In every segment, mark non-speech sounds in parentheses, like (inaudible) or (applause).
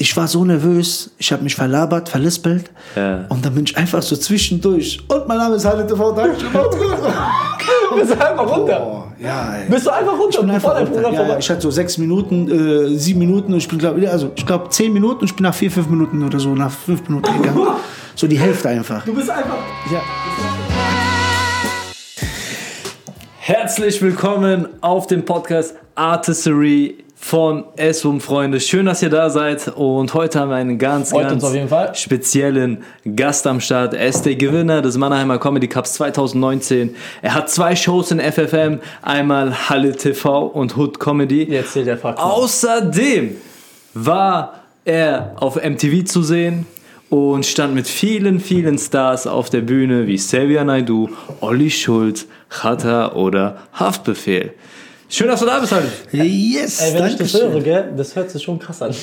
ich war so nervös, ich habe mich verlabert, verlispelt. Ja. Und dann bin ich einfach so zwischendurch. Und mein Name ist Halle TV, Dankeschön. macht's (laughs) gut. Bist du einfach runter? Boah, ja, ey. Bist du einfach runter? Ich bin einfach runter. Programm Ja, ja, ich hatte so sechs Minuten, äh, sieben Minuten und ich bin, glaube also ich glaube zehn Minuten und ich bin nach vier, fünf Minuten oder so, nach fünf Minuten gegangen. (laughs) So die Hälfte einfach. Du bist einfach. Ja. Herzlich willkommen auf dem Podcast Artistry von Eswum Freunde. Schön, dass ihr da seid und heute haben wir einen ganz, Freut ganz speziellen Gast am Start. Er ist der Gewinner des Mannheimer Comedy Cups 2019. Er hat zwei Shows in FFM, einmal Halle TV und Hood Comedy. Jetzt zählt der Fakt. Außerdem war er auf MTV zu sehen und stand mit vielen, vielen Stars auf der Bühne wie Xavier Naidoo, Olli Schulz, Chata oder Haftbefehl. Schön, dass du da bist, Olli. Yes, Ey, wenn ich das höre, gell, das hört sich schon krass an.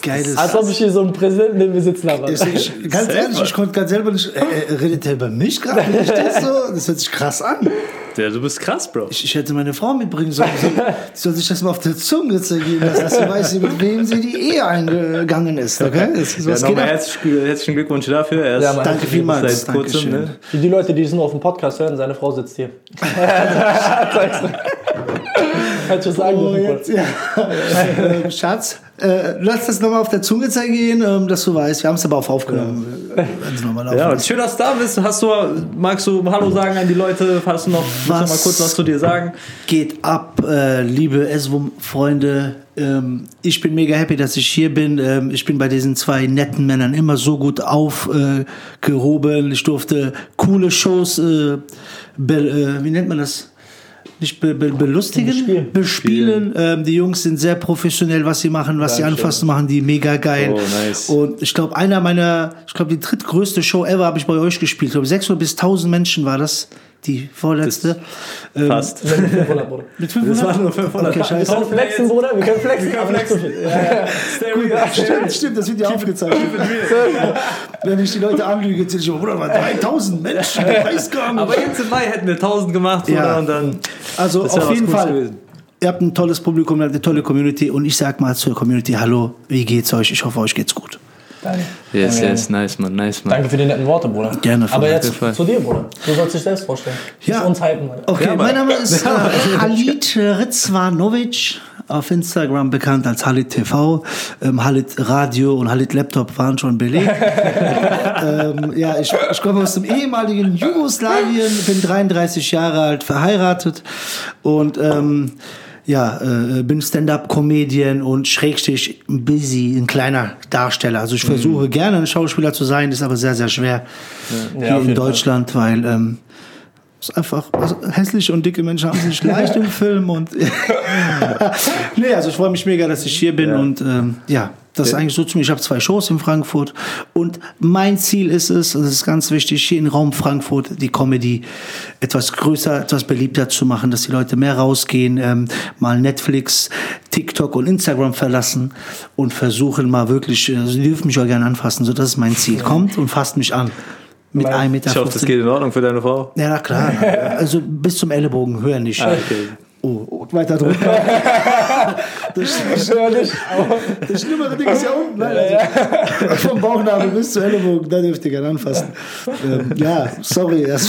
Geiles. Als ob ich hier so einen Präsidenten neben mir sitzen habe. Ich, ich, (laughs) ganz ehrlich, ich konnte ganz selber nicht. Äh, äh, redet er über mich gerade? Nicht das so? Das hört sich krass an. Ja, du bist krass, Bro. Ich, ich hätte meine Frau mitbringen sollen. Sie die (laughs) soll sich das mal auf der Zunge zergeben lassen, dass sie weiß, mit wem sie die Ehe eingegangen ist. Okay? Das, Ja, sowas geht nochmal herzlichen, herzlichen Glückwunsch dafür. Er ist Ja. Danke vielmals. seit kurzem, ne? Für die Leute, die es nur auf dem Podcast hören, seine Frau sitzt hier. (laughs) Ich sagen Oh, jetzt, ja. (laughs) Ähm, Schatz, äh, lass das nochmal auf der Zunge zergehen, ähm, dass du weißt. Wir haben es aber auch aufgenommen. Ja, und lässt. schön, dass du da bist. Hast du, magst du Hallo sagen an die Leute? Hast du noch, du noch mal Was? kurz was zu dir sagen? Geht ab, äh, liebe Eswum-Freunde. Ähm, ich bin mega happy, dass ich hier bin. Ähm, ich bin bei diesen zwei netten Männern immer so gut aufgehoben. ich durfte coole Shows, äh, be, äh, wie nennt man das? Nicht be, be, belustigen, Bespielen. Ähm, die Jungs sind sehr professionell, was sie machen, was sie Dankeschön. anfassen, machen die mega geil. Oh, nice. Und ich glaube, einer meiner, ich glaube, die drittgrößte Show ever habe ich bei euch gespielt. Ich glaube, 600 bis 1000 Menschen war das, die vorletzte. Ähm, Fast. Mit 500, Bruder. Mit 500? Das waren nur 500. Okay, Wir scheiße. können flexen, Bruder. Wir können flexen, aber nicht zu viel. Stimmt, stimmt, das wird ja aufgezeigt. (laughs) Wenn ich die Leute anlüge, erzähle ich, Bruder, waren 3000 Menschen, ich weiß gar nicht. Aber jetzt im Mai hätten wir 1000 gemacht, Ja. oder? Und dann. also auf jeden Cooles Fall, gewesen. ihr habt ein tolles Publikum, ihr habt eine tolle Community und ich sag mal zur Community, hallo, wie geht's euch? Ich hoffe, euch geht's gut. Danke. Yes, Danke. yes, nice, man, nice, man. Danke für die netten Worte, Bruder. Gerne, Aber jetzt Fall. zu dir, Bruder. Du sollst dich selbst vorstellen. Ja. Nicht uns hypen, Alter. Okay, Ja, mein. Name ist (laughs) äh, Halit Rizvanovic, auf Instagram bekannt als Halit TV. Ähm, Halit Radio und Halit Laptop waren schon belegt. (laughs) ähm, ja, ich, ich komme aus dem ehemaligen Jugoslawien, bin 33 Jahre alt, verheiratet und ähm, ja, äh, bin Stand-up-Comedian und Schrägstrich ein busy, ein kleiner Darsteller. Also ich versuche gerne ein Schauspieler zu sein, ist aber sehr, sehr schwer Ja, hier auf in jeden Fall. Deutschland, weil ähm, ist einfach also hässliche und dicke Menschen haben es nicht leicht im Film und (laughs) nee, also ich freue mich mega, dass ich hier bin und ähm, ja, das ist eigentlich so zu mir. Ich habe zwei Shows in Frankfurt und mein Ziel ist es, und das ist ganz wichtig, hier im Raum Frankfurt die Comedy etwas größer, etwas beliebter zu machen, dass die Leute mehr rausgehen, ähm, mal Netflix, TikTok und Instagram verlassen und versuchen mal wirklich, also die dürfen mich auch gerne anfassen, so das ist mein Ziel. Kommt und fasst mich an. Mit Mein- 1,50 Meter. Ich hoffe, das geht in Ordnung für deine Frau. Ja, na klar. Also bis zum Ellenbogen, höher nicht. Ah, okay. Oh, und weiter drunter. (laughs) das, schlimmere Ding ist ja unten. Nein, also, vom Bauchnabel bis zum Ellenbogen, da dürft ihr gerne anfassen. Ähm, ja, sorry. Das,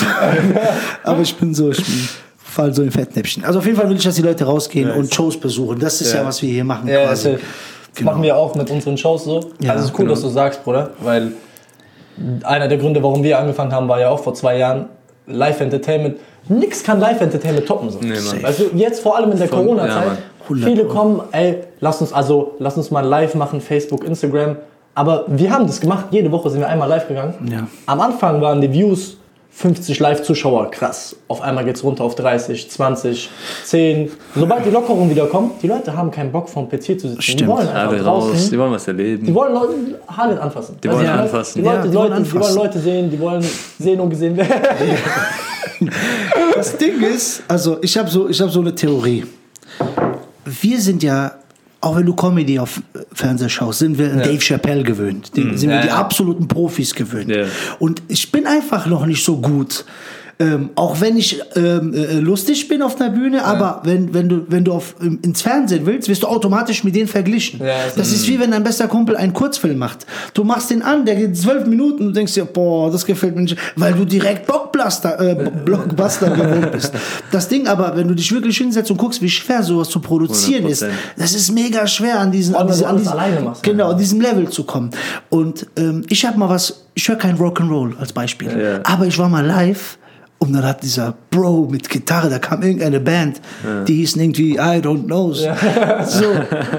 aber ich bin so, ich bin, fall so in Fettnäpfchen. Also auf jeden Fall will ich, dass die Leute rausgehen und Shows besuchen. Das ist ja, Ja. was wir hier machen Ja, quasi. das, das machen wir auch mit unseren Shows so. Ja, also es ist cool, genau. dass du sagst, Bruder, weil einer der Gründe, warum wir angefangen haben, war ja auch vor zwei Jahren Live-Entertainment. Nix kann Live-Entertainment toppen. So. Nee, du, jetzt vor allem in der Corona-Zeit, ja, viele 100 kommen, ey, lass uns also, lass uns mal live machen, Facebook, Instagram. Aber wir haben das gemacht, jede Woche sind wir einmal live gegangen. Ja. Am Anfang waren die Views 50 Live-Zuschauer, krass. Auf einmal geht's runter auf 30, 20, 10. Sobald die Lockerung wieder kommt, die Leute haben keinen Bock vom PC zu sitzen. Die Stimmt. wollen einfach Alle draußen. raus, die wollen was erleben. Die wollen Leute, Harlet anfassen. Die wollen du, anfassen. Die, Leute, Ja, die, die wollen Leute, die wollen anfassen. Leute sehen, die wollen sehen und gesehen werden. Das Ding ist, also ich habe so, ich hab so eine Theorie. Wir sind ja, auch wenn du Comedy auf äh, Fernseher schaust, sind wir an Dave Chappelle gewöhnt. Die, sind wir Ja, die ja. absoluten Profis gewöhnt. Ja. Und ich bin einfach noch nicht so gut ähm, auch wenn ich ähm, äh, lustig bin auf einer Bühne, aber wenn, wenn du, wenn du auf, ähm, ins Fernsehen willst, wirst du automatisch mit denen verglichen. Ja, das das ist wie wenn dein bester Kumpel einen Kurzfilm macht. Du machst den an, der geht zwölf Minuten und denkst dir, boah, das gefällt mir nicht, weil du direkt Blockbuster, äh, (laughs) Blockbuster gewohnt bist. Das Ding aber, wenn du dich wirklich hinsetzt und guckst, wie schwer sowas zu produzieren ist, 100%. das ist mega schwer an diesen, an diese, an machst. genau, an diesem Level zu kommen. Und ähm, ich habe mal was, ich höre kein Rock'n'Roll als Beispiel, Ja. aber ich war mal live und dann hat dieser Bro mit Gitarre, da kam irgendeine Band, ja. die hießen irgendwie I Don't Know. Ja. So,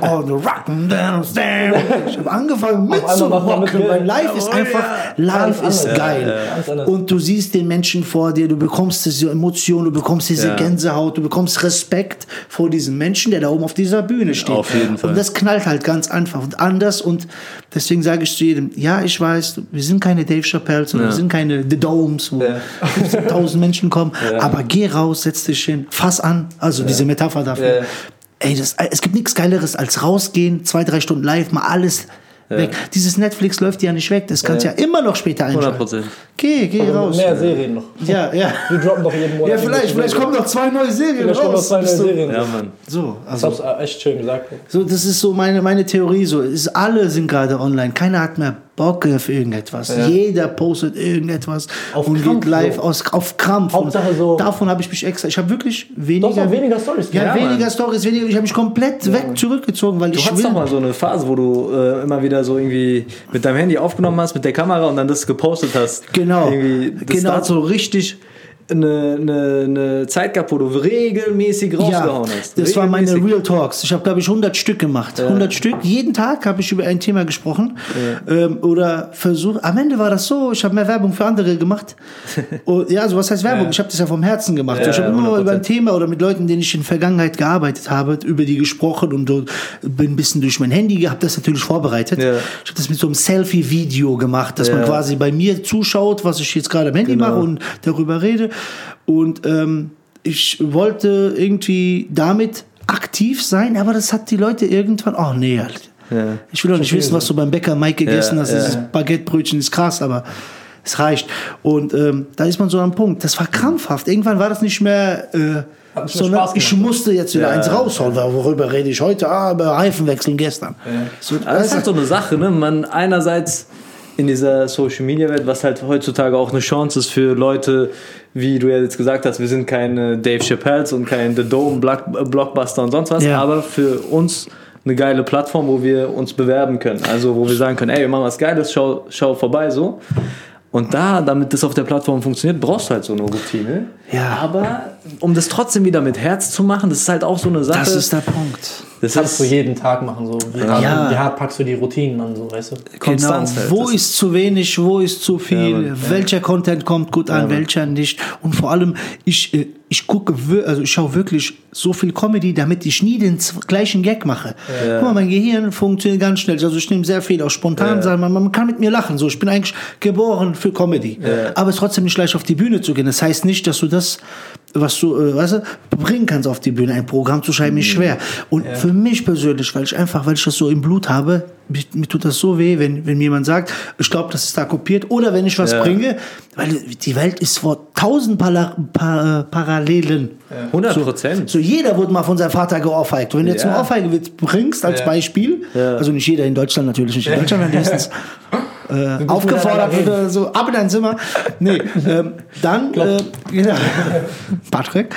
on the rock Ich habe angefangen mit zu rocken, weil Live ist einfach, Live ist geil. Und du siehst den Menschen vor dir, du bekommst diese Emotion, du bekommst diese ja. Gänsehaut, du bekommst Respekt vor diesem Menschen, der da oben auf dieser Bühne steht. Auf jeden Fall. Und das knallt halt ganz einfach und anders. Und deswegen sage ich zu jedem, ja, ich weiß, wir sind keine Dave Chappelle, sondern wir sind keine The Domes, wo 15.000 10.000 Menschen kommen, ja. aber geh raus, setz dich hin, fass an. Also ja. diese Metapher dafür. Ja. Ey, das, äh, es gibt nichts Geileres als rausgehen, zwei, drei Stunden live, mal alles weg. Dieses Netflix läuft ja nicht weg, das kannst ja, immer noch später einschalten. 100%. Geh, geh also raus. Mehr Serien noch. Ja, ja. Wir droppen doch jeden Monat. Ja, vielleicht, vielleicht kommen noch zwei neue Serien vielleicht raus. Kommen noch zwei neue Serien. Ja, Mann. So, also. Das hab's äh, echt schön gesagt. So, das ist so meine, meine Theorie, so. Ist, alle sind gerade online, keiner hat mehr Bock auf irgendetwas. Jeder postet irgendetwas Auf und Krampf, geht live so. aus, auf Krampf. Hauptsache so- Davon habe ich mich extra. Ich habe wirklich Du weniger. weniger Stories. ja, Ja, weniger. Stories, weniger. Ich habe mich komplett weg zurückgezogen, weil Du ich hattest will. doch mal so eine Phase, wo du äh, immer wieder so irgendwie mit deinem Handy aufgenommen hast, mit der Kamera und dann das gepostet hast. Genau. Irgendwie, das Genau. so richtig eine, eine, eine Zeit gehabt, wo du regelmäßig rausgehauen Ja, hast. das waren meine. Real Talks. Ich habe, glaube ich, 100 Stück gemacht. 100 Stück. Jeden Tag habe ich über ein Thema gesprochen. Ähm, oder versucht. Am Ende war das so, ich habe mehr Werbung für andere gemacht. Und, (laughs) ja, also was heißt Werbung? Ich habe das ja vom Herzen gemacht. Ja, ich habe immer 100%. über ein Thema oder mit Leuten, denen ich in der Vergangenheit gearbeitet habe, über die gesprochen und so, bin ein bisschen durch mein Handy gehabt, das natürlich vorbereitet. Ja. Ich habe das mit so einem Selfie-Video gemacht, dass man Ja. quasi bei mir zuschaut, was ich jetzt gerade am Handy Genau. mache und darüber rede. Und ähm, ich wollte irgendwie damit aktiv sein, aber das hat die Leute irgendwann, oh nee, Alter. Ja. Ich will doch nicht wissen, was du beim Bäcker Mike gegessen Ja, hast. ja. Dieses Baguettebrötchen ist krass, aber es reicht. Und ähm, da ist man so am Punkt. Das war krampfhaft. Irgendwann war das nicht mehr, äh, sondern ich gemacht. musste jetzt wieder Ja. eins raushauen. Weil Worüber rede ich heute? Ah, über Reifenwechseln gestern. So, Aber das ist halt so eine Sache, ne? Man einerseits in dieser Social Media Welt, was halt heutzutage auch eine Chance ist für Leute, wie du ja jetzt gesagt hast, wir sind keine Dave Chappelles und kein The Dome, Block, Blockbuster und sonst was, Ja. aber für uns eine geile Plattform, wo wir uns bewerben können. Also wo wir sagen können, ey, wir machen was Geiles, schau, schau vorbei so. Und da, damit das auf der Plattform funktioniert, brauchst du halt so eine Routine. Ja. Aber um das trotzdem wieder mit Herz zu machen, das ist halt auch so eine Sache. das ist der Punkt. das kannst du jeden Tag machen. So. Wie, hart, Ja. wie hart packst du die Routinen an, so, weißt du? Konstanz genau. halt. Wo Das ist zu wenig, wo ist zu viel, welcher Content kommt gut an, welcher nicht. Und vor allem, ich, äh, ich gucke, also ich schaue wirklich so viel Comedy, damit ich nie den gleichen Gag mache. Guck mal, mein Gehirn funktioniert ganz schnell. Also ich nehme sehr viel auch spontan, sagen, man, man kann mit mir lachen. So, ich bin eigentlich geboren für Comedy. Aber es ist trotzdem nicht leicht auf die Bühne zu gehen. Das heißt nicht, dass du das, was du, äh, weißt du, bringen kannst auf die Bühne. Ein Programm zu schreiben ist schwer. Und für mich persönlich, weil ich einfach, weil ich das so im Blut habe, mir, mir tut das so weh, wenn, wenn mir jemand sagt, ich glaube, das ist da kopiert, oder wenn ich was Ja. bringe, weil die Welt ist vor tausend Pala pa äh, Parallelen. 100 Prozent. So jeder wurde mal von seinem Vater geohrfeigt. Wenn du jetzt Ja. einen Ohrfeigewitz bringst als Ja. Beispiel, Ja. also nicht jeder in Deutschland natürlich, nicht in Deutschland, wenn höchstens (laughs) äh, aufgefordert miteinander oder so, ab in dein Zimmer. Nee, ähm, dann, äh, genau. Patrick.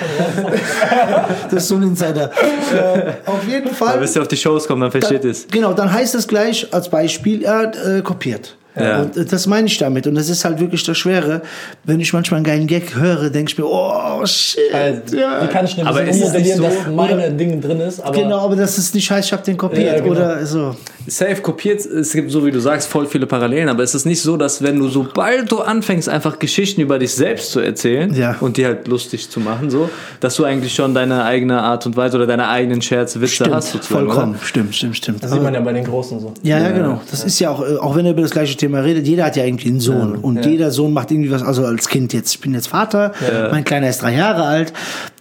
das ist so ein Insider. Äh, auf jeden Fall. Bis ihr auf die Shows kommt, dann versteht es. genau, dann heißt es gleich als Beispiel, äh, kopiert. Ja. Und äh, das meine ich damit. Und das ist halt wirklich das Schwere. Wenn ich manchmal einen geilen Gag höre, denke ich mir, oh shit. Also, ja. Wie kann ich denn Aber ist es nicht ummodellieren, so, dass meine Ding drin ist? Aber Genau, aber das ist nicht heißt, ich habe den kopiert. Ja, genau. Oder so. Safe kopiert, es gibt, so wie du sagst, voll viele Parallelen, aber es ist nicht so, dass wenn du, sobald du anfängst, einfach Geschichten über dich selbst zu erzählen Ja. und die halt lustig zu machen, so, dass du eigentlich schon deine eigene Art und Weise oder deine eigenen Scherze, Witze Stimmt, hast, vollkommen. Stimmt, stimmt, stimmt. das sieht man ja bei den Großen so. Ja, ja, genau. Das ist ja auch, äh, auch wenn er über das gleiche Thema redet, jeder hat ja irgendwie einen Sohn. und jeder Sohn macht irgendwie was, also als Kind jetzt. Ich bin jetzt Vater, mein Kleiner ist drei Jahre alt.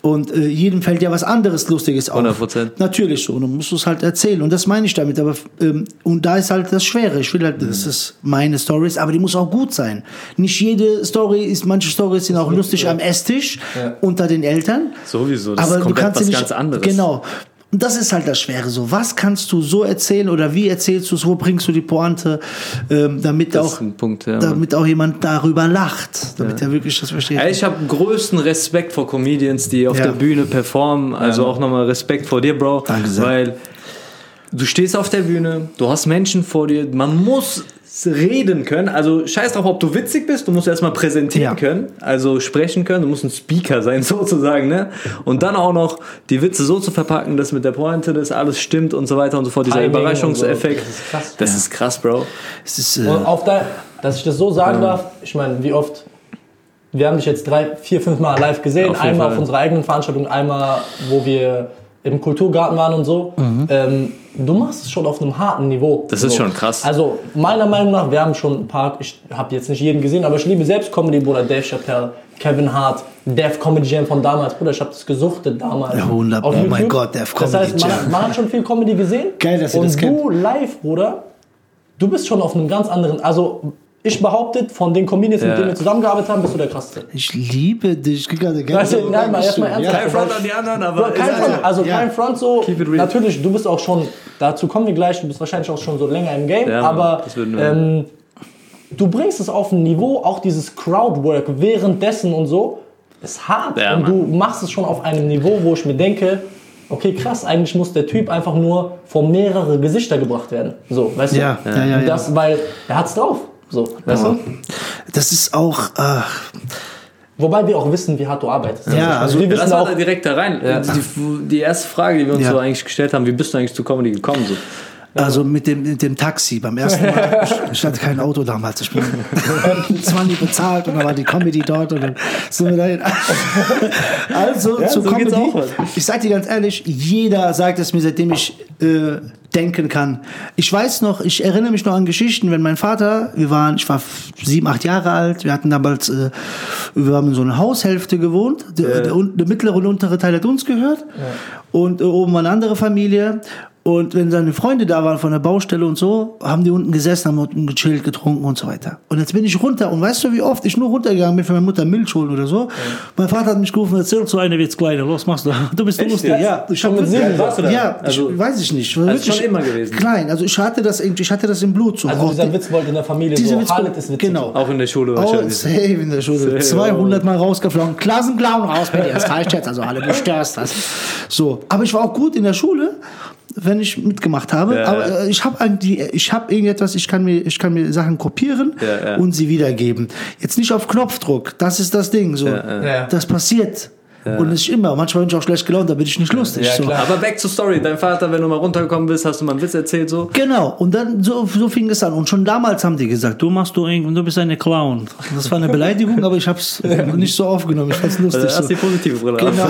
Und äh, jedem fällt ja was anderes Lustiges auf. 100%. Natürlich so. Und dann musst du es halt erzählen. Und das meine ich damit. Aber, ähm, und da ist halt das Schwere. Ich will halt, das ist meine Stories, aber die muss auch gut sein. Nicht jede Story ist, manche Stories sind auch lustig am Esstisch unter den Eltern. Sowieso, das aber ist du komplett kannst was sie nicht, ganz anderes. Genau. Und das ist halt das Schwere. So, was kannst du so erzählen oder wie erzählst du es? Wo bringst du die Pointe, ähm, damit Das auch, Punkt, ja. damit auch jemand darüber lacht, damit er wirklich das versteht. Ich habe größten Respekt vor Comedians, die auf Ja. der Bühne performen. Also auch nochmal Respekt vor dir, Bro. Danke sehr. Weil du stehst auf der Bühne, du hast Menschen vor dir, man muss reden können. Also scheiß drauf, ob du witzig bist, du musst erstmal präsentieren Ja. können, also sprechen können, du musst ein Speaker sein (laughs) sozusagen, ne? Und dann auch noch die Witze so zu verpacken, dass mit der Pointe das alles stimmt und so weiter und so fort, dieser Timing Überraschungseffekt. so. Das ist krass. Das ist krass, Bro. es ist, äh, Und auf der, dass ich das so sagen darf, ich meine, wie oft, wir haben dich jetzt drei, vier, fünf Mal live gesehen. Auf Einmal Fall. auf unserer eigenen Veranstaltung, einmal, wo wir im Kulturgarten waren und so. Ähm, du machst es schon auf einem harten Niveau. Das ist so. schon krass. Also meiner Meinung nach, wir haben schon ein paar, ich habe jetzt nicht jeden gesehen, aber ich liebe selbst Comedy, Bruder, Dave Chappelle, Kevin Hart, Def Comedy Jam von damals, Bruder, ich habe das gesuchtet damals. Ja, 100 auf oh mein. Gott, Def Das heißt, Comedy man, Jam. man hat schon viel Comedy gesehen. Geil, dass ihr und das kennt. du live, Bruder, du bist schon auf einem ganz anderen, also ich behaupte, von den Comedians, Ja. mit denen wir zusammengearbeitet haben, bist du der krasseste. ich liebe dich. Ich krieg gerade Weißt du, Gänsehaut. nein, mal erstmal ernsthaft. Kein Front an die anderen, aber kein Front, also- also Ja. kein Front so. Keep it real. Natürlich, du bist auch schon, dazu kommen wir gleich, du bist wahrscheinlich auch schon so länger im Game, Ja, aber ähm, du bringst es auf ein Niveau, auch dieses Crowdwork währenddessen und so, ist hart. Ja, und du machst es schon auf einem Niveau, wo ich mir denke, okay, krass, eigentlich muss der Typ einfach nur vor mehrere Gesichter gebracht werden. So, weißt Ja, du? ja, ja, ja. Das, weil er hat's drauf. So, weißt du? Das ist auch, äh, Wobei wir auch wissen, wie hart du arbeitest. Ja, also wir wissen Lass mal auch, da direkt da rein. Die, die erste Frage, die wir uns Ja. so eigentlich gestellt haben, wie bist du eigentlich zu Comedy gekommen? So? Also mit dem, mit dem Taxi beim ersten Mal. (laughs) Ich, hatte kein Auto damals. Ich bin (laughs) 20 bezahlt und dann war die Comedy dort und dann sind wir dahin. (laughs) Also Ja, zu so Comedy. Ich sag dir ganz ehrlich, jeder sagt es mir, seitdem ich äh, denken kann. Ich weiß noch, ich erinnere mich noch an Geschichten, wenn mein Vater, wir waren, ich war sieben, acht Jahre alt, wir hatten damals, äh, wir haben in so einer Haushälfte gewohnt. Der, der, un- der mittlere und untere Teil hat uns gehört. Und äh, oben war eine andere Familie. Und wenn seine Freunde da waren von der Baustelle und so, haben die unten gesessen, haben unten gechillt, getrunken und so weiter. Und jetzt bin ich runter und weißt du, wie oft ich nur runtergegangen bin für meine Mutter Milch holen oder so? Mein Vater hat mich gerufen, erzähl zu einer Witz, Kleine, los, machst du. Du bist so lustig. jetzt? Ja, ich Schon mit sieben warst du? Ja, Also- ich, weiß ich nicht. War Also wirklich schon immer gewesen? Klein, also ich hatte das irgendwie, ich hatte das im Blut. So. also dieser die- Witz wollte in der Familie diese so, Witz- ist witzig. Genau. Auch in der Schule Oh, wahrscheinlich. safe in der Schule. Safe, 200 Mal rausgeflogen. Klassenclown raus bei dir. Das reicht jetzt. Also alle, du störst das. So. Aber ich war auch gut in der Schule, wenn ich mitgemacht habe. Ja, Aber ja. äh, ich habe eigentlich, ich habe irgendetwas, ich kann mir, ich kann mir Sachen kopieren Ja, ja. und sie wiedergeben. Jetzt nicht auf Knopfdruck. Das ist das Ding. So. Ja. Das passiert. Und nicht immer. Manchmal bin ich auch schlecht gelaunt, da bin ich nicht lustig. Ja, so. klar. Aber back to story. Dein Vater, wenn du mal runtergekommen bist, hast du mal einen Witz erzählt so. Genau, und dann so, so fing es an. Und schon damals haben die gesagt, du machst du irgendwie, du bist eine Clown. Das war eine Beleidigung, aber ich habe es (laughs) nicht so aufgenommen. Ich fand's lustig. Also, hast so. die positive Brille Genau.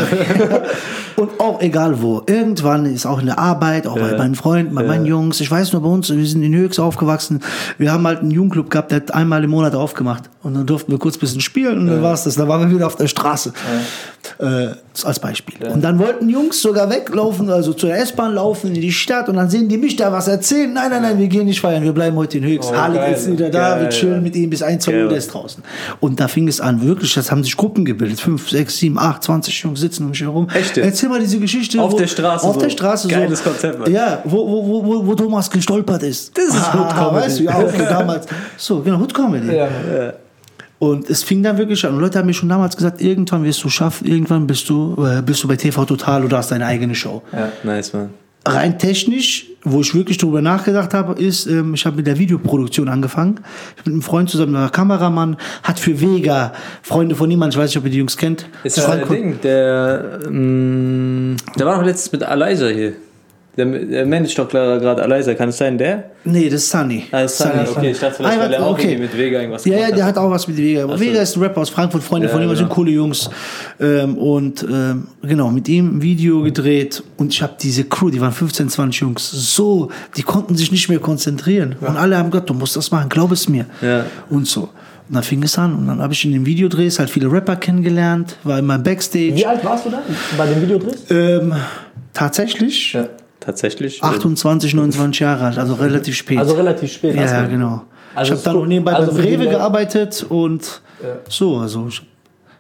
(laughs) und auch egal wo. Irgendwann ist auch in der Arbeit, auch bei meinen Freunden, bei meinen Jungs. Ich weiß nur bei uns, wir sind in Höchst aufgewachsen. Wir haben halt einen Jugendclub gehabt, der hat einmal im Monat aufgemacht. Und dann durften wir kurz ein bisschen spielen und dann war's das. Dann waren wir wieder auf der Straße. Äh, als Beispiel. Und dann wollten Jungs sogar weglaufen, also zur S-Bahn laufen in die Stadt und dann sehen die mich da was erzählen. Nein, nein, nein, wir gehen nicht feiern, wir bleiben heute in Höchst. Oh, geil. ist wieder da, wir Geil, chillen ja. mit ihm bis 1, 2 Uhr, der ist draußen. Und da fing es an, wirklich, das haben sich Gruppen gebildet. 5, 6, 7, 8, 20 Jungs sitzen um mich herum. Echt? Erzähl mal diese Geschichte. Auf wo, der Straße Auf so. der Straße so. Geiles Konzept, Mann. Ja, wo, wo, wo, wo, wo Thomas gestolpert ist. Das ist (laughs) Ah, Hood Comedy. Weißt du, ja, okay, (laughs) damals. So, genau, Hood Comedy. Ja. Und es fing dann wirklich an. Und Leute haben mir schon damals gesagt, irgendwann wirst du schaffen, irgendwann bist du, äh, bist du bei TV Total oder hast deine eigene Show. Nice, man. Rein technisch, wo ich wirklich drüber nachgedacht habe, ist, ähm, ich habe mit der Videoproduktion angefangen. Ich bin mit einem Freund zusammen, war Kameramann, hat für Vega, Freunde von niemand, ich weiß nicht, ob ihr die Jungs kennt. Ist das der Frankfurt- Ding, der, ähm, der war doch letztens mit Eliza hier. Der, der managt doch gerade Eliza, kann es sein, der? Nee, das ist Sunny. Ah, das ist Sunny, okay, ich dachte vielleicht, Ah, weil er auch okay. irgendwie mit Vega irgendwas Ja, ja, der hat. auch was mit Vega. Aber Vega ist ein Rapper aus Frankfurt, Freunde Ja, von ihm, das sind genau. coole Jungs. Ähm, und ähm, genau, mit ihm ein Video gedreht. Und ich habe diese Crew, die waren 15, 20 Jungs, so, die konnten sich nicht mehr konzentrieren. Und alle haben gesagt, du musst das machen, glaub es mir. Ja. Und so. Und dann fing es an. Und dann habe ich in den Videodrehs halt viele Rapper kennengelernt, war immer Backstage. Wie alt warst du da bei den Videodrehs? Ähm, tatsächlich Tatsächlich. 28, 29 Jahre alt, also relativ spät. Also relativ spät. ja, du- ja, genau. Also ich habe dann so- nebenbei also beim Rewe gearbeitet und so, also ich,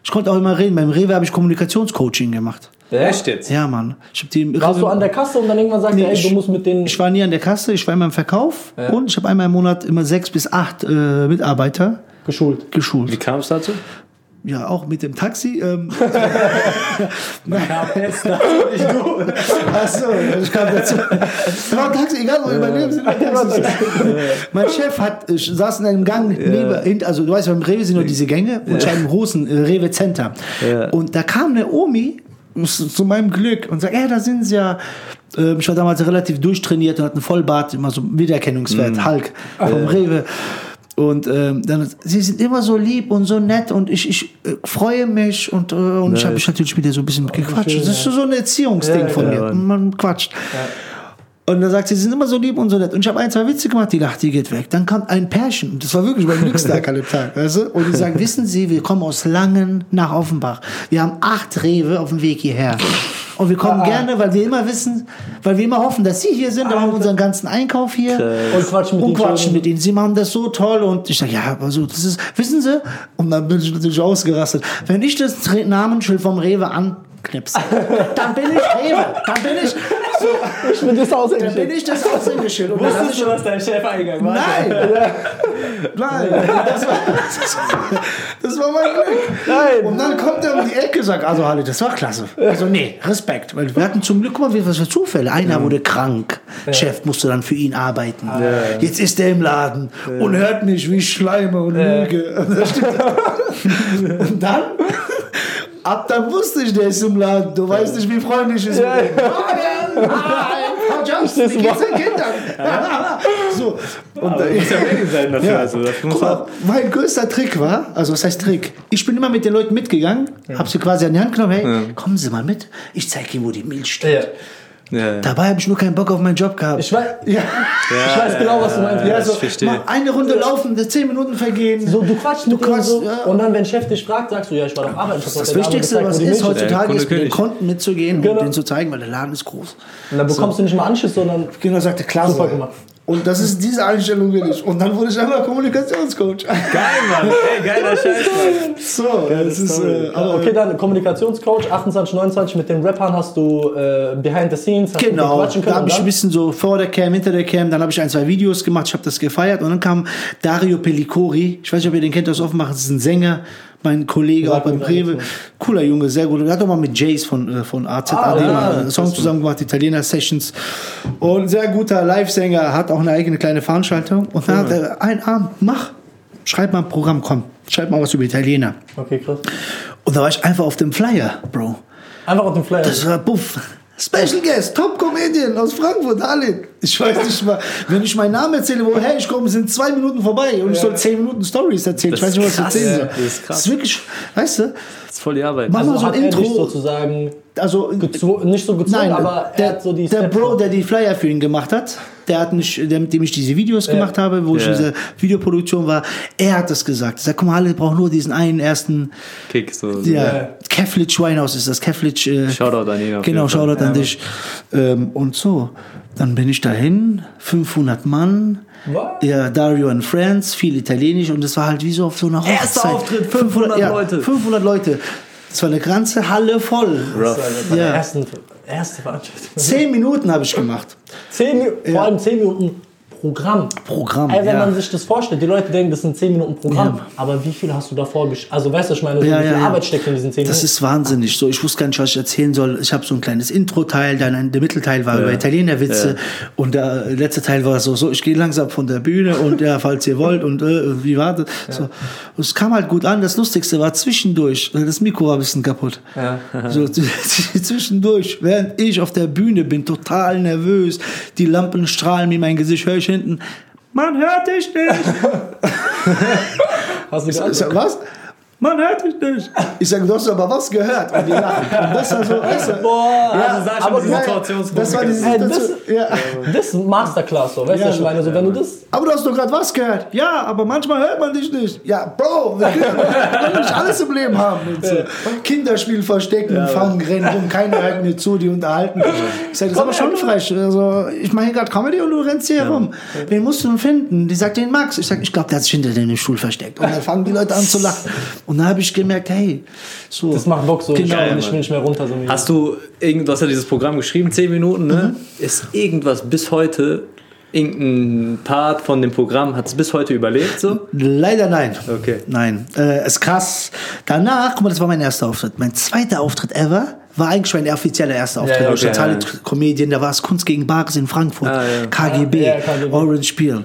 ich konnte auch immer reden. Beim Rewe habe ich Kommunikationscoaching gemacht. Echt jetzt? Ja, Mann. Ich habe die Warst du an der Kasse und dann irgendwann sagt er, ey, ich- du musst mit den. Ich war nie an der Kasse, ich war immer im Verkauf und ich habe einmal im Monat immer sechs bis acht äh, Mitarbeiter geschult. geschult. Wie kam es dazu? Ja, auch mit dem Taxi. Ähm, (laughs) jetzt Achso, ich kam dazu. Genau, Taxi, egal wo wir mein Leben sind. Mein Chef hat, ich saß in einem Gang neben, hint- also du weißt, beim Rewe sind nur diese Gänge und habe einen großen äh, Rewe Center. Ja. Und da kam eine Omi zu meinem Glück und sagt, ja, da sind sie ja. Ähm, Ich war damals relativ durchtrainiert und hatte einen Vollbart, immer so Wiedererkennungswert, Hulk vom Rewe. Und ähm, dann, sie sind immer so lieb und so nett und ich, ich äh, freue mich und, äh, und ich habe mich natürlich mit ihr so ein bisschen gequatscht. Das ist so ein Erziehungsding Ja, von ja, mir. Mann. Man quatscht. Und dann sagt sie, sie sind immer so lieb und so nett. Und ich habe ein, zwei Witze gemacht, die lacht, die geht weg. Dann kommt ein Pärchen, und das war wirklich mein Glückstag an dem Tag, weißt du? Und die sagen, wissen Sie, wir kommen aus Langen nach Offenbach. Wir haben acht Rewe auf dem Weg hierher. Und wir kommen gerne, weil wir immer wissen, weil wir immer hoffen, dass Sie hier sind. Wir unseren ganzen Einkauf hier. Und quatschen mit und quatschen mit ihnen. Sie machen das so toll und ich sage, ja, also das ist, wissen Sie? Und dann bin ich natürlich ausgerastet. Wenn ich das Namensschild vom Rewe anknipse, dann bin ich Rewe. Dann bin ich, so, Ich bin das dann bin Aushängeschild. ich das Aushängeschild. Und dann lass ich, was dein Chef eingegangen war? nein, nein, das war, das war mein Glück. Nein. Und dann kommt er um die Ecke und sagt, also Halle, das war klasse. Also nee, Respekt. Weil wir hatten zum Glück, guck mal, wie- was für Zufälle. Einer wurde krank. Chef musste dann für ihn arbeiten. Jetzt ist er im Laden und hört mich, wie ich schleime und lüge. (laughs) Und dann, (laughs) ab dann wusste ich, der ist im Laden. Du weißt nicht, wie freundlich es ist. Morgen! Hi! Frau Jones, wie geht's den Kindern? (laughs) so. Und Aber du musst ja ready sein dafür. ja. Also, dafür muss mal, mein größter Trick war, also was heißt Trick? Ich bin immer mit den Leuten mitgegangen, hab sie quasi an die Hand genommen, hey, kommen Sie mal mit, ich zeige Ihnen, wo die Milch steht. Ja. Ja, ja. Dabei habe ich nur keinen Bock auf meinen Job gehabt. Ich weiß, ja, ich weiß genau, was du meinst. ja, ich so, verstehe. mal eine Runde laufen, zehn Minuten vergehen. So, du quatschst Du quatschst, so, ja. und dann, wenn Chef dich fragt, sagst du, ja, ich war doch arbeiten. ich hab das Abend Wichtigste, gezeigt, was ist Milch heutzutage, ist, mit den. Konten mitzugehen Genau. und denen zu zeigen, weil der Laden ist groß. Und dann bekommst du nicht mal Anschiss, sondern Genau, sagte, klar, Super gemacht. Und das ist diese Einstellung will ich. Und dann wurde ich einfach Kommunikationscoach. Geil, Mann. Ey, geiler (laughs) Scheiß, Mann. So, das ist, äh, Okay, dann Kommunikationscoach, 28, 29, mit den Rappern hast du äh, Behind the Scenes, hast du Genau, quatschen da können. habe ich ein bisschen so vor der Cam, hinter der Cam, dann habe ich ein, zwei Videos gemacht, ich habe das gefeiert und dann kam Dario Pellicori, ich weiß nicht, ob ihr den kennt aus Offenbach, das ist ein Sänger, mein Kollege auch beim Rewe, cooler Junge, sehr gut. Er hat auch mal mit Jace von, äh, von AZAD Ah, ja, einen Song zusammen gemacht, Italiener Sessions und sehr guter Live-Sänger, hat auch eine eigene kleine Veranstaltung und dann hat er einen Abend, mach, schreib mal ein Programm, komm, schreib mal was über Italiener. Okay, krass. Und da war ich einfach auf dem Flyer, Bro. Einfach auf dem Flyer. Das war Buff. Special Guest, Top Comedian aus Frankfurt, Harley. Ich weiß nicht mal, wenn ich meinen Namen erzähle, woher ich komme, sind zwei Minuten vorbei und ich soll zehn Minuten Stories erzählen. Das ich weiß nicht, was ich erzählen ja. soll. Das ist krass. Das ist wirklich, weißt du, Das ist voll die Arbeit. Mach mal also so ein Intro. sozusagen Also, nicht so gezwungen, nein, aber er der, so der Bro, der die Flyer für ihn gemacht hat, der hat mich, der, mit dem ich diese Videos gemacht habe, wo ich Ja. diese Videoproduktion war, er hat das gesagt. Er sagt, guck mal, alle brauchen nur diesen einen ersten, Kick, so. ja, Keflitz Schweinhaus ist das, Keflitz, äh, Shoutout an ihn. Genau. Shoutout an dich. Ähm, und so, dann bin ich dahin, 500 Mann. Was? Ja, Dario and Friends, viel Italienisch und das war halt wie so auf so einer Hochzeit. Erster Auftritt, 500 ja, Leute. 500 Leute. Das war eine ganze Halle voll. Rough. bei der Ja. ersten, erste Veranstaltung. Zehn Minuten habe ich gemacht. Zehn Minuten, vor allem 10 Minuten Programm. Programm, Ey, wenn ja. man sich das vorstellt, die Leute denken, das sind 10 Minuten Programm. Aber wie viel hast du davor Also weißt du, ich meine, so Ja, wie viel ja, ja. Arbeit steckt in diesen 10 Das Minuten? ist wahnsinnig. So, ich wusste gar nicht, was ich erzählen soll. Ich habe so ein kleines Intro-Teil, dann ein, der Mittelteil war über Italienerwitze und der letzte Teil war so, so ich gehe langsam von der Bühne und ja, falls ihr wollt und äh, wie war das? So. Und es kam halt gut an. Das Lustigste war zwischendurch, das Mikro war ein bisschen kaputt. So, (laughs) (laughs) zwischendurch, während ich auf der Bühne bin, total nervös, die Lampen strahlen mir in mein Gesicht, höre ich hinten, man hört dich nicht. (laughs) Hast du Ist, geantwortet? was? Man hört dich nicht. Ich sage, du hast aber was gehört. Und die lachen. Das war so, weißt du, Boah, Also sag schon aber die. Situationskomik. das war diese Hey, das, Situation. Ja. das ist Masterclass, so, weißt Ja, du, ich meine, so, wenn du das. Aber du hast doch gerade was gehört. Ja, aber manchmal hört man dich nicht. Ja, Bro, wir können, nicht alles im Leben haben. Und so. Kinderspiel verstecken, fangen, rennen rum, keiner hört mir zu, die unterhalten. Ich sage, das ist aber schon frech. Also, ich mache hier gerade Comedy und du rennst hier rum. Wen musst du denn finden? Die sagt den Max. Ich sage, ich glaube, der hat sich hinter dem Stuhl versteckt. Und dann fangen die Leute an zu lachen. Und dann habe ich gemerkt, hey, so. Das macht Bock so. Genau. ich, will nicht, mehr runter. So Hast du irgend, du hast ja dieses Programm geschrieben, 10 Minuten, ne? Ist irgendwas bis heute, irgendein Part von dem Programm, hat es bis heute überlebt so? Leider nein. Okay. Nein. Äh, ist krass. Danach, guck mal, das war mein erster Auftritt. Mein zweiter Auftritt ever war eigentlich mein offizieller erster Auftritt. ja, Ja, okay, ja. Comedian, da war es Kunst gegen Bares in Frankfurt. Ah, ja. KGB, Ja, KGB. Orange Peel.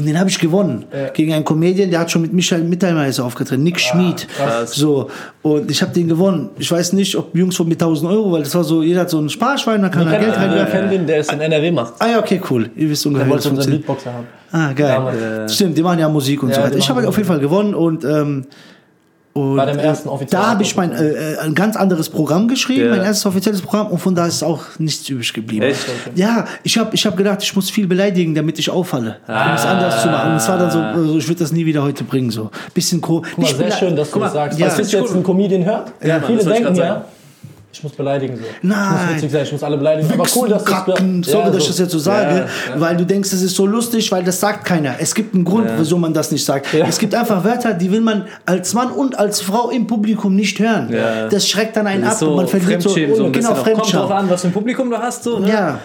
Und den habe ich gewonnen. Gegen einen Comedian, der hat schon mit Michael Mittermeier aufgetreten. Nick Schmid. krass. So. Und ich habe den gewonnen. Ich weiß nicht, ob Jungs von mit 1000 Euro, weil das war so, jeder hat so einen Sparschwein, da kann er Geld reinwerfen. den, der ist in NRW macht. Ah ja, okay, cool. Ihr wisst ungefähr, wollte unseren funktioniert. Beatboxer haben. Ah, geil. Damals. Stimmt, die machen ja Musik und Ja, so weiter. Ich habe auf jeden Fall gewonnen und, ähm, und Bei dem ersten äh, offiziellen da habe ich mein, äh, äh, ein ganz anderes Programm geschrieben, Ja. mein erstes offizielles Programm und von da ist auch nichts übrig geblieben. Echt? Ja, ich habe ich hab gedacht, ich muss viel beleidigen, damit ich auffalle, um es anders zu machen. Und es war dann so, also ich würde das nie wieder heute bringen. So bisschen co Guck mal, sehr schön, dass du das sagst. ja, Was ist jetzt ein Comedian hört? Ja, Mann, Viele denken ja. Ich muss beleidigen. So. Ich Nein. muss witzig sein, ich muss alle beleidigen. Aber cool, dass kacken, sorry, ja, dass ich das jetzt so sage, Ja, weil du denkst, es ist so lustig, weil das sagt keiner. Es gibt einen Grund, wieso man das nicht sagt. Es gibt einfach Wörter, die will man als Mann und als Frau im Publikum nicht hören. Ja. Das schreckt dann einen Das ab so und man verliert so, Fremdschämen, so genau. Kommt drauf an, was für ein Publikum du hast, so, ne? Ja.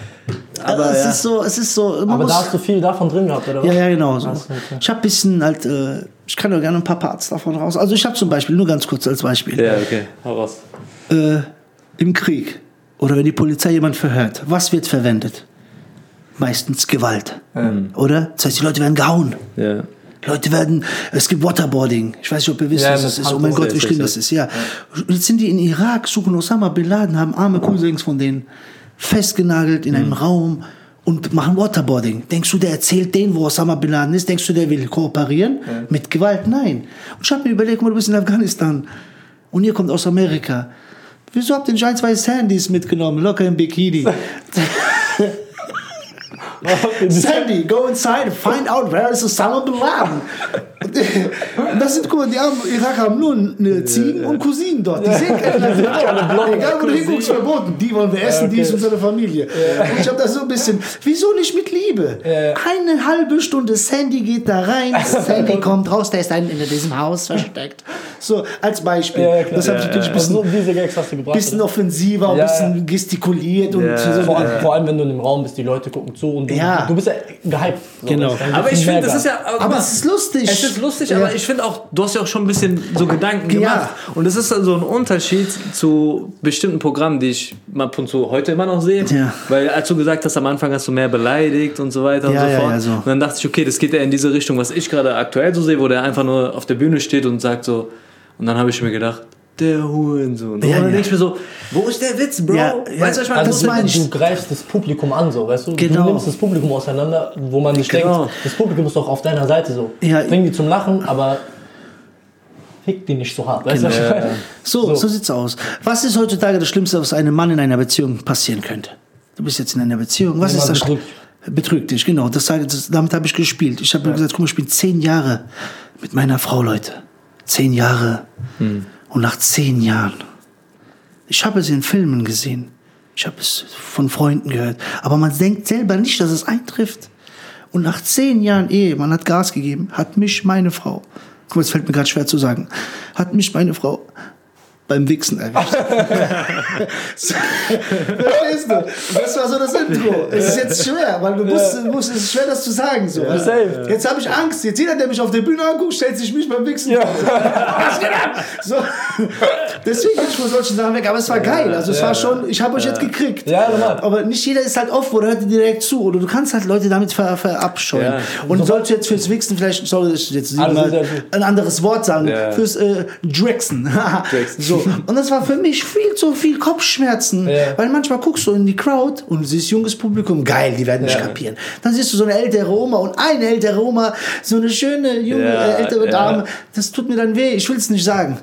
Aber es ja. ist so, es ist so. Aber da hast du viel davon drin gehabt, oder was? ja, ja, genau. So. So, okay. Ich habe ein bisschen halt, äh, ich kann doch gerne ein paar Parts davon raus. Also ich habe zum Beispiel, nur ganz kurz als Beispiel, Ja, okay. Hau raus. äh, im Krieg oder wenn die Polizei jemand verhört, was wird verwendet? Meistens Gewalt. Oder? Das heißt, die Leute werden gehauen. Ja. Leute werden, es gibt Waterboarding. Ich weiß nicht, ob ihr wisst, Ja, was das ist. Oh mein. Gott, wie schlimm das ist. Ja. Jetzt sind die in Irak, suchen Osama Bin Laden, haben arme Cousins von denen festgenagelt in einem Raum und machen Waterboarding. Denkst du, der erzählt denen, wo Osama Bin Laden ist? Denkst du, der will kooperieren? Mit Gewalt? Nein. Und ich habe mir überlegt, guck mal, du bist in Afghanistan und ihr kommt aus Amerika. Wieso habt ihr nicht ein, zwei Sandys mitgenommen? Locker im Bikini. (laughs) (laughs) Sandy, go inside, find out where is Osama Bin Laden. Das sind, guck mal, die haben, Iraker haben nur eine Ziegen und Cousinen dort. Die sehen keine (laughs) Egal, wo du hinguckst, verboten. Die wollen wir essen, die ist unsere Familie. Und ich habe das so ein bisschen, wieso nicht mit Liebe? Eine halbe Stunde, Sandy geht da rein, (laughs) Sandy kommt raus, der ist ein in diesem Haus versteckt. So, als Beispiel. Ja, das habe ich natürlich ein Also, bisschen, diese Gags hast du gebracht. bisschen offensiver, ein bisschen gestikuliert und so. vor, allem, vor allem, wenn du in dem Raum bist, die Leute gucken zu und du, Ja. du bist ja gehypt. So, Genau. Aber ich finde, das ist ja. Aber es ist lustig. Es ist lustig, Ja. aber ich finde auch, du hast ja auch schon ein bisschen so Gedanken Ja. gemacht. Und es ist dann so ein Unterschied zu bestimmten Programmen, die ich mal ab und zu heute immer noch sehe. Ja. Weil als du gesagt hast, am Anfang hast du mehr beleidigt und so weiter Ja, und so ja, fort. ja, so. Und dann dachte ich, okay, das geht ja in diese Richtung, was ich gerade aktuell so sehe, wo der einfach nur auf der Bühne steht und sagt so. Und dann habe ich mir gedacht, der Hurensohn. Ja, und dann ja. denke ich mir so, wo ist der Witz, Bro? Ja, ja. weißt du, was ich meine? Also Das du, du greifst das Publikum an, so, weißt du? Genau. Du nimmst das Publikum auseinander, wo man sich Genau. denkt, das Publikum ist doch auf deiner Seite so. Ja. Bring die zum Lachen, aber fick die nicht so hart, weißt du? was ich meine? So, so, sieht's aus. Was ist heutzutage das Schlimmste, was einem Mann in einer Beziehung passieren könnte? Du bist jetzt in einer Beziehung. Was ist das? betrügt. Betrügt dich, genau. Das, das, damit habe ich gespielt. Ich habe mir gesagt, guck mal, ich bin zehn Jahre mit meiner Frau, Leute. Zehn Jahre. Und nach zehn Jahren. Ich habe es in Filmen gesehen. Ich habe es von Freunden gehört. Aber man denkt selber nicht, dass es eintrifft. Und nach zehn Jahren Ehe, man hat Gas gegeben, hat mich meine Frau, guck mal, es fällt mir gerade schwer zu sagen, hat mich meine Frau beim Wichsen erwischt. (laughs) Verstehst du? Das war so das Intro. Es ist jetzt schwer, weil du musst, musst, es ist schwer, das zu sagen. So. safe. Jetzt habe ich Angst. Jetzt jeder, der mich auf der Bühne anguckt, stellt sich mich beim Wichsen vor. (laughs) Was geht ab? So. Deswegen bin ich von solchen Sachen weg. Aber es war geil. Also es war schon, ich habe euch jetzt gekriegt. Ja, normal. Aber nicht jeder ist halt offen oder hört dir direkt zu. Oder du kannst halt Leute damit ver verabscheuen. Und sollst du jetzt fürs Wichsen vielleicht, soll ich jetzt mal ein anderes Wort sagen, fürs äh, Drexen. (laughs) So, So. Und das war für mich viel zu viel Kopfschmerzen. Weil manchmal guckst du in die Crowd und siehst junges Publikum, geil, die werden nicht kapieren. Dann siehst du so eine ältere Oma und eine ältere Oma, so eine schöne, junge, ältere. Dame. Das tut mir dann weh, ich will es nicht sagen.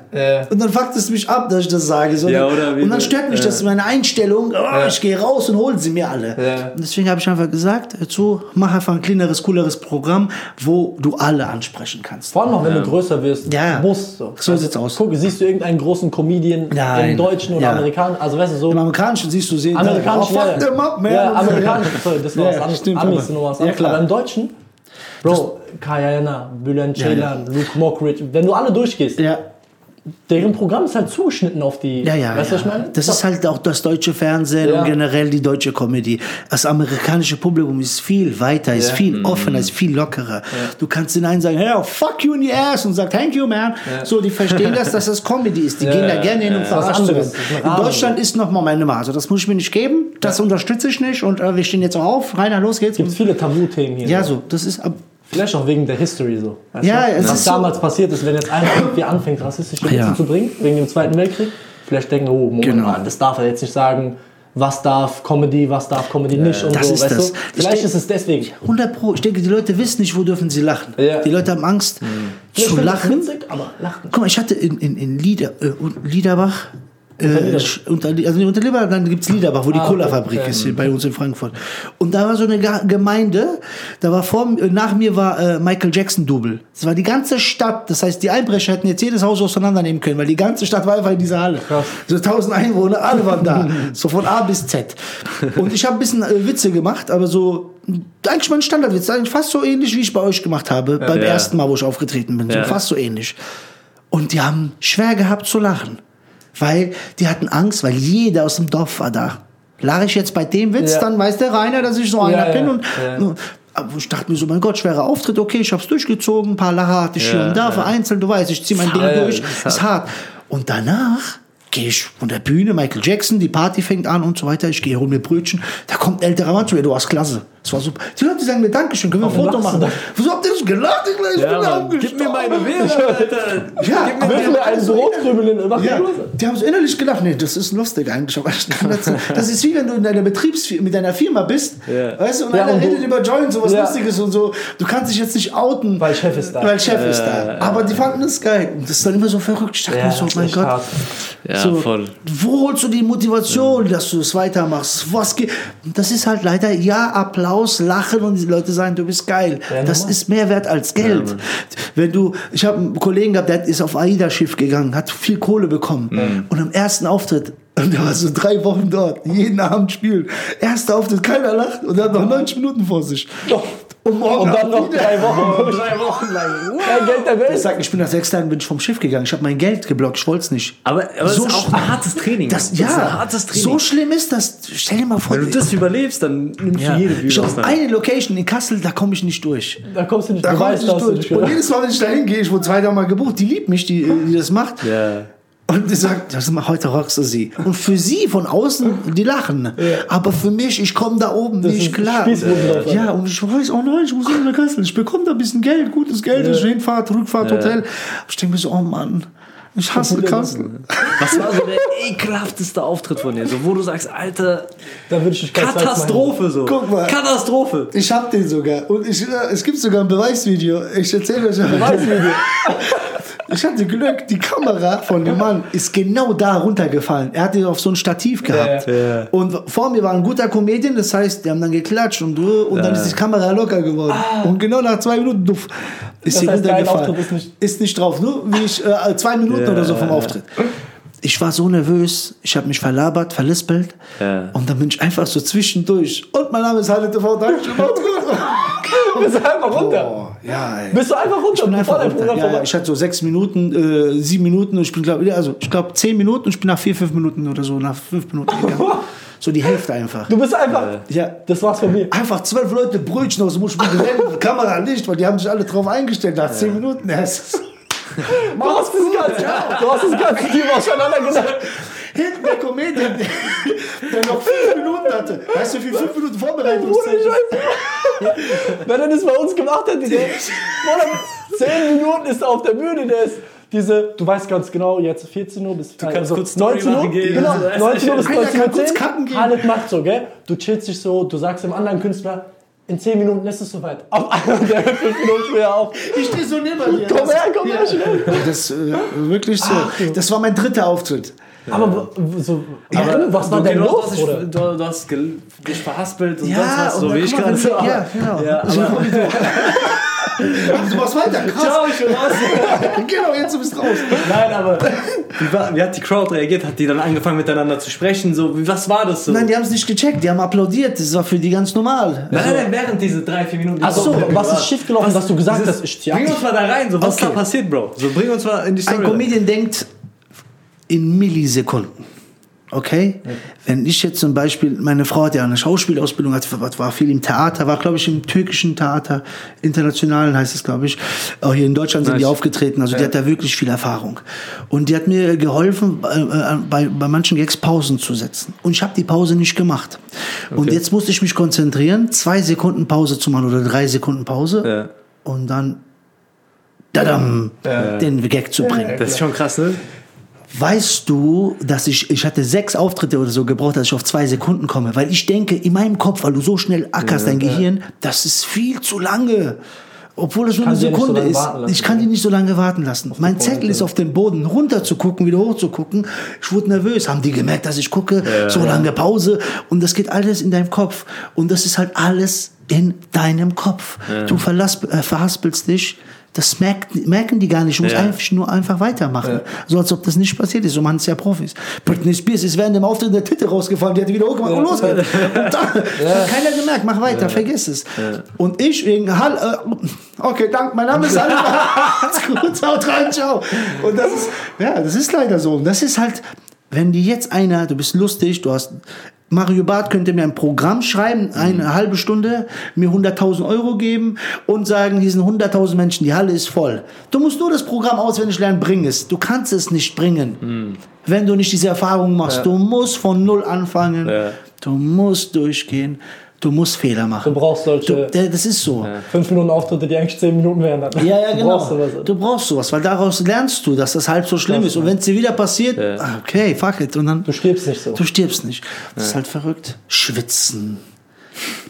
Und dann fuckt es mich ab, dass ich das sage. So, Ja, oder wie und dann stört mich ja. das meine Einstellung, oh, ich gehe raus und holen sie mir alle. Ja. Und deswegen habe ich einfach gesagt, zu, mach einfach ein kleineres, cooleres Programm, wo du alle ansprechen kannst. Vor allem auch, wenn du größer wirst, Ja. musst du. So sieht's aus. Guck, siehst du irgendeinen großen Comedian Nein. im Deutschen oder Ja. Amerikanischen, also weißt du, so Im Amerikanischen siehst du sehen, amerikanisch, oh, fuck ja, them up, man. ja, amerikanisch, sorry, das war Ja, was anderes. stimmt, Amis sind was ja, anderes. klar. aber im Deutschen, Bro, Kayana, Bülent Ja, ja. Ceylan, Luke Mockridge, wenn du alle durchgehst, Ja, deren Programm ist halt zugeschnitten auf die, ja, ja. weißt ja. was ich meine? Das ist halt auch das deutsche Fernsehen Ja. und generell die deutsche Comedy. Das amerikanische Publikum ist viel weiter, ist Ja. viel offener, ist viel lockerer. Du kannst den einen sagen, hey, oh, fuck you in the ass und sagt, thank you, man. So, die verstehen das, dass das Comedy ist. Die gehen da gerne hin, anderes. werden. Das In. Deutschland ist noch mal meine. Also das muss ich mir nicht geben. Das unterstütze ich nicht. Und äh, wir stehen jetzt auch auf. Rainer, los geht's. Gibt viele Tabuthemen hier. Ja, so. Das ist... Vielleicht auch wegen der History so. Weißt Ja, du? Was ist so- damals passiert ist, wenn jetzt einer irgendwie anfängt, rassistische Witze Ja. zu bringen, wegen dem Zweiten Weltkrieg, vielleicht denken, oh, Moment Genau. mal, das darf er jetzt nicht sagen, was darf Comedy, was darf Comedy nicht und das so, ist weißt das. du? Ich Vielleicht denk- ist es deswegen. 100 Pro. Ich denke, die Leute wissen nicht, wo dürfen sie lachen. Ja. Die Leute haben Angst Vielleicht zu lachen. witzig, aber lachen. Guck mal, ich hatte in, in, in Lieder, äh, Liederbach, äh, unter, also unter Liederbach, dann gibt's Liederbach, wo die Ah, Cola-Fabrik okay. ist, bei uns in Frankfurt. Und da war so eine Gemeinde, da war vor, nach mir war äh, Michael Jackson-Double. Das war die ganze Stadt, das heißt, die Einbrecher hätten jetzt jedes Haus auseinandernehmen können, weil die ganze Stadt war einfach in dieser Halle. So 1000 Einwohner, alle waren da. (laughs) so von A bis Z. Und ich habe ein bisschen äh, Witze gemacht, aber so, eigentlich mein Standardwitz, eigentlich fast so ähnlich, wie ich bei euch gemacht habe, beim Ja. ersten Mal, wo ich aufgetreten bin. So Ja. fast so ähnlich. Und die haben schwer gehabt zu lachen. Weil die hatten Angst, weil jeder aus dem Dorf war da. Lache ich jetzt bei dem Witz, Ja. dann weiß der Rainer, dass ich so einer bin. Und, aber ich dachte mir so, mein Gott, schwerer Auftritt, okay, ich hab's durchgezogen, ein paar Lacher hatte ich hier und da, vereinzelt, du weißt, ich zieh mein Ding durch, ist ist hart. Und danach gehe ich von der Bühne, Michael Jackson, die Party fängt an und so weiter, ich gehe, hol mir Brötchen, da kommt ein älterer Mann zu mir, du warst klasse. Das war super. Die Leute sagen mir Dankeschön, können wir ein Foto machen? Wieso habt ihr das gelacht? Ich gleich Ja, bin Mann, gib mir meine Wähler, Alter. Ja, du haben mir einen so Brotkrümel in ja, die haben so innerlich gedacht, nee, das ist lustig eigentlich. aber (laughs) Das ist wie wenn du in deiner Betriebsfirma, mit deiner Firma bist, Ja. weißt du, und Ja, einer und du- redet über Joints, sowas Ja. Lustiges und so. Du kannst dich jetzt nicht outen. Weil Chef ist da. Weil Chef ist da. Aber die fanden das geil. Und das ist dann immer so verrückt. Ich dachte Ja, mir so, mein Gott. hart. Ja, so, voll. Wo holst du die Motivation, dass du es weitermachst? Was geht? Das ist halt leider ja Applaus, Lachen und die Leute sagen, du bist geil. Ja, das ist mehr wert als Geld. Wenn du, ich habe einen Kollegen gehabt, der ist auf AIDA-Schiff gegangen, hat viel Kohle bekommen und am ersten Auftritt und der war so drei Wochen dort, jeden Abend spielen. Erster Auftritt, keiner lacht und er hat noch 90 Minuten vor sich. Und morgen Und dann noch wieder. drei Wochen. (laughs) Drei Wochen lang. Kein Geld der Ich Welt. sag, ich bin nach sechs Tagen bin ich vom Schiff gegangen. Ich habe mein Geld geblockt, ich wollte es nicht. Aber, aber So das ist auch ein hartes Training. Das, Mann. ja, ist ein hartes Training. so schlimm ist das. Stell dir mal vor, Wenn du das überlebst, dann nimmst ja, du jede ich Bühne habe auseinander. eine Location in Kassel, da komme ich nicht durch. Da kommst du nicht, Da du ich weißt, nicht durch. nicht Und jedes Mal, wenn ich da hingehe, ich wurde zwei, drei Mal gebucht, die liebt mich, die, die das macht. Ja. Und die sagt, das ist heute rockst du sie. Und für sie von außen, die lachen. Aber für mich, ich komme da oben nicht ist klar. Drauf, Ja, und ich weiß, oh nein, ich muss in der Kassel. Ich bekomme da ein bisschen Geld, gutes Geld, ich Hinfahrt, Rückfahrt, Hotel. Ich denke mir so, oh Mann, ich hasse Kassel. Was war so der ekelhafteste Auftritt von dir? So, wo du sagst, Alter, Da ich Mal Katastrophe so. Guck mal. Katastrophe. Ich hab den sogar. Und ich, äh, es gibt sogar ein Beweisvideo. Ich erzähle euch. Beweisvideo. (laughs) Ich hatte Glück, die Kamera von dem Mann ist genau da runtergefallen. Er hat die auf so ein Stativ gehabt. Ja. Und vor mir war ein guter Comedian, das heißt, die haben dann geklatscht und, und dann ist die Kamera locker geworden. Und genau nach zwei Minuten duff, ist sie runtergefallen. Ist nicht- ist nicht drauf, nur wie ich äh, zwei Minuten oder so vom. Auftritt. Ich war so nervös, ich habe mich verlabert, verlispelt Ja. und dann bin ich einfach so zwischendurch. Und mein Name ist Halle TV, danke schön. (laughs) Bist du einfach runter. Boah, ja, ey. Bist du einfach runter, Ich bin einfach runter. Ja, ja, ich hatte so sechs Minuten, äh, sieben Minuten und ich bin, glaube also ich glaube zehn Minuten und ich bin nach vier, fünf Minuten oder so, nach fünf Minuten (laughs) gegangen. so die Hälfte einfach. Du bist einfach. Ja. Das war's von mir. Einfach zwölf Leute Brötchen aus dem Mund Kamera nicht, weil die haben sich alle drauf eingestellt nach zehn Minuten. Ja, ist- (laughs) Du hast das ganze, du hast das ganze Team auseinander gedacht. Hinten der Comedian, der noch fünf Minuten hatte. Weißt du, wie viel fünf Minuten Vorbereitungszeit ist? Wenn er das bei uns gemacht hätte, der, zehn Minuten ist er auf der Bühne, der ist diese, du weißt ganz genau, jetzt 14 Uhr bis kannst kurz Story 19 Uhr, gehen. genau, Also, das ist 19 Uhr bis Einer 19 kann Uhr kurz 10. kacken gehen. Halit macht so, gell? Du chillst dich so, du sagst dem anderen Künstler, in 10 Minuten ist es soweit. Auf einmal der hört 5 Minuten früher auf. Ich stehe so neben dir. Komm her, komm her, schnell. Das äh, wirklich so. Das war mein dritter Auftritt. Aber w- so, Aber was war du, denn los? Du hast, dich, Oder? du, du hast dich verhaspelt und Ja, sonst was, so und wie ich gerade. so. (laughs) ja, genau. Ja, aber, (laughs) Aber du machst weiter, krass. ciao, ich bin raus. (laughs) genau, jetzt du bist raus. Nein, aber wie, war, wie hat die Crowd reagiert? Hat die dann angefangen miteinander zu sprechen? So, wie, was war das so? Nein, die haben es nicht gecheckt, die haben applaudiert. Das war für die ganz normal. nein, nein, nein, während diese drei, vier Minuten. Also, So, was ist schiefgelaufen, dass du gesagt dieses- hast, ich Bring uns mal da rein, so, was Okay. da passiert, Bro. So, bring uns mal in die Story. Ein Comedian denkt in Millisekunden. Okay? Wenn ich jetzt zum Beispiel, meine Frau hat ja eine Schauspielausbildung, hat, war viel im Theater, war glaube ich im türkischen Theater, internationalen heißt es glaube ich. Auch hier in Deutschland sind die Nice. aufgetreten, also die hat da wirklich viel Erfahrung. Und die hat mir geholfen, äh, äh, bei, bei manchen Gags Pausen zu setzen. Und ich habe die Pause nicht gemacht. Und jetzt musste ich mich konzentrieren, zwei Sekunden Pause zu machen oder drei Sekunden Pause Ja. und dann dadam, den Gag zu bringen. Das ist schon krass, ne? Weißt du, dass ich, ich hatte sechs Auftritte oder so gebraucht, dass ich auf zwei Sekunden komme, weil ich denke, in meinem Kopf, weil du so schnell ackerst, dein Gehirn, das ist viel zu lange. Obwohl es nur eine so Sekunde lange ist. Ich kann die nicht so lange warten lassen. Mein Zettel ist auf den Boden, runter zu gucken, wieder hoch zu gucken. Ich wurde nervös. Haben die gemerkt, dass ich gucke? so lange Pause. Und das geht alles in deinem Kopf. Und das ist halt alles in deinem Kopf. Du verlass, äh, verhaspelst dich. Das merkt, merken die gar nicht. Du musst Ja. einfach nur einfach weitermachen. So als ob das nicht passiert ist. So machen es ja Profis. Britney Spears ist während dem Auftritt in der Titte rausgefallen. Die hat wieder hochgemacht. Und los geht's. Und dann hat keiner gemerkt. Mach weiter. Vergiss es. Und ich wegen Hall, äh, okay, danke. Mein Name ist Hall. (laughs) Gut, haut rein, ciao. Und das ist, ja, das ist leider so. Und das ist halt, wenn dir jetzt einer, du bist lustig, du hast, Mario Barth könnte mir ein Programm schreiben, eine halbe Stunde, mir 100.000 Euro geben und sagen, hier sind 100.000 Menschen, die Halle ist voll. Du musst nur das Programm auswendig lernen, bring es. Du kannst es nicht bringen, wenn du nicht diese Erfahrung machst. Du musst von Null anfangen. Ja. Du musst durchgehen. Du musst Fehler machen. Du brauchst solche Du, der- das ist so. 5 Minuten Auftritte, die eigentlich 10 Minuten wären. Dann. Ja, ja, Du genau. brauchst sowas. Du brauchst sowas, weil daraus lernst du, dass das halb so schlimm ist. Und wenn es dir wieder passiert, ah, okay, fuck it. Und dann Du stirbst nicht so. du stirbst nicht. Das ist halt verrückt. Schwitzen.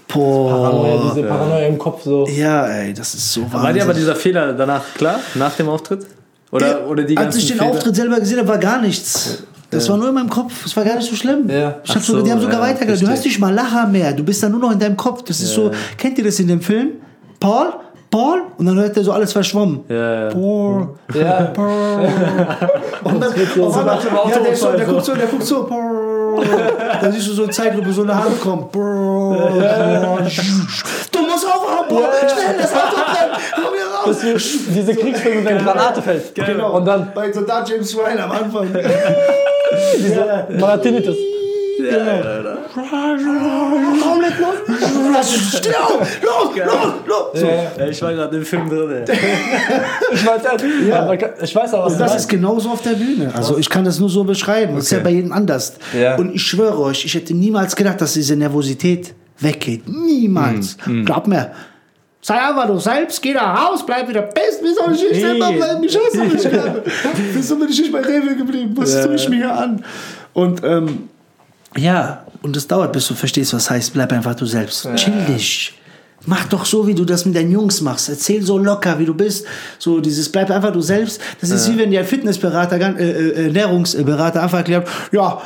Paranoia, Boah. diese Paranoia im Kopf so. Ja, ey, das ist so War dir aber dieser Fehler danach klar, nach dem Auftritt? Oder, oder die Als ganzen ich den Fehler? Auftritt selber gesehen habe, war gar nichts. Das war nur in meinem Kopf. Es war gar nicht so schlimm. Ja. Ich hab sogar, so, die haben sogar ja, weitergehört. Du hast nicht mal Lacher mehr. Du bist dann nur noch in deinem Kopf. Das ist so. Kennt ihr das in dem Film? Paul? Paul? Und dann hört er so alles verschwommen. Ja, ja. Paul. Ja. Paul. (laughs) Und dann so nach dem ja, der, so, der guckt so, der guckt so. Paul. Da siehst du so eine Zeitlupe, so eine Hand kommt. Du musst aufhauen, Paul. Schnell, das Auto brennt. Komm hier raus. Das ist diese Kriegsfilme, wenn Granate fällt. Genau. Und dann bei Soldat James Ryan am Anfang. (laughs) diese Maratinitis. Komplett los. Steh auf. Los, los, los. So. Ja, ich war gerade im Film drin. (laughs) Ich weiß, ja. ich weiß aber, was du Das meinst. ist genauso auf der Bühne. Also ich kann das nur so beschreiben. Das ist ja bei jedem anders. Ja. Und ich schwöre euch, ich hätte niemals gedacht, dass diese Nervosität weggeht. Niemals. Glaub mir. Sei einfach du selbst, geh nach Haus, bleib wieder best. Wie soll ich nicht selber bleiben? Ich hasse mich gerne. Wieso bin ich nicht bei Rewe geblieben? Was tue ich mir hier an? Und ähm, ja, und es dauert, bis du verstehst, was heißt, bleib einfach du selbst. Chill dich. Mach doch so, wie du das mit deinen Jungs machst. Erzähl so locker, wie du bist. So dieses bleib einfach du selbst. Das ist wie wenn dir ein Fitnessberater, äh, äh, Ernährungsberater einfach erklärt, ja,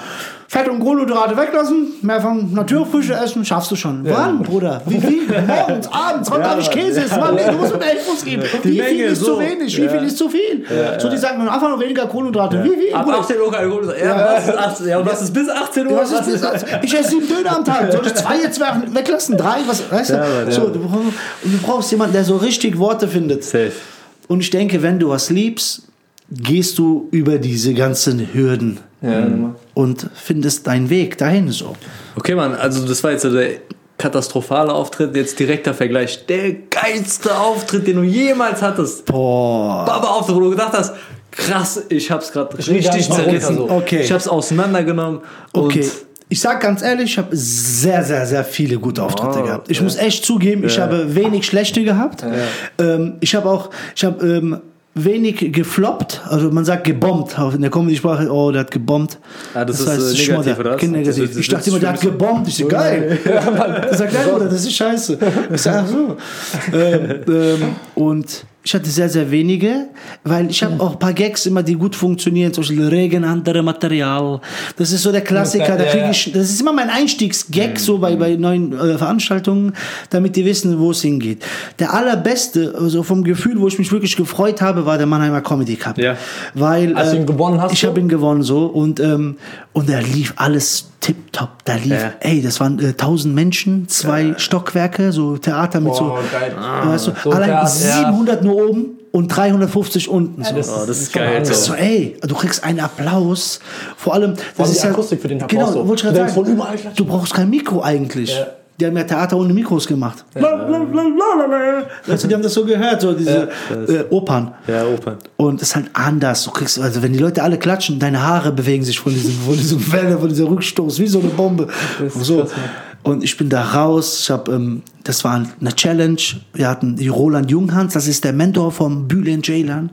Fett und Kohlenhydrate weglassen, mehr von Naturfrüchte essen, schaffst du schon. Wann, Bruder? Wie viel? (laughs) Morgens, abends, wann darf ich Käse essen? Wann? Nee, du musst mit der Infos geben. Wie viel Menge, ist so. zu wenig? Wie viel ist zu viel? So, die sagen einfach nur weniger Kohlenhydrate. Wie viel? Ab Bruder? 18 Uhr Alkohol. Ja, was ist 18? Ja, und was ist bis 18 Uhr? Was ist das? Ich esse sieben Döner am Tag. Soll ich zwei jetzt weg- weglassen? Drei? Was, weißt du? Ja, ja. So, du, brauchst, und du brauchst jemanden, der so richtig Worte findet. Safe. Und ich denke, wenn du was liebst, gehst du über diese ganzen Hürden und findest deinen Weg dahin so. Okay, Mann, also das war jetzt der katastrophale Auftritt. Jetzt direkter Vergleich. Der geilste Auftritt, den du jemals hattest. Boah. Baba-Auftritt, wo du gedacht hast, krass, ich hab's gerade richtig zerrissen. Okay. Ich hab's auseinandergenommen. Okay. Ich sag ganz ehrlich, ich habe sehr, sehr, sehr viele gute Auftritte Oh, gehabt. Ich muss echt zugeben, ich habe wenig schlechte gehabt. Ähm, ich habe auch, ich habe ähm, wenig gefloppt, also man sagt gebombt in der Comedy-Sprache, oh, der hat gebombt. Ah, das ist, äh, negativ, oder? Kind negativ. Das ich das dachte immer, der hat gebombt. Ich so, geil. Er (laughs) sagt, nein, Bruder, das ist scheiße. Ich sag, ach so. (laughs) ähm, ähm, und ich hatte sehr, sehr wenige, weil ich habe auch ein paar Gags immer, die gut funktionieren, zum Beispiel Regen, andere Material. Das ist so der Klassiker, da kriege ich, das ist immer mein Einstiegsgag so bei, bei neuen äh, Veranstaltungen, damit die wissen, wo es hingeht. Der allerbeste, also vom Gefühl, wo ich mich wirklich gefreut habe, war der Mannheimer Comedy Cup. Ja. Weil, Als du äh, ihn gewonnen hast, Ich so? habe ihn gewonnen so und, ähm, und da lief alles tipptopp. Da lief, Ja. ey, das waren äh, 1000 Menschen, zwei Stockwerke, so Theater mit Boah, so, geil. weißt du, So allein Theater, ja. 700 nur oben und 350 unten. So. das Oh, das ist geil, anders. so. So, ey, du kriegst einen Applaus. Vor allem, das allem ist die ja, Akustik für den Applaus Genau, so. wollte ich Du gerade sagen. von überall klatschen. Du brauchst kein Mikro eigentlich. Ja. Die haben ja Theater ohne Mikros gemacht. Weißt du, die haben das so gehört, so diese äh, Opern. Ja, Opern. Und es ist halt anders. Du kriegst, also wenn die Leute alle klatschen, deine Haare bewegen sich von diesem, von diesem Welle, von diesem Rückstoß, wie so eine Bombe. Ist so. krass, und ich bin da raus. Ich habe, ähm, das war eine Challenge. Wir hatten die Roland Junghans, das ist der Mentor vom Bülent Ceylan.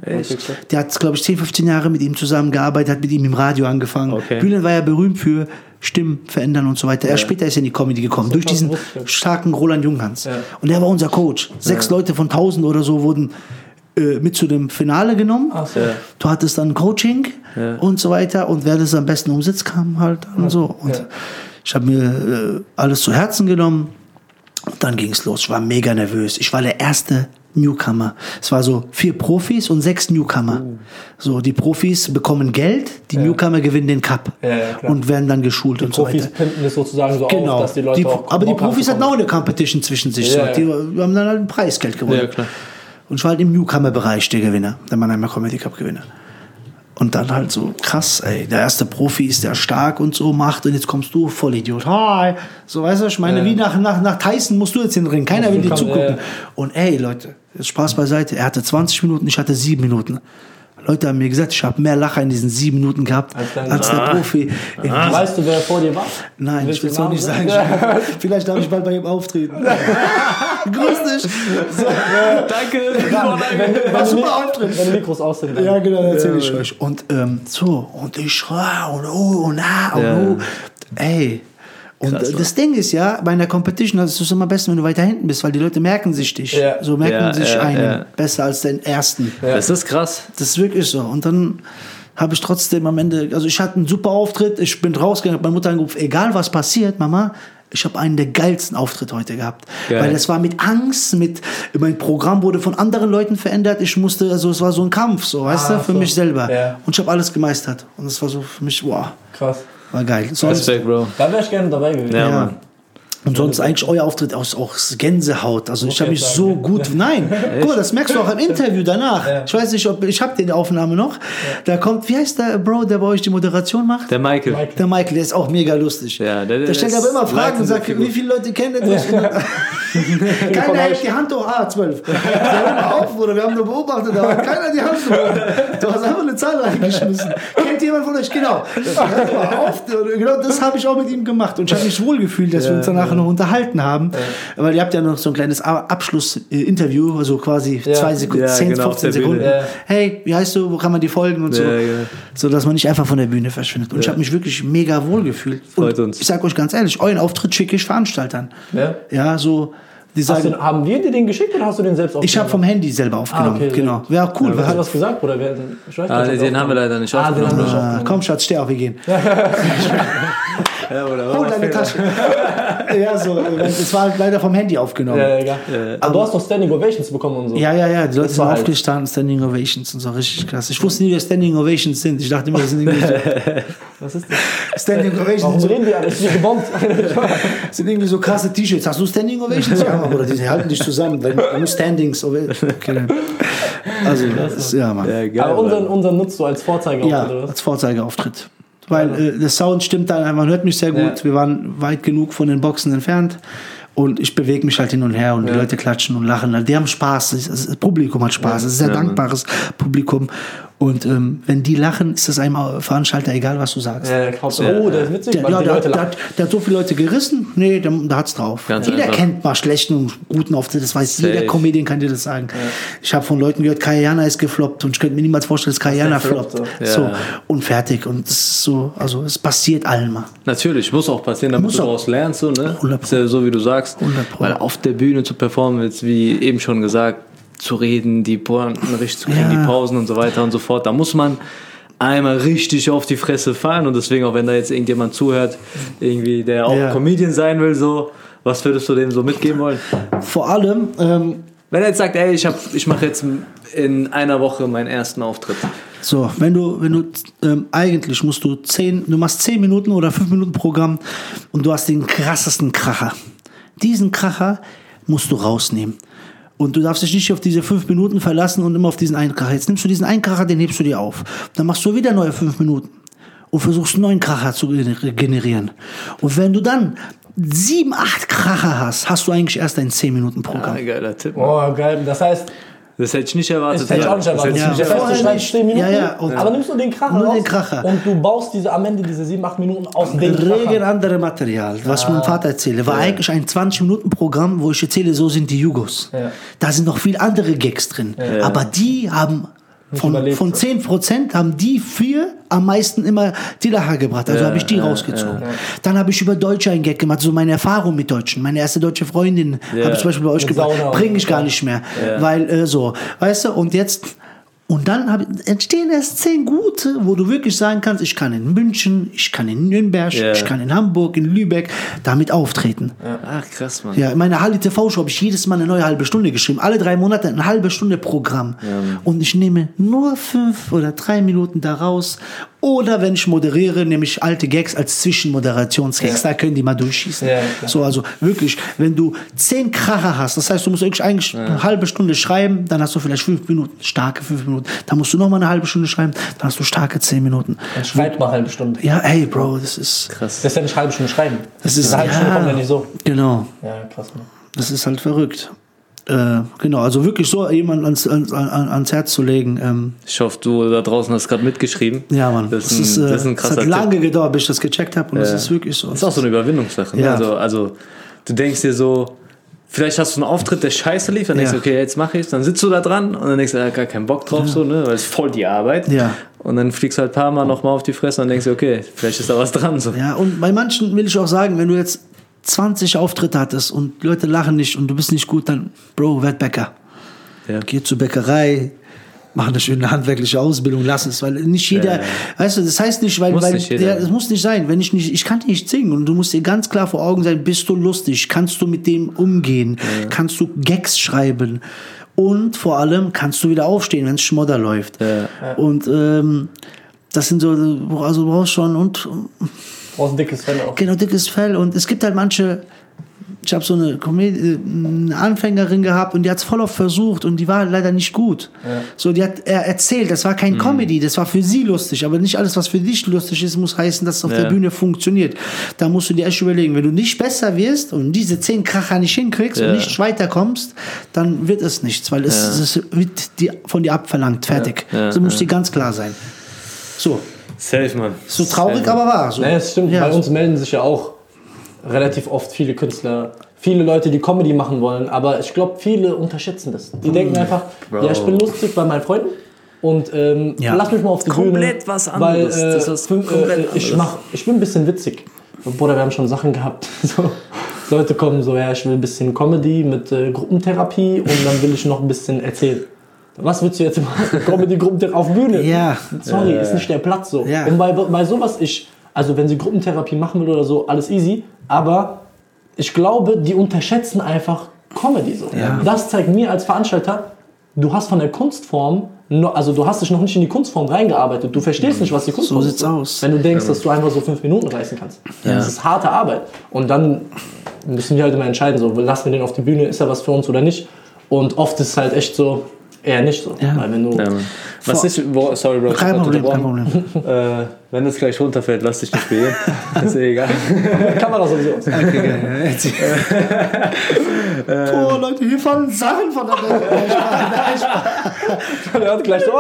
Der hat, glaube ich, 10, 15 Jahre mit ihm zusammengearbeitet, hat mit ihm im Radio angefangen. Okay. Bülent war ja berühmt für Stimmen verändern und so weiter. Erst später ist er in die Comedy gekommen, durch diesen ich. starken Roland Junghans. Ja. Und der war unser Coach. Sechs Leute von 1000 oder so wurden äh, mit zu dem Finale genommen. Ach. Du hattest dann Coaching und so weiter und wer das am besten umsetzt, kam halt und so. Und Ja. ich habe mir äh, alles zu Herzen genommen und dann ging es los. Ich war mega nervös. Ich war der erste Newcomer. Es war so vier Profis und sechs Newcomer. Oh. So, die Profis bekommen Geld, die Newcomer gewinnen den Cup Ja, ja, und werden dann geschult und so Profis weiter. pimpen das sozusagen so Genau. auf, dass die Leute Die- auch aber die Profis hatten auch eine Competition zwischen sich. Ja, so. ja. Die, haben dann halt ein Preisgeld gewonnen. Ja, klar. Und ich war halt im Newcomer-Bereich der Gewinner, der Mannheimer Comedy Cup-Gewinner. Und dann halt so krass, ey, der erste Profi ist der stark und so macht und jetzt kommst du, Vollidiot. Hi. So, weißt du, ich meine, Ja. wie nach, nach, nach Tyson musst du jetzt in den Ring. Keiner will dir zugucken. ja. Und ey, Leute, Spaß beiseite. Er hatte 20 Minuten, ich hatte 7 Minuten. Leute haben mir gesagt, ich habe mehr Lacher in diesen sieben Minuten gehabt Als als der Profi. In Weißt du, wer vor dir war? Nein, Willst ich will es auch nicht sagen. (laughs) Vielleicht darf ich bald bei ihm auftreten. (laughs) Grüß dich. So, Danke. Wenn, wenn, War wenn, super Auftritt. wenn die Mikros aus sind. dann- Ja, genau, erzähle ich euch. Und ähm, so, und ich schrei und oh und ah und Ja. oh. Ey. Und Krass, das Ding ist ja, bei einer Competition das ist es immer besser, wenn du weiter hinten bist, weil die Leute merken sich dich. Ja. So merken Ja, sich ja, einen ja. besser als den ersten. Das ist krass. Das ist wirklich so. Und dann habe ich trotzdem am Ende, also ich hatte einen super Auftritt, ich bin rausgegangen, habe meine Mutter angerufen, egal was passiert, Mama, ich habe einen der geilsten Auftritte heute gehabt. Geil. Weil das war mit Angst, mit, mein Programm wurde von anderen Leuten verändert, ich musste, also es war so ein Kampf, so, weißt Ah, du, für so. mich selber. Ja. Und ich habe alles gemeistert. Und das war so für mich, wow, Krass. War geil. Sonst, Respekt, Bro. Da wäre ich gerne dabei gewesen. Ja, ja. Mann. Und sonst eigentlich euer Auftritt aus auch Gänsehaut. Also ich habe mich so sagen. gut. (laughs) Nein, guck mal, das merkst du auch im Interview danach. Ja. Ich weiß nicht, ob ich habe die Aufnahme noch. Da kommt, wie heißt der Bro, der bei euch die Moderation macht? Der Michael. Michael. Der Michael, der ist auch mega lustig. Ja, der- der, stellt aber immer Fragen und sagt, wie viele Leute kennen das? (laughs) keiner hält die Hand hoch. Ah, zwölf. Hör mal auf, Bruder, wir haben nur beobachtet, da hat keiner die Hand hoch. Du hast einfach eine Zahl reingeschmissen. Kennt jemand von euch? Genau. Auf. Genau das habe ich auch mit ihm gemacht. Und ich habe mich wohl gefühlt, dass wir uns danach noch unterhalten haben. Weil ihr habt ja noch so ein kleines Abschlussinterview, also quasi Ja. zwei Sekunden, Ja, 10, genau, auf 15 der Bühne. Sekunden. Ja. Hey, wie heißt du? Wo kann man dir folgen und so. Ja, ja. So dass man nicht einfach von der Bühne verschwindet. Und ich habe mich wirklich mega wohl gefühlt. Freut und uns. Ich sage euch ganz ehrlich, euren Auftritt schicke ich Veranstaltern. Ja? Ja, so, die sagen, du, haben wir dir den geschickt oder hast du den selbst aufgenommen? ich habe vom Handy selber aufgenommen. Ah, okay, genau. Ja, cool. Ja, hast du was gesagt? Oder wer, ich weiß Ah, nicht, nee, was den haben wir leider nicht Ah, den haben wir aufgenommen. Ah, aufgenommen. komm, Schatz, steh auf, wir gehen. (laughs) Ja, oder? Hol deine Tasche. (laughs) ja, so. äh, Es war halt leider vom Handy aufgenommen. Ja, egal. Aber du hast doch Standing Ovations bekommen und so. Ja, ja, ja, die Leute Das sind war halt- aufgestanden, Standing Ovations und so, richtig krass. Ich wusste nie, wer Standing Ovations sind. Ich dachte immer, das sind irgendwie so (laughs) Was ist das? Standing Warum Ovations. So, reden die alles wie gebombt? (laughs) sind irgendwie so krasse T-Shirts. Hast du Standing Ovations? Ja, oder die halten dich zusammen, weil nur Standings. Ovations. Okay. Also, das ist, ja, Mann. Ja, geil. Aber unseren, unseren nutzt du als Vorzeigeauftritt, Ja, oder was? als Vorzeigeauftritt. Weil äh, der Sound stimmt dann, man hört mich sehr gut. Ja. Wir waren weit genug von den Boxen entfernt. Und ich bewege mich halt hin und her und die Leute klatschen und lachen. Die haben Spaß. Das, das Publikum hat Spaß. Es ist ein sehr dankbares Publikum. Und ähm, wenn die lachen, ist das einem Veranstalter egal, was du sagst. Äh, Hauptsache, oh, der ist witzig, Der, weil ja, die der, Leute der, lachen. hat, der hat so viele Leute gerissen, nee, der, der hat's drauf. Ganz jeder einfach. kennt mal schlechten und guten Auftritt, das weiß Safe. jeder Comedian kann dir das sagen. Ich habe von Leuten gehört, Kayana ist gefloppt und ich könnte mir niemals vorstellen, dass Kayana floppt, floppt. so. Ja. und fertig. Und das ist so, also es passiert allen mal. Natürlich, muss auch passieren, damit Muss du auch. daraus lernst, so, ne? 100 Ist ja so, wie du sagst. 100 Pro. Weil auf der Bühne zu performen, jetzt wie eben schon gesagt, zu reden, die Pointen richtig zu kriegen, Ja. die Pausen und so weiter und so fort. Da muss man einmal richtig auf die Fresse fallen und deswegen auch wenn da jetzt irgendjemand zuhört, irgendwie der auch Ja. Comedian sein will, so, was würdest du dem so mitgeben wollen? Vor allem, ähm, Wenn er jetzt sagt, ey, ich, hab, ich mache jetzt in einer Woche meinen ersten Auftritt. So, wenn du, wenn du ähm, eigentlich musst du zehn, du machst zehn Minuten oder fünf Minuten Programm und du hast den krassesten Kracher. Diesen Kracher musst du rausnehmen. Und du darfst dich nicht auf diese fünf Minuten verlassen und immer auf diesen einen Kracher. Jetzt nimmst du diesen einen Kracher, den hebst du dir auf. Dann machst du wieder neue fünf Minuten und versuchst einen neuen Kracher zu gener- generieren. Und wenn du dann sieben, acht Kracher hast, hast du eigentlich erst ein zehn Minuten Programm. Ah, geiler Tipp. Oh, geil. Das heißt, Das hätte ich nicht erwartet. das hätte ich auch nicht Das erwartet. ich Ja. Das du Vorher schreibst nicht. 10 Minuten, Ja, ja, und- aber nimmst du den Kracher Nur raus den Kracher. und du baust diese am Ende diese 7, 8 Minuten aus dem Regen andere Material, was ich meinem Vater erzähle, war eigentlich ein 20-Minuten-Programm, wo ich erzähle, so sind die Jugos. Ja. Da sind noch viel andere Gags drin. Aber die haben von, von so. 10% haben die vier am meisten immer die Lacher gebracht. Also Ja, habe ich die ja, rausgezogen. Dann habe ich über Deutsche einen Gag gemacht, so meine Erfahrung mit Deutschen. Meine erste deutsche Freundin Ja. habe ich zum Beispiel bei euch gebracht. Bringe ich gar nicht mehr. Weil äh, so, weißt du, und jetzt. Und dann hab, entstehen erst zehn gute, wo du wirklich sagen kannst, ich kann in München, ich kann in Nürnberg, Ja. ich kann in Hamburg, in Lübeck damit auftreten. Ach, krass, Mann. Ja, in meiner Halli TV-Show habe ich jedes Mal eine neue halbe Stunde geschrieben. Alle drei Monate eine halbe Stunde Programm. und ich nehme nur fünf oder drei Minuten daraus. Oder wenn ich moderiere, nehme ich alte Gags als Zwischenmoderationsgags. Da können die mal durchschießen. Ja, so, also wirklich, wenn du zehn Kracher hast, das heißt, du musst wirklich eigentlich eine halbe Stunde schreiben, dann hast du vielleicht fünf Minuten, starke fünf Minuten. Dann musst du noch mal eine halbe Stunde schreiben, dann hast du starke zehn Minuten. Dann schreib mal eine halbe Stunde. Ja, ey, Bro, das ist, Krass. Das ist ja nicht halbe Stunde schreiben. das ist, eine halbe Stunde kommt ja nicht so. genau. Ja, krass. Ne? Das ist halt verrückt. Äh, genau, also wirklich so jemand ans, ans, an- ans Herz zu legen. Ähm, Ich hoffe, du da draußen hast gerade mitgeschrieben. ja, Mann. Das ist ein, äh, das ist ein es krasser hat lange Tipp. gedauert, bis ich das gecheckt habe und das ist wirklich so. Das ist auch so eine Überwindungssache. Ne? Ja. Also, also, du denkst dir so, vielleicht hast du einen Auftritt, der scheiße lief, dann denkst Ja. du, okay, jetzt mache ich Dann sitzt du da dran und dann denkst du, ja, gar keinen Bock drauf, so, ne? weil es voll die Arbeit. Ja. Und dann fliegst du halt ein paar Mal nochmal auf die Fresse und denkst dir, okay, vielleicht ist da was dran. So. Ja, und bei manchen will ich auch sagen, wenn du jetzt 20 Auftritte hattest und Leute lachen nicht und du bist nicht gut, dann, Bro, werd Bäcker. Ja. Geh zur Bäckerei, mach eine schöne handwerkliche Ausbildung, lass es, weil nicht jeder, Ja. weißt du, das heißt nicht, weil, weil nicht ja, das muss nicht sein, wenn ich nicht, ich kann nicht singen und du musst dir ganz klar vor Augen sein, bist du lustig, kannst du mit dem umgehen, kannst du Gags schreiben und vor allem kannst du wieder aufstehen, wenn es Schmodder läuft. Ja. Und ähm, das sind so, also du brauchst schon und Brauchst ein dickes Fell auch. Genau, dickes Fell. Und es gibt halt manche. Ich habe so eine, Comedi eine Anfängerin gehabt und die hat es voll oft versucht und die war leider nicht gut. So, die hat er erzählt, das war Mhm. kein Comedy, das war für sie lustig, aber nicht alles, was für dich lustig ist, muss heißen, dass es auf Ja. der Bühne funktioniert. Da musst du dir echt überlegen, wenn du nicht besser wirst und diese zehn Kracher nicht hinkriegst Ja. und nicht weiterkommst, dann wird es nichts, weil es, es wird dir, von dir abverlangt, fertig. Ja. So muss dir ganz klar sein. So, Safe, Mann. so traurig, Safe. aber wahr. So. Naja, es stimmt. Ja, Bei uns melden sich ja auch relativ oft viele Künstler, viele Leute, die Comedy machen wollen, aber ich glaube, viele unterschätzen das. Die denken einfach, Bro. ja, ich bin lustig bei meinen Freunden und ähm, Ja. lass mich mal auf die Komplett Bühne. was anderes. Weil, äh, Das ist fünf- komplett äh, ich, mach, ich bin ein bisschen witzig. Bruder, wir haben schon Sachen gehabt. (laughs) So, Leute kommen so, ja, ich will ein bisschen Comedy mit äh, Gruppentherapie und dann will ich noch ein bisschen erzählen. Was willst du jetzt machen? (laughs) Comedy, Gruppentherapie auf Bühne? Ja. Sorry, ist nicht der Platz so. Ja. Und bei, bei sowas, ich, also wenn sie Gruppentherapie machen will oder so, alles easy, aber ich glaube, die unterschätzen einfach Comedy so. Ja. Das zeigt mir als Veranstalter, du hast von der Kunstform, also du hast dich noch nicht in die Kunstform reingearbeitet, du verstehst nicht, was die Kunstform So ist. sieht's aus. Wenn du denkst, dass du einfach so fünf Minuten reißen kannst. Das ist harte Arbeit. Und dann müssen die halt immer entscheiden, so, lassen wir den auf die Bühne, ist er was für uns oder nicht. Und oft ist es halt echt so, eher nicht so. Ja. Ja. Was Vor- ich, wo, sorry, Bro, Kein Problem, kein. Problem. (laughs) Äh, Wenn das gleich runterfällt, lass dich nicht beirren. (laughs) ist eh egal. (laughs) Kamera sowieso aus. Boah, Leute, hier fallen Sachen von der Decke. Der hat gleich so. Oh,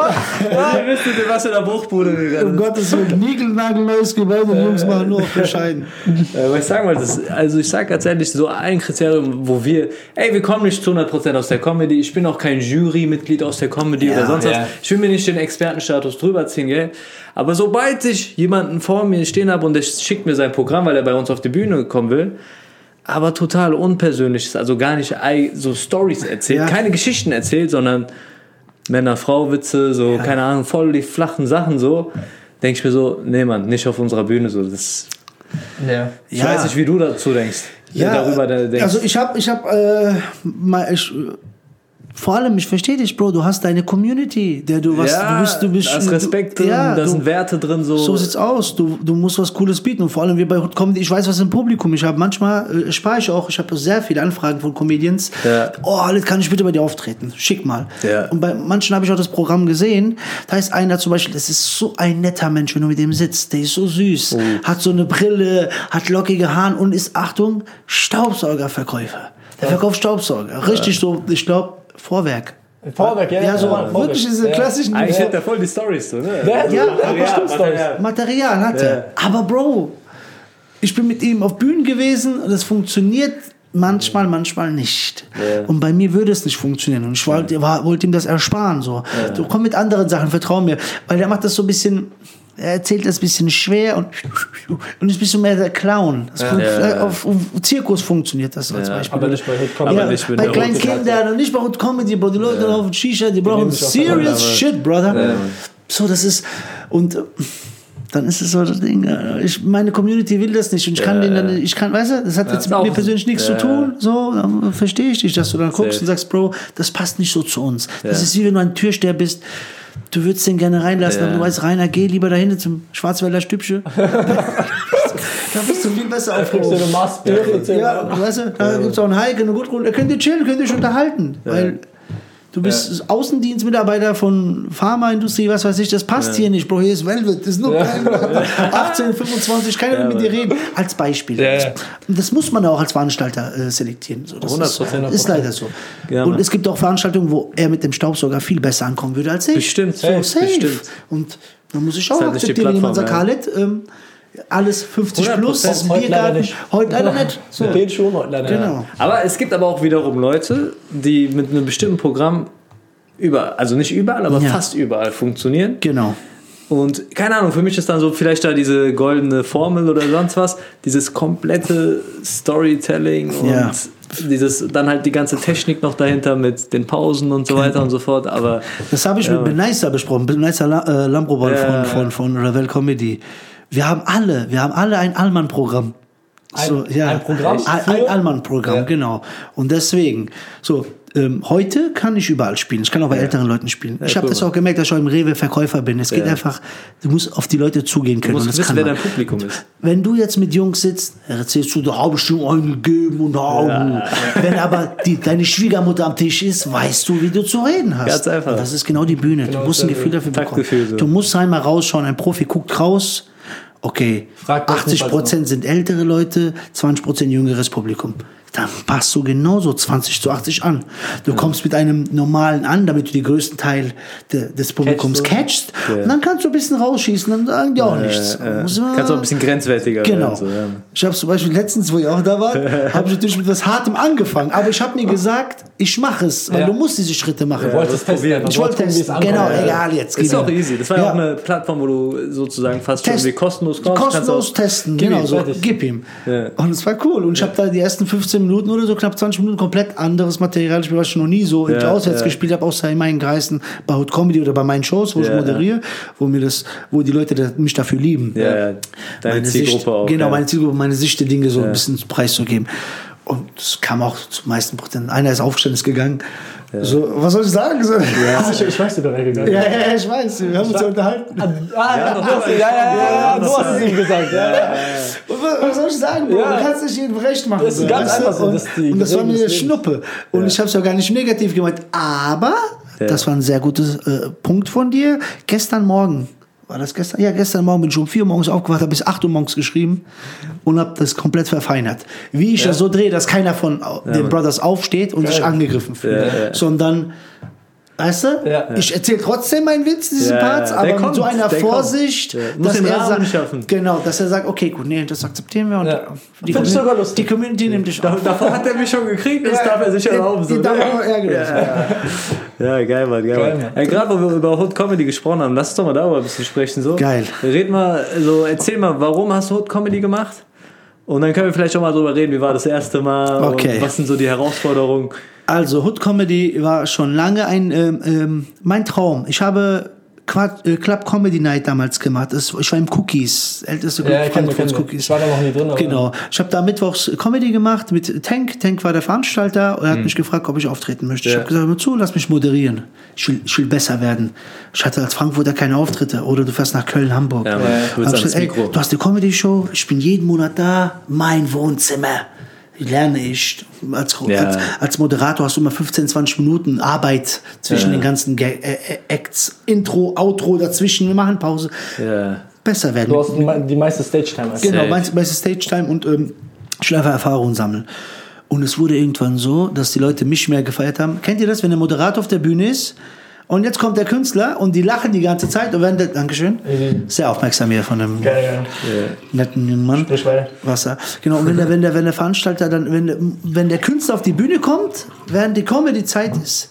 Ihr wisst nicht, was in der Bruchbude Um gegangen Gottes Willen, niegelnagelneues Gebäude, Jungs machen nur auf bescheiden. ist. Äh, was ich sagen wollte, ist, also ich sag ganz ehrlich, so ein Kriterium, wo wir, ey, wir kommen nicht zu 100% aus der Comedy, ich bin auch kein Jurymitglied aus der Comedy Ja, oder sonst ja. was. Ich will mir nicht den Expertenstatus drüber ziehen, gell? Aber sobald ich jemanden vor mir stehen habe und der schickt mir sein Programm, weil er bei uns auf die Bühne kommen will, aber total unpersönlich ist, also gar nicht so Stories erzählt, Ja. keine Geschichten erzählt, sondern Männer-Frau-Witze, so, keine Ahnung, voll die flachen Sachen so, denke ich mir so, nee Mann, nicht auf unserer Bühne so, das, Ja. ich Ja. weiß nicht, wie du dazu denkst, darüber da denkst. also ich habe, ich habe, äh, mal, ich, vor allem, ich verstehe dich, Bro, du hast deine Community, der du was, ja, du bist, du bist, da ist Respekt du, drin, ja, da du, sind Werte drin, so. so sieht's aus. Du, du musst was Cooles bieten. Und vor allem wir bei Hot Comedy, ich weiß was im Publikum. Ich habe manchmal, äh, spare ich auch, ich habe sehr viele Anfragen von Comedians. Ja. Oh, Alit, kann ich bitte bei dir auftreten? Schick mal. Ja. Und bei manchen habe ich auch das Programm gesehen. Da ist einer zum Beispiel, das ist so ein netter Mensch, wenn du mit dem sitzt. Der ist so süß, hat so eine Brille, hat lockige Haare und ist, Achtung, Staubsaugerverkäufer. Der verkauft Staubsauger. Richtig so, ich glaube, Vorwerk. Vorwerk, ja. Ja, so Vorwerk. wirklich diese Ja. klassischen Eigentlich hat der voll die Storys, so, ne? Ja, der bestimmt Storys. Material. Material hat er. Aber Bro, ich bin mit ihm auf Bühnen gewesen und es funktioniert manchmal, manchmal nicht. Und bei mir würde es nicht funktionieren. Und ich wollte, wollte ihm das ersparen. So. Du komm mit anderen Sachen, vertrau mir. Weil der macht das so ein bisschen. Er erzählt das ein bisschen schwer und, und ist ein bisschen mehr der Clown. Das fun- Ja. Auf, auf Zirkus funktioniert das als Beispiel. Aber nicht bei Hit Comedy. Ja, bei kleinen Kindern und nicht bei Hot Comedy, Bro. Die Leute laufen Shisha, die brauchen serious shit, brother. so, das ist. Und äh, dann ist es so das Ding. äh, Ich, meine Community will das nicht. Und ich kann denen dann, ich kann, weißt du, das hat jetzt mit mir persönlich nichts Ja. zu tun. So, dann verstehe ich dich, dass du dann guckst Safe. und sagst, Bro, das passt nicht so zu uns. Das Ja. ist wie wenn du ein Türsteher bist. Du würdest den gerne reinlassen, Ja. aber du weißt, Rainer, geh lieber dahin zum Schwarzwälder Stübsche. (laughs) da bist du viel besser Kriegst du aufgehoben. 10 Ja, Euro? weißt du, da gibt's auch einen Hike, eine gut Da könnt ihr chillen, könnt ihr euch unterhalten. Weil du bist Außendienstmitarbeiter von Pharmaindustrie, was weiß ich, das passt hier nicht, Bro. Hier ist Velvet, das ist nur klein, 18, 25, keiner will mit dir reden. Als Beispiel. Ja, ja. Das muss man auch als Veranstalter äh, selektieren. So, das 100%. ist, ist leider so. Ja, Und es gibt auch Veranstaltungen, wo er mit dem Staubsauger viel besser ankommen würde als ich. Bestimmt, So, safe, bestimmt. Und dann muss ich auch halt akzeptieren, wenn jemand sagt, Khaled, ähm, alles 50 plus, 100%. Heute leider Biergarten. nicht. Heute leider nicht. So. Mit den Schuhen heute leider Genau. Aber es gibt aber auch wiederum Leute, die mit einem bestimmten Programm überall, also nicht überall, aber Ja. fast überall funktionieren. Genau. Und keine Ahnung, für mich ist dann so vielleicht da diese goldene Formel oder sonst was, dieses komplette Storytelling und Ja. dieses dann halt die ganze Technik noch dahinter mit den Pausen und so weiter und so fort. Aber Das habe ich Ja. mit Benaisa besprochen. Benaisa La äh, Lambrobal Ja. von, von, von Ravel Comedy. Wir haben alle, wir haben alle ein Allmann-Programm. So, Ein- ein Programm Ein, Allmann-Programm, Ja. genau. Und deswegen, so, ähm, heute kann ich überall spielen. Ich kann auch bei älteren Leuten spielen. ich habe cool, das auch gemerkt, dass ich auch im Rewe Verkäufer bin. Es geht Ja. einfach, du musst auf die Leute zugehen du können. musst und das wissen, wer dein Publikum ist. Wenn du jetzt mit Jungs sitzt, erzählst du, da habe ich schon einen gegeben und Augen. Wenn aber die, deine Schwiegermutter am Tisch ist, weißt du, wie du zu reden hast. Ganz einfach. Und das ist genau die Bühne. du musst ein Gefühl dafür bekommen. So. Du musst einmal rausschauen. Ein Profi guckt raus. Okay, Frag das 80 Prozent sind ältere Leute, 20 Prozent jüngeres Publikum. Dann passt du genauso 20 zu 80 an. Du kommst mit einem normalen an, damit du den größten Teil de, des Publikums du. catchst. Ja. Und dann kannst du ein bisschen rausschießen, dann sagen die auch nichts. Äh, Muss man- kannst auch ein bisschen grenzwertiger Genau. werden. So, ja. Ich habe zum Beispiel letztens, wo ich auch da war, (laughs) habe ich natürlich mit was Hartem angefangen. Aber ich habe mir gesagt, ich mache es, weil Ja. du musst diese Schritte machen. Du wolltest testen. einfach. Ich Du wollte es. Genau, Ja. egal jetzt. Ist auch easy. Das war ja Ja. auch eine Plattform, wo du sozusagen fast schon Test- wie kostenlos kommst. Kostenlos testen, Gib genau, so, gib ihm. Ja. Und es war cool. Und ich habe da die ersten 15 Minuten oder so, knapp 20 Minuten komplett anderes Material. Ich was ich noch nie so Ja, auswärts ja. gespielt habe, außer in meinen Kreisen bei Hot Comedy oder bei meinen Shows, wo ich Ja, moderiere, wo mir das, wo die Leute mich dafür lieben. Ja, ja. Deine Meine Zielgruppe Sicht, auch. Genau, meine Zielgruppe, meine Sicht der Dinge so ein bisschen preiszugeben. Und es kam auch zu meisten Prozent. Einer ist aufgestanden, ist gegangen. So, was soll ich sagen? So, ja. Ah, ich, ich weiß, wie du weggegangen Ja, ja, ich weiß. Wir haben uns ja unterhalten. Ah, ja, du hast, ja, ja, ja, ja, du hast es ihm gesagt. Ja, ja. Was, was soll ich sagen? Bro? Ja. Du kannst nicht jedem recht machen. Das ist ganz weißt du? einfach so, Und, das die und das war mir eine. Schnuppe. Und ich habe es ja gar nicht negativ gemeint. Aber, das war ein sehr guter äh, Punkt von dir. Gestern Morgen war das gestern? Ja, gestern Morgen bin ich um 4 Uhr morgens aufgewacht, habe bis 8 Uhr morgens geschrieben und habe das komplett verfeinert. Wie ich das so drehe, dass keiner von den Brothers aufsteht und sich angegriffen fühlt, sondern Weißt du? Ja. Ich erzähle trotzdem meinen Witz, diese Ja, Parts, aber Der mit kommt, so einer kommt. Vorsicht, dass er sagt, schaffen. genau, dass er sagt, okay, gut, nee, das akzeptieren wir und Ja. die, Find ich sogar lustig. die Community nimmt dich auf. Davor hat er mich schon gekriegt, das darf er sich erlauben. So, die darf ne? ja. Ja, geil, Mann, geil, Geil, Mann. Gerade wo wir über Hood Comedy gesprochen haben, lass uns doch mal darüber ein bisschen sprechen. So. Geil. Red mal, so, erzähl mal, warum hast du Hood Comedy gemacht? Und dann können wir vielleicht auch mal drüber reden, wie war das erste Mal Okay. was sind so die Herausforderungen. Also, Hood Comedy war schon lange ein ähm, ähm, mein Traum. Ich habe Quad, äh, Club Comedy Night damals gemacht. Das, ich war im Cookies, älteste Club Ja, ich kenn- Frankfurts kenn- Cookies. ich war da noch nie drin, Genau. Ich habe da mittwochs Comedy gemacht mit Tank. Tank war der Veranstalter und er hat mich gefragt, ob ich auftreten möchte. Ich Ja. habe gesagt, hör zu, lass mich moderieren. Ich will, ich will besser werden. Ich hatte als Frankfurter keine Auftritte. Oder du fährst nach Köln, Hamburg. Ja, du ich gesagt, ey, du hast eine Comedy-Show, ich bin jeden Monat da, mein Wohnzimmer. Lerne ich. Als, Ja. als, als Moderator hast du immer 15, 20 Minuten Arbeit zwischen den ganzen Ga- äh, äh, Acts. Intro, Outro dazwischen, wir machen Pause. Ja. Besser werden. Du hast die me- die meiste Stage-Time. Genau, mein, mein Stage-Time und ähm, einfach Erfahrungen sammeln. Und es wurde irgendwann so, dass die Leute mich mehr gefeiert haben. Kennt ihr das, wenn der Moderator auf der Bühne ist und jetzt kommt der Künstler und die lachen die ganze Zeit und werden der, Dankeschön, Mhm. sehr aufmerksam hier von einem Geil, netten jungen Mann. Wasser. Genau, und wenn der, wenn der, wenn der Veranstalter dann, wenn der, wenn der Künstler auf die Bühne kommt, während die Comedy-Zeit ist,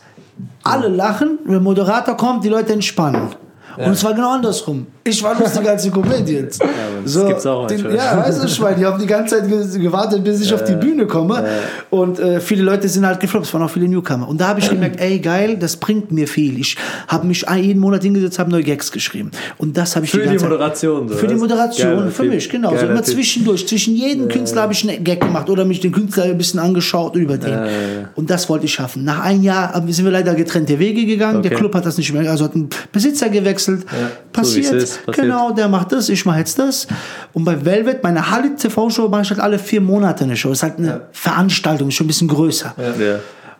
alle lachen, wenn der Moderator kommt, die Leute entspannen. Und es war genau andersrum. Ich war lustiger als die Comedians. das gibt's auch den. Ja, weißt du, ich meine, die haben die ganze Zeit ge- gewartet, bis ich auf die Bühne komme. Und äh, viele Leute sind halt gefloppt, es waren auch viele Newcomer. Und da habe ich gemerkt, ey, geil, das bringt mir viel. Ich habe mich jeden Monat hingesetzt, habe neue Gags geschrieben. Und das habe ich Für die die Zeit- Moderation. So, Für die? Moderation, Geiler für mich, genau. So immer zwischendurch. Zwischen jedem Künstler habe ich einen Gag gemacht oder mich den Künstler ein bisschen angeschaut und über den. Und das wollte ich schaffen. Nach einem Jahr haben- sind wir leider getrennte Wege gegangen. Der Okay. Club hat das nicht mehr, also hat einen Besitzer gewechselt. Passiert. So es passiert. Genau, der macht das, ich mache jetzt das. Und bei Velvet, meine Halle TV-Show, mache ich halt alle vier Monate eine Show. Das ist halt eine Veranstaltung, ist schon ein bisschen größer. Ja.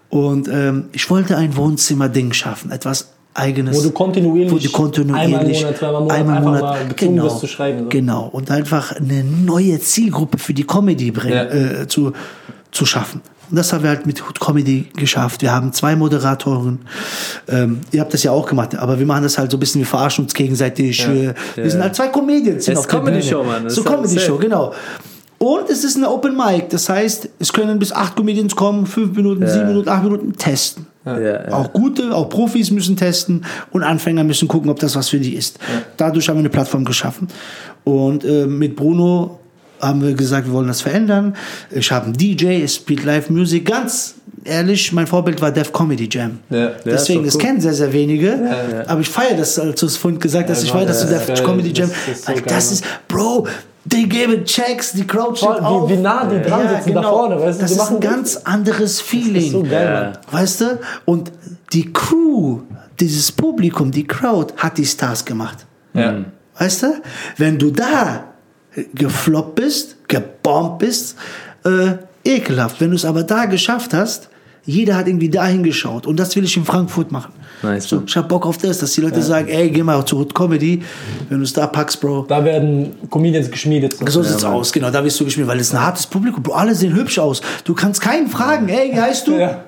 Und ähm, ich wollte ein Wohnzimmer-Ding schaffen, etwas eigenes. Wo du kontinuierlich, wo du kontinuierlich einmal im Monat, zweimal im Monat einmal Monat, mal gezwungen genau, wirst zu schreiben. So. Genau. Und einfach eine neue Zielgruppe für die Comedy bringen, Ja. äh, zu, zu schaffen. Und das haben wir halt mit Hood Comedy geschafft. Wir haben zwei Moderatoren. Ähm, ihr habt das ja auch gemacht, aber wir machen das halt so ein bisschen, wir verarschen uns gegenseitig. Wir, wir sind halt zwei Comedians. Es ist Comedy. Show, Mann. Das So Comedy Show, genau. Und es ist eine Open Mic. Das heißt, es können bis acht Comedians kommen, fünf Minuten, sieben Minuten, acht Minuten testen. Ja, ja. Auch gute, auch Profis müssen testen und Anfänger müssen gucken, ob das was für die ist. Dadurch haben wir eine Plattform geschaffen. Und äh, mit Bruno haben wir gesagt, wir wollen das verändern. Ich habe einen DJ, es spielt Live Music. Ganz ehrlich, mein Vorbild war Def Comedy Jam. Ja. Deswegen, ist das cool. kennen sehr, sehr wenige. Aber ich feiere das, als du es vorhin gesagt hast. ich das ja, zu ist Def geil. Comedy Jam. Das ist so geil, das ist, Bro, die geben Checks, die Crowd steht wie- auf. wie nah die dran sitzen da vorne, weißt du, Das ist ein ganz anderes Feeling. so geil, Ja. Mann. Weißt du? Und die Crew, dieses Publikum, die Crowd hat die Stars gemacht. Ja. Weißt du? Wenn du da gefloppt bist, gebombt bist, äh, ekelhaft. Wenn du es aber da geschafft hast, jeder hat irgendwie da hingeschaut. Und das will ich in Frankfurt machen. Nice, So, ich hab Bock auf das, dass die Leute sagen, ey, geh mal zu Comedy, wenn du es da packst, Bro. Da werden Comedians geschmiedet. So. So sieht's aus, genau, da wirst du gespielt, weil es ein hartes Publikum, Bro, alle sehen hübsch aus. Du kannst keinen fragen, ey, wie heißt du? Ja.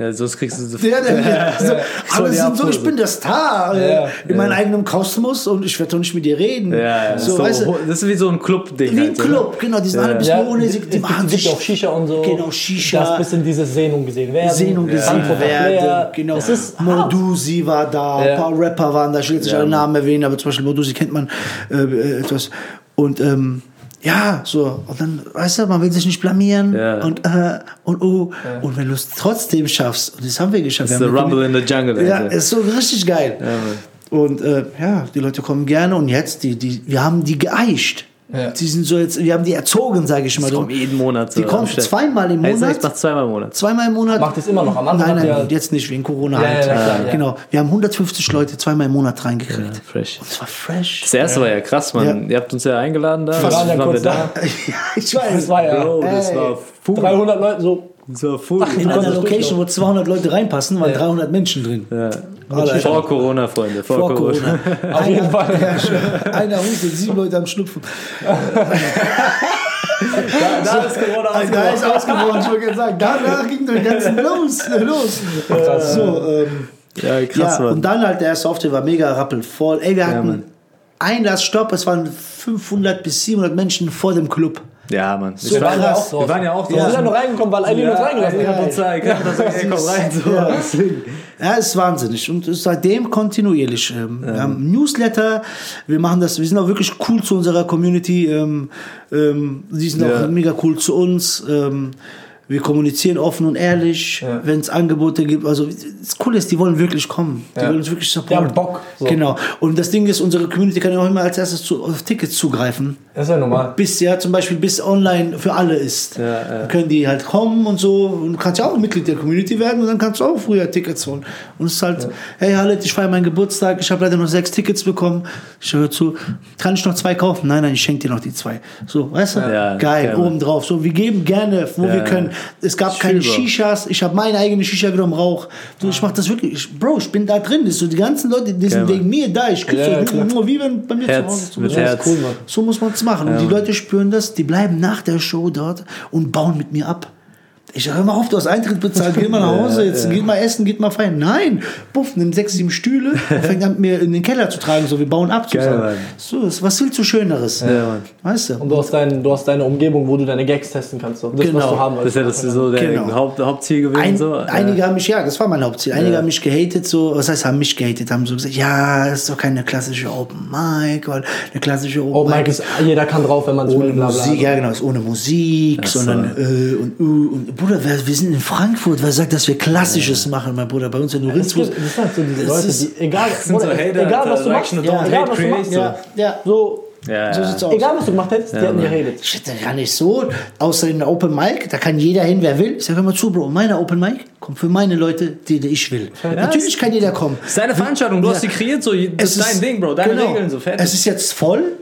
Ja, sonst kriegst du so Der, (laughs) der, der, so, alle die sind so, ich bin der Star äh, Ja, in meinem eigenen Kosmos und ich werde doch nicht mit dir reden. Ja, ja. So, So, weißt du, das ist wie so ein Club-Ding. wie ein halt? Club, genau, die sind alle ein bisschen Ja, ohne, es die, machen sich auch Shisha und so. Genau, Shisha. Das bisschen diese Sehung gesehen werden. Sehung gesehen werden. Genau. Es ist. Modusi war da, Ja. ein paar Rapper waren da, ich will jetzt nicht alle Namen erwähnen, aber zum Beispiel Modusi kennt man äh, äh, etwas. Und ähm, ja, so, und dann, weißt du, man will sich nicht blamieren Ja. und äh, und oh. Und wenn du es trotzdem schaffst, und das haben wir geschafft. Haben eine rumble in the jungle. ja, Alter. ist so richtig geil. und äh, ja, die Leute kommen gerne und jetzt, die, die, wir haben die geeicht. Ja. Die sind so jetzt, wir haben die erzogen, sage ich mal. Die kommen jeden Monat. Die so kommen am Start. zweimal im sag, Monat. Ich mach zweimal im Monat. Zweimal im Monat. Macht es immer noch. Am Anfang Nein, nein, jetzt nicht, wegen Corona Ja, halt. ja, klar, ja. Genau. Wir haben 150 Leute zweimal im Monat reingekriegt. Fresh. Das war fresh. Das erste war ja krass, man. Ihr habt uns ja eingeladen da. Wir waren ja wir da. (laughs) ja, ich weiß. Das war ja Bro, das war Full. 300 Leute so. So full. In einer du Location, wo 200 Leute reinpassen, waren 300 Menschen drin. Ja. Alter. Vor Corona, Freunde. Vor, Vor Corona. Corona. (laughs) Auf jeden Einer- Fall. Ja, einer hustet, sieben Leute am Schnupfen. Da ist Corona Da ist ausgebrochen, ich wollte gerade sagen. Danach ging der ganzen los. los. So, ähm, Ja, krass, ja, und Mann. dann halt der erste Auftritt war mega rappelvoll. Ey, wir hatten Mann. Einlassstopp, es waren 500 bis 700 Menschen vor dem Club. Ja, Mann. So wir, waren ja krass. auch, wir waren ja auch Wir sind ja draußen. nur reingekommen, weil Eileen uns reingelassen ich hat. uns rein. So. Ja. Ja, ist wahnsinnig. Und seitdem kontinuierlich. Ähm, Wir haben ein Newsletter, wir machen das, wir sind auch wirklich cool zu unserer Community. Ähm, ähm, die sind Ja. auch mega cool zu uns. Ähm, wir kommunizieren offen und ehrlich, Ja. wenn es Angebote gibt. Also das Coole ist, die wollen wirklich kommen. Die Ja. wollen uns wirklich supporten. Die haben Bock, so. Genau. Und das Ding ist, unsere Community kann ja auch immer als erstes zu, auf Tickets zugreifen. Das ist ja normal. Bis ja zum Beispiel bis online für alle ist. Ja, ja. Dann können die halt kommen und so. Und du kannst ja auch Mitglied der Community werden und dann kannst du auch früher Tickets holen. Und es ist halt, hey Halit, ich feiere meinen Geburtstag, ich habe leider noch sechs Tickets bekommen. Ich höre zu, kann ich noch zwei kaufen? Nein, nein, ich schenke dir noch die zwei. So, weißt du? Ja, Geil, gerne. obendrauf. So, wir geben gerne, wo Ja, wir können. Es gab keine Fühlbar. Shishas, ich habe meine eigene Shisha genommen, Rauch. Du, ich mach das wirklich. Ich, Bro, ich bin da drin. Das so, die ganzen Leute, die sind wegen mir da. Ich küsse Ja, euch wie wenn bei mir Herz, zu Hause Besuch. Herz. Cool. So muss man es machen. und die Leute spüren das, die bleiben nach der Show dort und bauen mit mir ab. Ich sage, hör mal auf, du hast Eintritt bezahlt, geh mal nach (laughs) Hause, jetzt geht mal essen, geht mal feiern. Nein, buff, nimm sechs, sieben Stühle (laughs) und fängt an, mit mir in den Keller zu tragen, so, wir bauen ab. Mann. so, ist- was willst du Schöneres? Ja, Mann. Weißt du? Und du hast, dein, du hast deine Umgebung, wo du deine Gags testen kannst. So. Das, Genau. was du haben Das ist ja das so der Genau. Haupt, Hauptziel gewesen. Ein, so. Einige haben mich, ja, das war mein Hauptziel. Einige haben mich gehatet, so, was heißt, haben mich gehatet, haben so gesagt, ja, das ist doch keine klassische Open Mic, weil eine klassische Oh, Open Mike ist, jeder kann drauf, wenn man es will, bla bla. Musik, ja genau, ist ohne Musik, so. sondern äh, und, uh, und Bruder, wir, wir sind in Frankfurt, wer sagt, dass wir Klassisches machen, mein Bruder, bei uns in Tourismus. gibt, das sind so diese Es Leute, ist- die, egal, sind so Bruder, Hater, egal was du machst, ja, egal was du machst, so. Ja, ja, so, ja, so ja. sieht's aus. egal was du gemacht hättest, die hätten gehatet. Ich hätte gar nicht so, außer in der Open Mic, da kann jeder hin, wer will. Ich sage immer zu, Bro, meine Open Mic kommt für meine Leute, die, die ich will. Natürlich kann jeder kommen. Das ist deine Veranstaltung, du hast die kreiert, so, das ist dein Ding, Bro, deine genau. Regeln, so fertig. Es ist jetzt voll.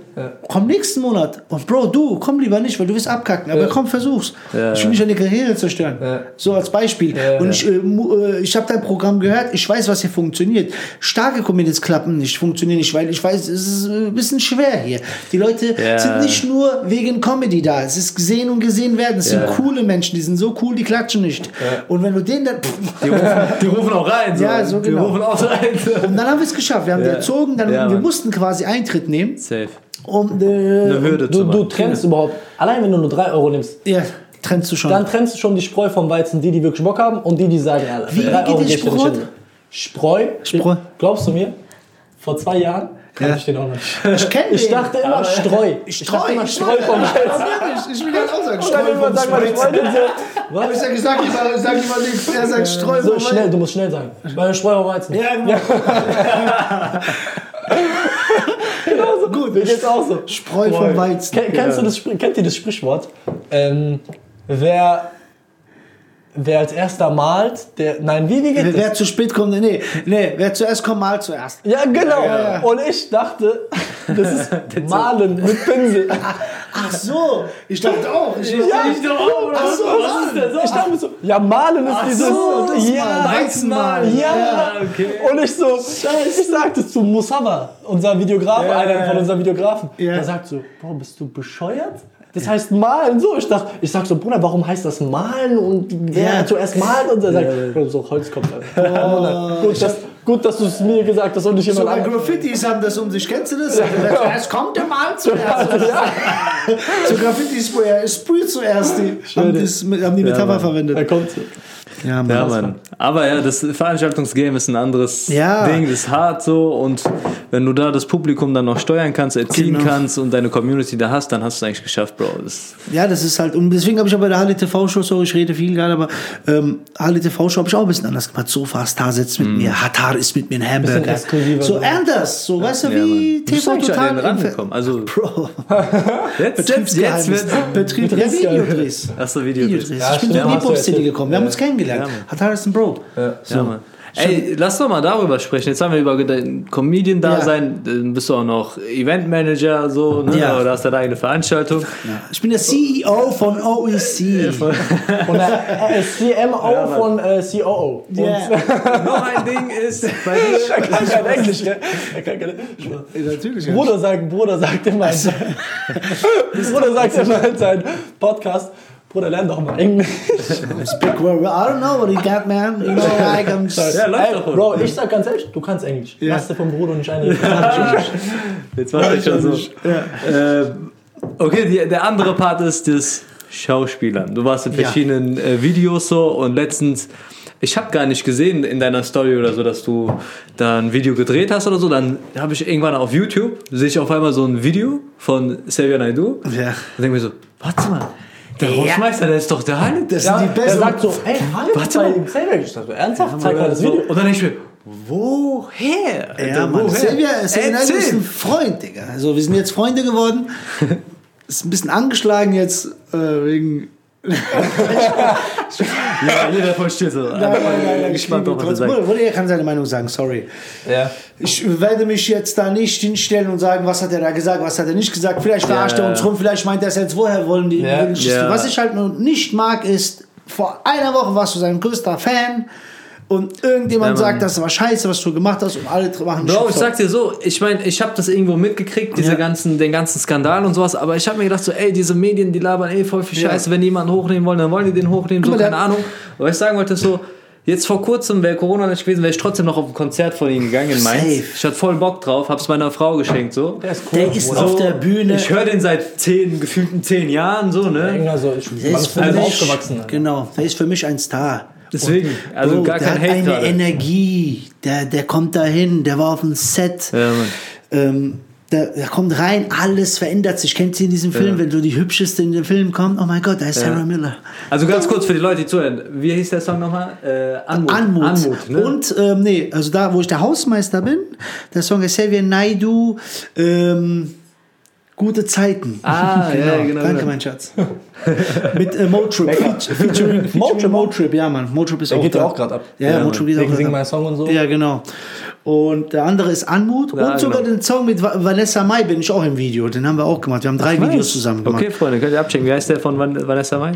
Komm nächsten Monat. Und Bro, du, komm lieber nicht, weil du wirst abkacken. Aber komm, versuch's. Ja. Ich will nicht deine Karriere zerstören. Ja. So als Beispiel. Ja, und ja. ich, äh, äh, ich habe dein Programm gehört. Ich weiß, was hier funktioniert. Starke Comedians klappen nicht, funktionieren nicht, weil ich weiß, es ist äh, ein bisschen schwer hier. Die Leute Ja. sind nicht nur wegen Comedy da. Es ist gesehen und gesehen werden. Es Ja. sind coole Menschen. Die sind so cool, die klatschen nicht. Und wenn du denen dann... (laughs) die, rufen, die rufen auch rein. So. Ja, so Die genau. rufen auch rein. Und dann haben wir es geschafft. Wir haben die erzogen. Dann, Ja, wir mussten quasi Eintritt nehmen. Safe. Um, äh, Eine Hürde Du, zu du machen. trennst überhaupt, allein wenn du nur 3 Euro nimmst, Ja, trennst du schon. dann trennst du schon die Spreu vom Weizen, die, die wirklich Bock haben und die, die sagen, ja, Wie 3 geht Euro der geh ich da nicht. Spreu? Spreu. Glaubst du mir? Vor zwei Jahren kannte Ja. ich den auch nicht. Ich kenn Ich dachte immer Streu. Ich dachte immer Streu vom Weizen. Ich will das auch sagen. Ich dachte immer, sag mal, ich so. Aber ich sag, ich sag immer, sag immer nichts. Er sagt Streu. So schnell, du musst schnell sagen. Bei Spreu vom Weizen. Ja, (laughs) genau. (laughs) (laughs) mir geht's auch so. Spreu vom Weizen. Ken, kennst du das, kennt ihr das Sprichwort? Ähm, wer, wer als erster malt, der. Nein, wie, wie geht Wer, das? wer zu spät kommt, nee, nee, wer zuerst kommt, mal zuerst. Ja, genau. Ja, ja. Und ich dachte, das ist (laughs) Malen mit Pinsel. Ach so, ich dachte auch. Ich Ja, ich doch auch, Ach so, was ist denn so? Ich dachte so, ja, Malen ist dieses. so, das ja, Malen, Weizenmalen. Ja, Ja, okay. Und ich so, ich sagte zu Musawa, unser Videograf, Ja, einer von unseren Videografen, der sagt so, Bro, bist du bescheuert? Das heißt malen so. Ich dachte, ich sag so, Bruder, warum heißt das malen und wer Ja. zuerst malt? Und er sagt, Bro, so Holzkopf. Alter. gut, dass, gut, dass du es mir gesagt hast und nicht jemand Sogar anderes. Graffitis haben das um sich. Kennst du das? Wer zuerst kommt, der malt zuerst. So Graffitis, wo er sprüht zuerst. Die haben, das, haben die Metapher verwendet. Er kommt so. Ja, Mann. Ja, Mann. Aber ja, das Veranstaltungsgame ist ein anderes Ja. Ding, das ist hart so und wenn du da das Publikum dann noch steuern kannst, erziehen Genau. kannst und deine Community da hast, dann hast du es eigentlich geschafft, Bro. Das, Ja, das ist halt, und deswegen habe ich auch bei der Halle TV-Show, sorry, ich rede viel gerade, aber ähm, Halle TV-Show habe ich auch ein bisschen anders gemacht. Sofa, Star sitzt mit mir, Hatar ist mit mir, ein Bisschen Hamburger. So so. anders, so, weißt du, Ja, wie TV an total. den im rangekommen. Also (laughs) Bro, (laughs) jetzt, jetzt, jetzt wird. Betrieb, ja. Videodrehs. Achso, Videodrehs. Videodrehs. Ja, ich bin du Hip-Hop-City erzählt. gekommen. Wir haben uns kennengelernt. Ja, Mann. Hatar ist ein Bro. Ja. Ja, Mann. Ey, lass doch mal darüber sprechen. Jetzt haben wir über dein Comedian-Dasein. Dann bist du auch noch Eventmanager, so, ne? Ja. Oder hast deine eigene Veranstaltung. Ich bin der CEO von OEC. Und (laughs) der äh, CMO von äh, COO. Und Ja, (laughs) noch ein Ding ist, (laughs) bei dir. Er kann kein Englisch, gell? Er kann kein natürlich. Bruder sagt, Bruder sagt immer, Bruder sagt immer in seinem Podcast, Bruder, lern doch mal Englisch. (laughs) Speak well. I don't know what you got, man. You know, like I'm just, Ja, läuft doch. Bro, ich sag ganz ehrlich, du kannst Englisch. Ja. Lass dir vom Bruder nicht eine. (laughs) Jetzt war ich schon so. Ähm, okay, die, der andere Part ist das Schauspielern. Du warst in Ja. verschiedenen äh, Videos so und letztens, ich habe gar nicht gesehen in deiner Story oder so, dass du da ein Video gedreht hast oder so. Dann habe ich irgendwann auf YouTube, sehe ich auf einmal so ein Video von Xavier Naidoo. Ja. Und denke mir so, warte mal, der Ja. Rauschmeister, der ist doch der Heilige. Das Ja, sind die er besten. sagt so, ey, halt Warte bei mal. Xavier. Ernsthaft? Zeig mal das Video. und dann denke ich mir, woher? Ja, Mann. Silvia Naidoo ist ein Freund, Digga. Also, wir sind jetzt Freunde geworden. Ist ein bisschen angeschlagen jetzt äh, wegen. (laughs) (laughs) (laughs) Ja, jeder voll still so. Nein, nein, nein, nein, ich Gespannt liebe auf, ihn was er trotzdem. sagt. Bruder, Bruder, er kann seine Meinung sagen, sorry. Ja. Ich werde mich jetzt da nicht hinstellen und sagen, was hat er da gesagt, was hat er nicht gesagt. Vielleicht verarscht Ja. er uns rum, vielleicht meint er es jetzt, woher wollen die. Ja. Ja. Was ich halt nur nicht mag, ist, vor einer Woche warst du sein größter Fan und irgendjemand Ja, sagt, das war scheiße, was du gemacht hast und alle machen Bro, ich Shitstorm. sag dir so, ich meine, ich habe das irgendwo mitgekriegt, diese Ja. ganzen, den ganzen Skandal und sowas, aber ich habe mir gedacht so, ey, diese Medien, die labern eh voll viel Ja. Scheiße, wenn die jemanden hochnehmen wollen, dann wollen die den hochnehmen, so, Guck mal, keine Ahnung. Aber ich sagen wollte ist so, jetzt vor kurzem, wäre Corona nicht gewesen, wäre ich trotzdem noch auf ein Konzert von ihnen gegangen in Mainz. Safe. Ich hatte voll Bock drauf, hab's meiner Frau geschenkt, so. Der ist cool. Der ist auf der Bühne. Ich höre den seit zehn, gefühlten zehn Jahren, so, ne? Engler so, ich Der bin ist für mich, aufgewachsen. Genau, der ist für mich ein Star. Deswegen, also Bro, gar der kein hat Hate eine gerade. Energie, der, der kommt dahin, der war auf dem Set. Ja. Ähm, der, der kommt rein, alles verändert sich. Kennt ihr in diesem Film, wenn so die hübscheste in den Film kommt? Oh mein Gott, da ist Sarah Miller. Also ganz kurz für die Leute, die zuhören. Wie hieß der Song nochmal? Äh, Anmut. Anmut. Anmut ne? Und, ähm, nee, also da, wo ich der Hausmeister bin, der Song ist Xavier Naidu, ähm, Gute Zeiten. Ah, (laughs) ja, genau, Danke, genau. mein Schatz. Mit äh, Motrip. Featuring, (laughs) featuring Motrip. Motrip, ja, Mann. Motrip ist Der auch geht ja da. auch gerade ab. Ja, Ja, Motrip geht auch My ab. Song und so. Ja, genau. Und der andere ist Anmut. Ja, und sogar genau. den Song mit Va- Vanessa Mai bin ich auch im Video. Den haben wir auch gemacht. Wir haben drei Videos zusammen gemacht. Okay, Freunde, könnt ihr abchecken. Wie heißt der von Van Vanessa Mai?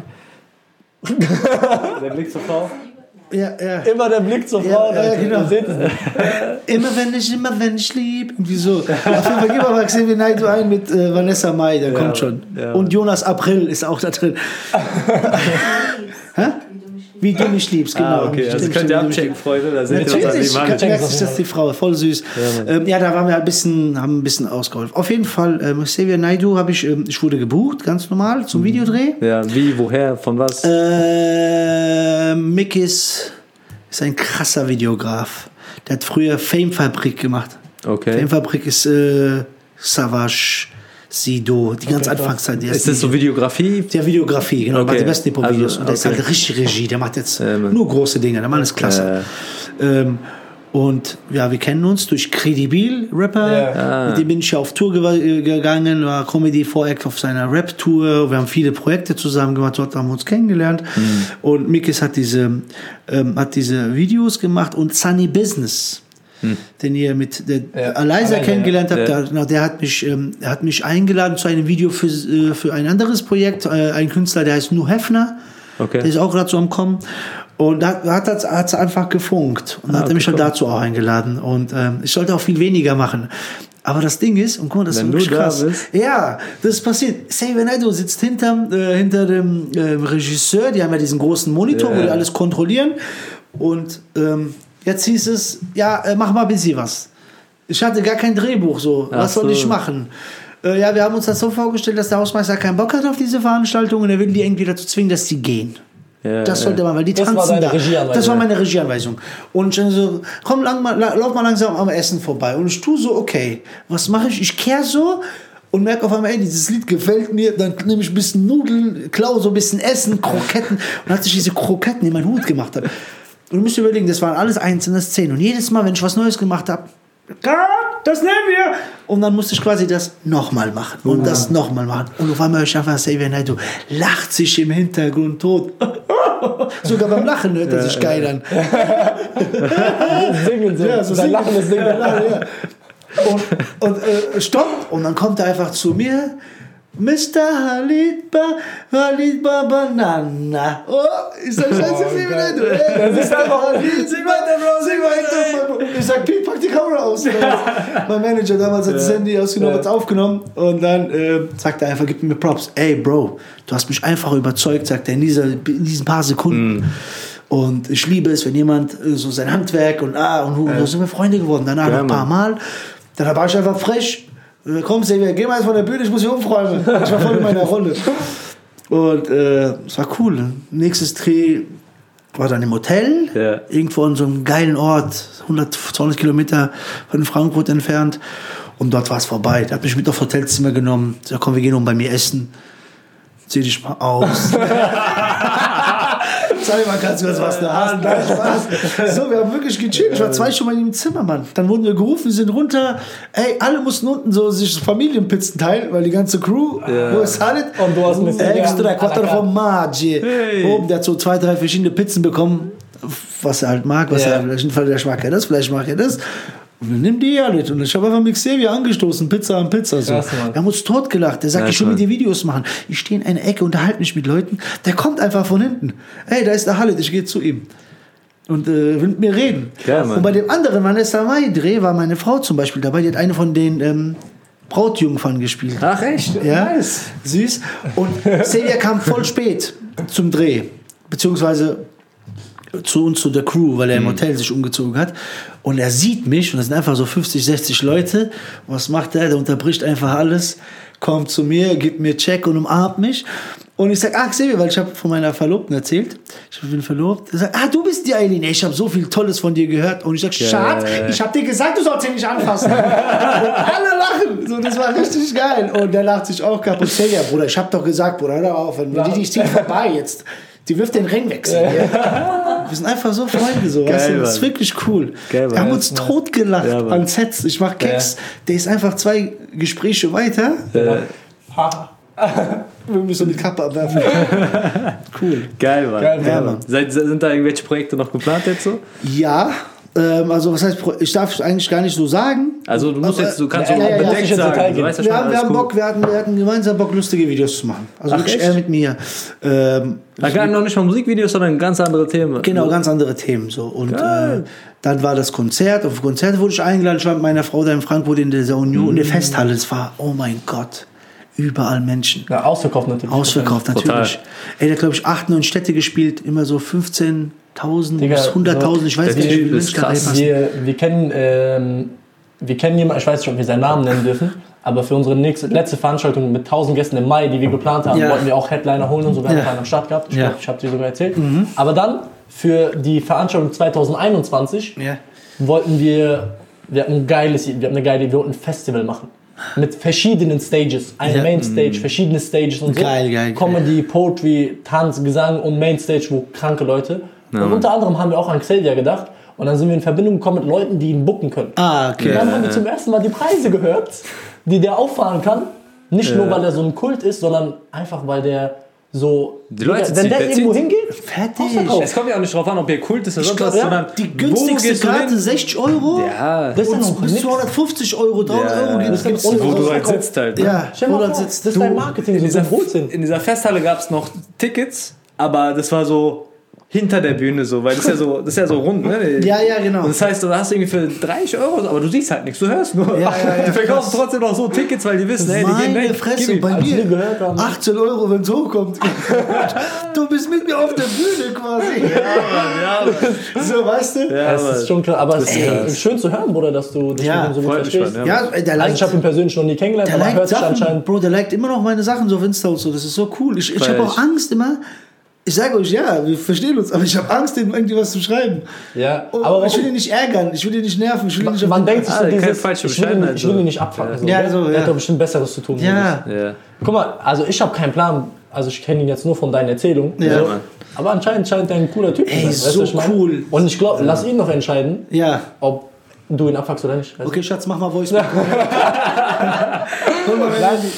(laughs) der Blick zur Frau. Ja, ja. Immer der Blick zur Frau. Ja, ja, genau. (laughs) Immer wenn ich, immer wenn ich lieb. Irgendwie so. Auf jeden Fall gib aber Xavier Naidoo ein mit äh, Vanessa Mai, der kommt schon. Und Jonas April ist auch da drin. (laughs) Hä? Wie du mich liebst, genau. Ah, okay. Also könnt ihr abchecken, Freunde. Da seht ihr, was merkt sich das die Frau, voll süß. Ja, ähm, ja da waren wir ein bisschen, haben ein bisschen ausgeholfen. Auf jeden Fall, ähm, Xavier Naidoo habe ich, ähm, ich wurde gebucht, ganz normal, zum Videodreh. Ja, wie, woher, von was? Äh, Mikis ist ein krasser Videograf. Der hat früher Fame Fabrik gemacht. Okay. Fame Fabrik ist äh, Savage, Sido, die ganz Anfangszeit. Ist das so Videografie? der Videografie, genau, Okay. macht die besten Hip-Hop-Videos. Also, und der ist okay. halt richtig Regie, der macht jetzt Ja, Mann. nur große Dinge, der Mann ist klasse. Ähm, und ja, wir kennen uns durch Credibil, Rapper. Ja. Mit dem bin ich ja auf Tour ge gegangen, war Comedy Voreck auf seiner Rap-Tour. Wir haben viele Projekte zusammen gemacht, dort haben wir uns kennengelernt. Mhm. Und Mikis hat diese, ähm, hat diese Videos gemacht und Sunny Business. Den ihr mit der Ja, Eliza kennengelernt habt, der, genau, der hat mich, ähm, hat mich eingeladen zu einem Video für, äh, für ein anderes Projekt. Äh, ein Künstler, der heißt Nu Hefner. Okay. Der ist auch gerade so am Kommen. Und da hat es hat's einfach gefunkt. Und Ah, hat er mich okay, dann dazu auch eingeladen. Und ähm, ich sollte auch viel weniger machen. Aber das Ding ist, und guck mal, das Wenn ist wirklich du krass. bist. Ja, das ist passiert. Xavier Naidoo sitzt hinter, äh, hinter dem ähm, Regisseur, die haben ja diesen großen Monitor, Ja. wo die alles kontrollieren. Und ähm, jetzt hieß es, ja, äh, mach mal ein bisschen was. Ich hatte gar kein Drehbuch so. Ach was soll so. ich machen? Äh, ja, wir haben uns das so vorgestellt, dass der Hausmeister keinen Bock hat auf diese Veranstaltung und er will die irgendwie dazu zwingen, dass sie gehen. Ja, Das ja. sollte man, weil die Das war tanzen deine da. Das war meine Regieanweisung. Und ich so, komm, lang mal, la- lauf mal langsam am Essen vorbei. Und ich tu so, okay, was mache ich? Ich kehr so und merke auf einmal, ey, dieses Lied gefällt mir. Dann nehme ich ein bisschen Nudeln, klau so ein bisschen Essen, Kroketten. Und als ich diese Kroketten in meinen Hut gemacht habe. Und du musst überlegen, das waren alles einzelne Szenen. Und jedes Mal, wenn ich was Neues gemacht habe, das nehmen wir. Und dann musste ich quasi das nochmal machen und Uh. das nochmal machen. Und auf einmal höre ich einfach Xavier Naidoo lacht sich im Hintergrund tot. (laughs) Sogar beim Lachen hört er sich geil an. (laughs) Singen, singen. Ja, so singen. Lachen ist Singen. Ja, ja. Und, und äh, stoppt und dann kommt er einfach zu mir. Mr. Halidba, Halidba Banana. Oh, ist das scheiße viel wieder du? Das ist einfach Sing weiter, Bro, sing weiter. Ich sag, Pete, pack die Kamera aus. (laughs) mein Manager damals hat das Handy ausgenommen, hat es aufgenommen und dann äh, sagt er einfach, gib mir Props. Ey, Bro, du hast mich einfach überzeugt, sagt er in, dieser, in diesen paar Sekunden. Und ich liebe es, wenn jemand äh, so sein Handwerk und ah, und so sind wir Freunde geworden. Danach noch ein paar Mal. Dann war ich einfach frech. Äh, Komm, Xavier, geh mal jetzt von der Bühne, ich muss hier umräumen. Ich war voll in meiner Rolle. Und äh, es war cool. Nächstes Dreh war dann im Hotel, Ja. irgendwo an so einem geilen Ort, 100, 200 Kilometer von Frankfurt entfernt. Und dort war es vorbei. Der hat mich mit auf Hotelzimmer genommen. Sagt, komm, wir gehen um bei mir essen. Zieh dich mal aus. (laughs) Zeig mal ganz kurz, was du hast. Nein, Spaß. So, wir haben wirklich gechillt. Ich war zwei Stunden mal im Zimmer, Mann. Dann wurden wir gerufen, sind runter. Ey, alle mussten unten so sich Familienpizzen teilen, weil die ganze Crew, wo ist Halit? Und du hast mit Extra, Quattro Hey. Formaggi. Oben, der hat so zwei, drei verschiedene Pizzen bekommen, was er halt mag, was Ja. er, vielleicht, vielleicht mag er das, vielleicht mag er das. Und dann nimm die halt. Und ich habe einfach mit Xavier angestoßen, Pizza an Pizza. So. Krass. Wir haben uns totgelacht. Der sagt, Nice, ich will mit dir Videos machen. Ich stehe in einer Ecke, unterhalte mich mit Leuten. Der kommt einfach von hinten. Hey, da ist der Halit, ich gehe zu ihm. Und äh, will mit mir reden. Mann. und bei dem anderen Vanessa Mai-Dreh war meine Frau zum Beispiel dabei. Die hat eine von den ähm, Brautjungfern gespielt. Ach, echt? Ja, süß. Und Celia kam voll spät zum Dreh, beziehungsweise zu uns, zu der Crew, weil er im Hotel sich umgezogen hat. Und er sieht mich, und das sind einfach so 50, 60 Leute. Was macht er? Der unterbricht einfach alles, kommt zu mir, gibt mir Check und umarmt mich. Und ich sag, ah, Xavier, weil ich habe von meiner Verlobten erzählt. Ich bin verlobt. Er sagt, ah, du bist die Eileen. Ich habe so viel Tolles von dir gehört. Und ich sag, Schatz, ich habe dir gesagt, du sollst ihn nicht anfassen. (laughs) und alle lachen. So, das war richtig geil. Und der lacht sich auch kaputt. Xavier, Bruder, ich habe doch gesagt, Bruder, hör auf. Wenn die dich vorbei jetzt. Die wirft den Ring weg. Ja. Wir sind einfach so Freunde. So, weißt du? Geil, Das ist Mann. wirklich cool. Geil, wir haben Mann. uns totgelacht Ja, Mann. an Sets. Ich mach Keks. Der ist einfach zwei Gespräche weiter. (laughs) Wir müssen so eine Kappe abwerfen. (laughs) cool. Geil, Mann. Geil, Ja, Mann. Mann. Seid, sind da irgendwelche Projekte noch geplant jetzt so? Ja, ähm, also was heißt, ich darf eigentlich gar nicht so sagen. Also du musst aber, jetzt, du kannst äh, auch ja, bedeckt ja, sagen. Du weißt ja wir, haben, wir haben cool. Bock, wir hatten, wir hatten gemeinsam Bock, lustige Videos zu machen. Also Ach, wirklich er äh, mit mir. Ähm, da gab noch nicht mal Musikvideos, sondern ganz andere Themen. Genau, ganz andere Themen so. Und äh, dann war das Konzert. Auf Konzert wurde ich eingeladen. Ich war mit meiner Frau da in Frankfurt in der Union, mhm. in der mhm. Festhalle. Es war, oh mein Gott überall Menschen. Ja, ausverkauft natürlich. Ausverkauft natürlich. Total. Ey, da glaube ich acht, neun Städte gespielt, immer so 15, 10.000 bis 100.000, so, ich weiß nicht, wie ist krass. Wir, wir, kennen, ähm, wir kennen jemanden, ich weiß nicht, ob wir seinen Namen nennen dürfen, aber für unsere nächste, letzte Veranstaltung mit 1000 Gästen im Mai, die wir geplant haben, ja. wollten wir auch Headliner holen und sogar ja. einen kleinen Start gehabt. Ich ja. glaube, ich habe dir sogar erzählt. Mhm. Aber dann für die Veranstaltung 2021 ja. wollten wir, wir hatten ein geiles, wir hatten eine geile, wir wollten ein Festival machen mit verschiedenen Stages. Ein ja. Mainstage, mhm. verschiedene Stages und so. Geil, geil, Comedy. Poetry, Tanz, Gesang und Mainstage, wo kranke Leute und unter anderem haben wir auch an Xavier gedacht. Und dann sind wir in Verbindung gekommen mit Leuten, die ihn booken können. Ah, okay. Und dann haben wir zum ersten Mal die Preise gehört, die der auffahren kann. Nicht nur, weil er so ein Kult ist, sondern einfach, weil der so. Die Leute wenn der der irgendwo hingeht, Fertig. Es kommt ja auch nicht drauf an, ob ihr Kult ist oder sonst was, ja, sondern die günstigste du Karte hin? 60 Euro. Ja, Das ja noch bis nix. 250 Euro, 300 Ja, Euro gibt das es. ist wo du halt sitzt halt. ne? Ja, wo mal das vor, sitzt. das ist dein Marketing, in so dieser, in dieser Festhalle gab es noch Tickets, aber das war so hinter der Bühne so, weil das ist ja so, das ist ja so rund, ne? (laughs) Ja, ja, genau. Und das heißt, du hast irgendwie für 30 Euro, aber du siehst halt nichts, du hörst nur. Ja, ja, ja, (laughs) die verkaufen krass. trotzdem noch so Tickets, weil die wissen, ey, die gehen Meine weg. Fresse, bei mir gehört haben. 18 Euro, wenn es hochkommt. (laughs) du bist mit mir auf der Bühne quasi. Ja, Mann. So, weißt du? Ja, Das ist Mann. schon klar, aber es ist schön zu hören, Bruder, dass du dich Ja, mit ihm so gut verstehst. Mann, Ja, der Also liked, ich habe ihn persönlich noch nie kennengelernt, der aber liked hört sich anscheinend. Bro, der liked immer noch meine Sachen so auf Insta und so. Das ist so cool. Ich, ich habe auch. Angst immer. Ich sage euch, ja, wir verstehen uns, aber ich habe Angst, ihm irgendwie was zu schreiben. Ja, Oh, aber ich will ihn nicht ärgern, ich will ihn nicht nerven, ich will ihn nicht Man den- denkt sich Ah, so keine dieses, falsche ich will, ihn, ich will ihn nicht abfangen. So, Ja, so, Der ja. hat doch bestimmt Besseres zu tun. Ja. Ja. Guck mal, also ich habe keinen Plan. Also ich kenne ihn jetzt nur von deinen Erzählungen. Ja. So. Aber anscheinend scheint er ein cooler Typ zu Ey, sein. weißt du, so cool. Und ich glaube, lass ihn noch entscheiden, Ja. ob du ihn abfuckst oder nicht. Weißt? Okay, Schatz, mach mal (laughs) Voice. Nein,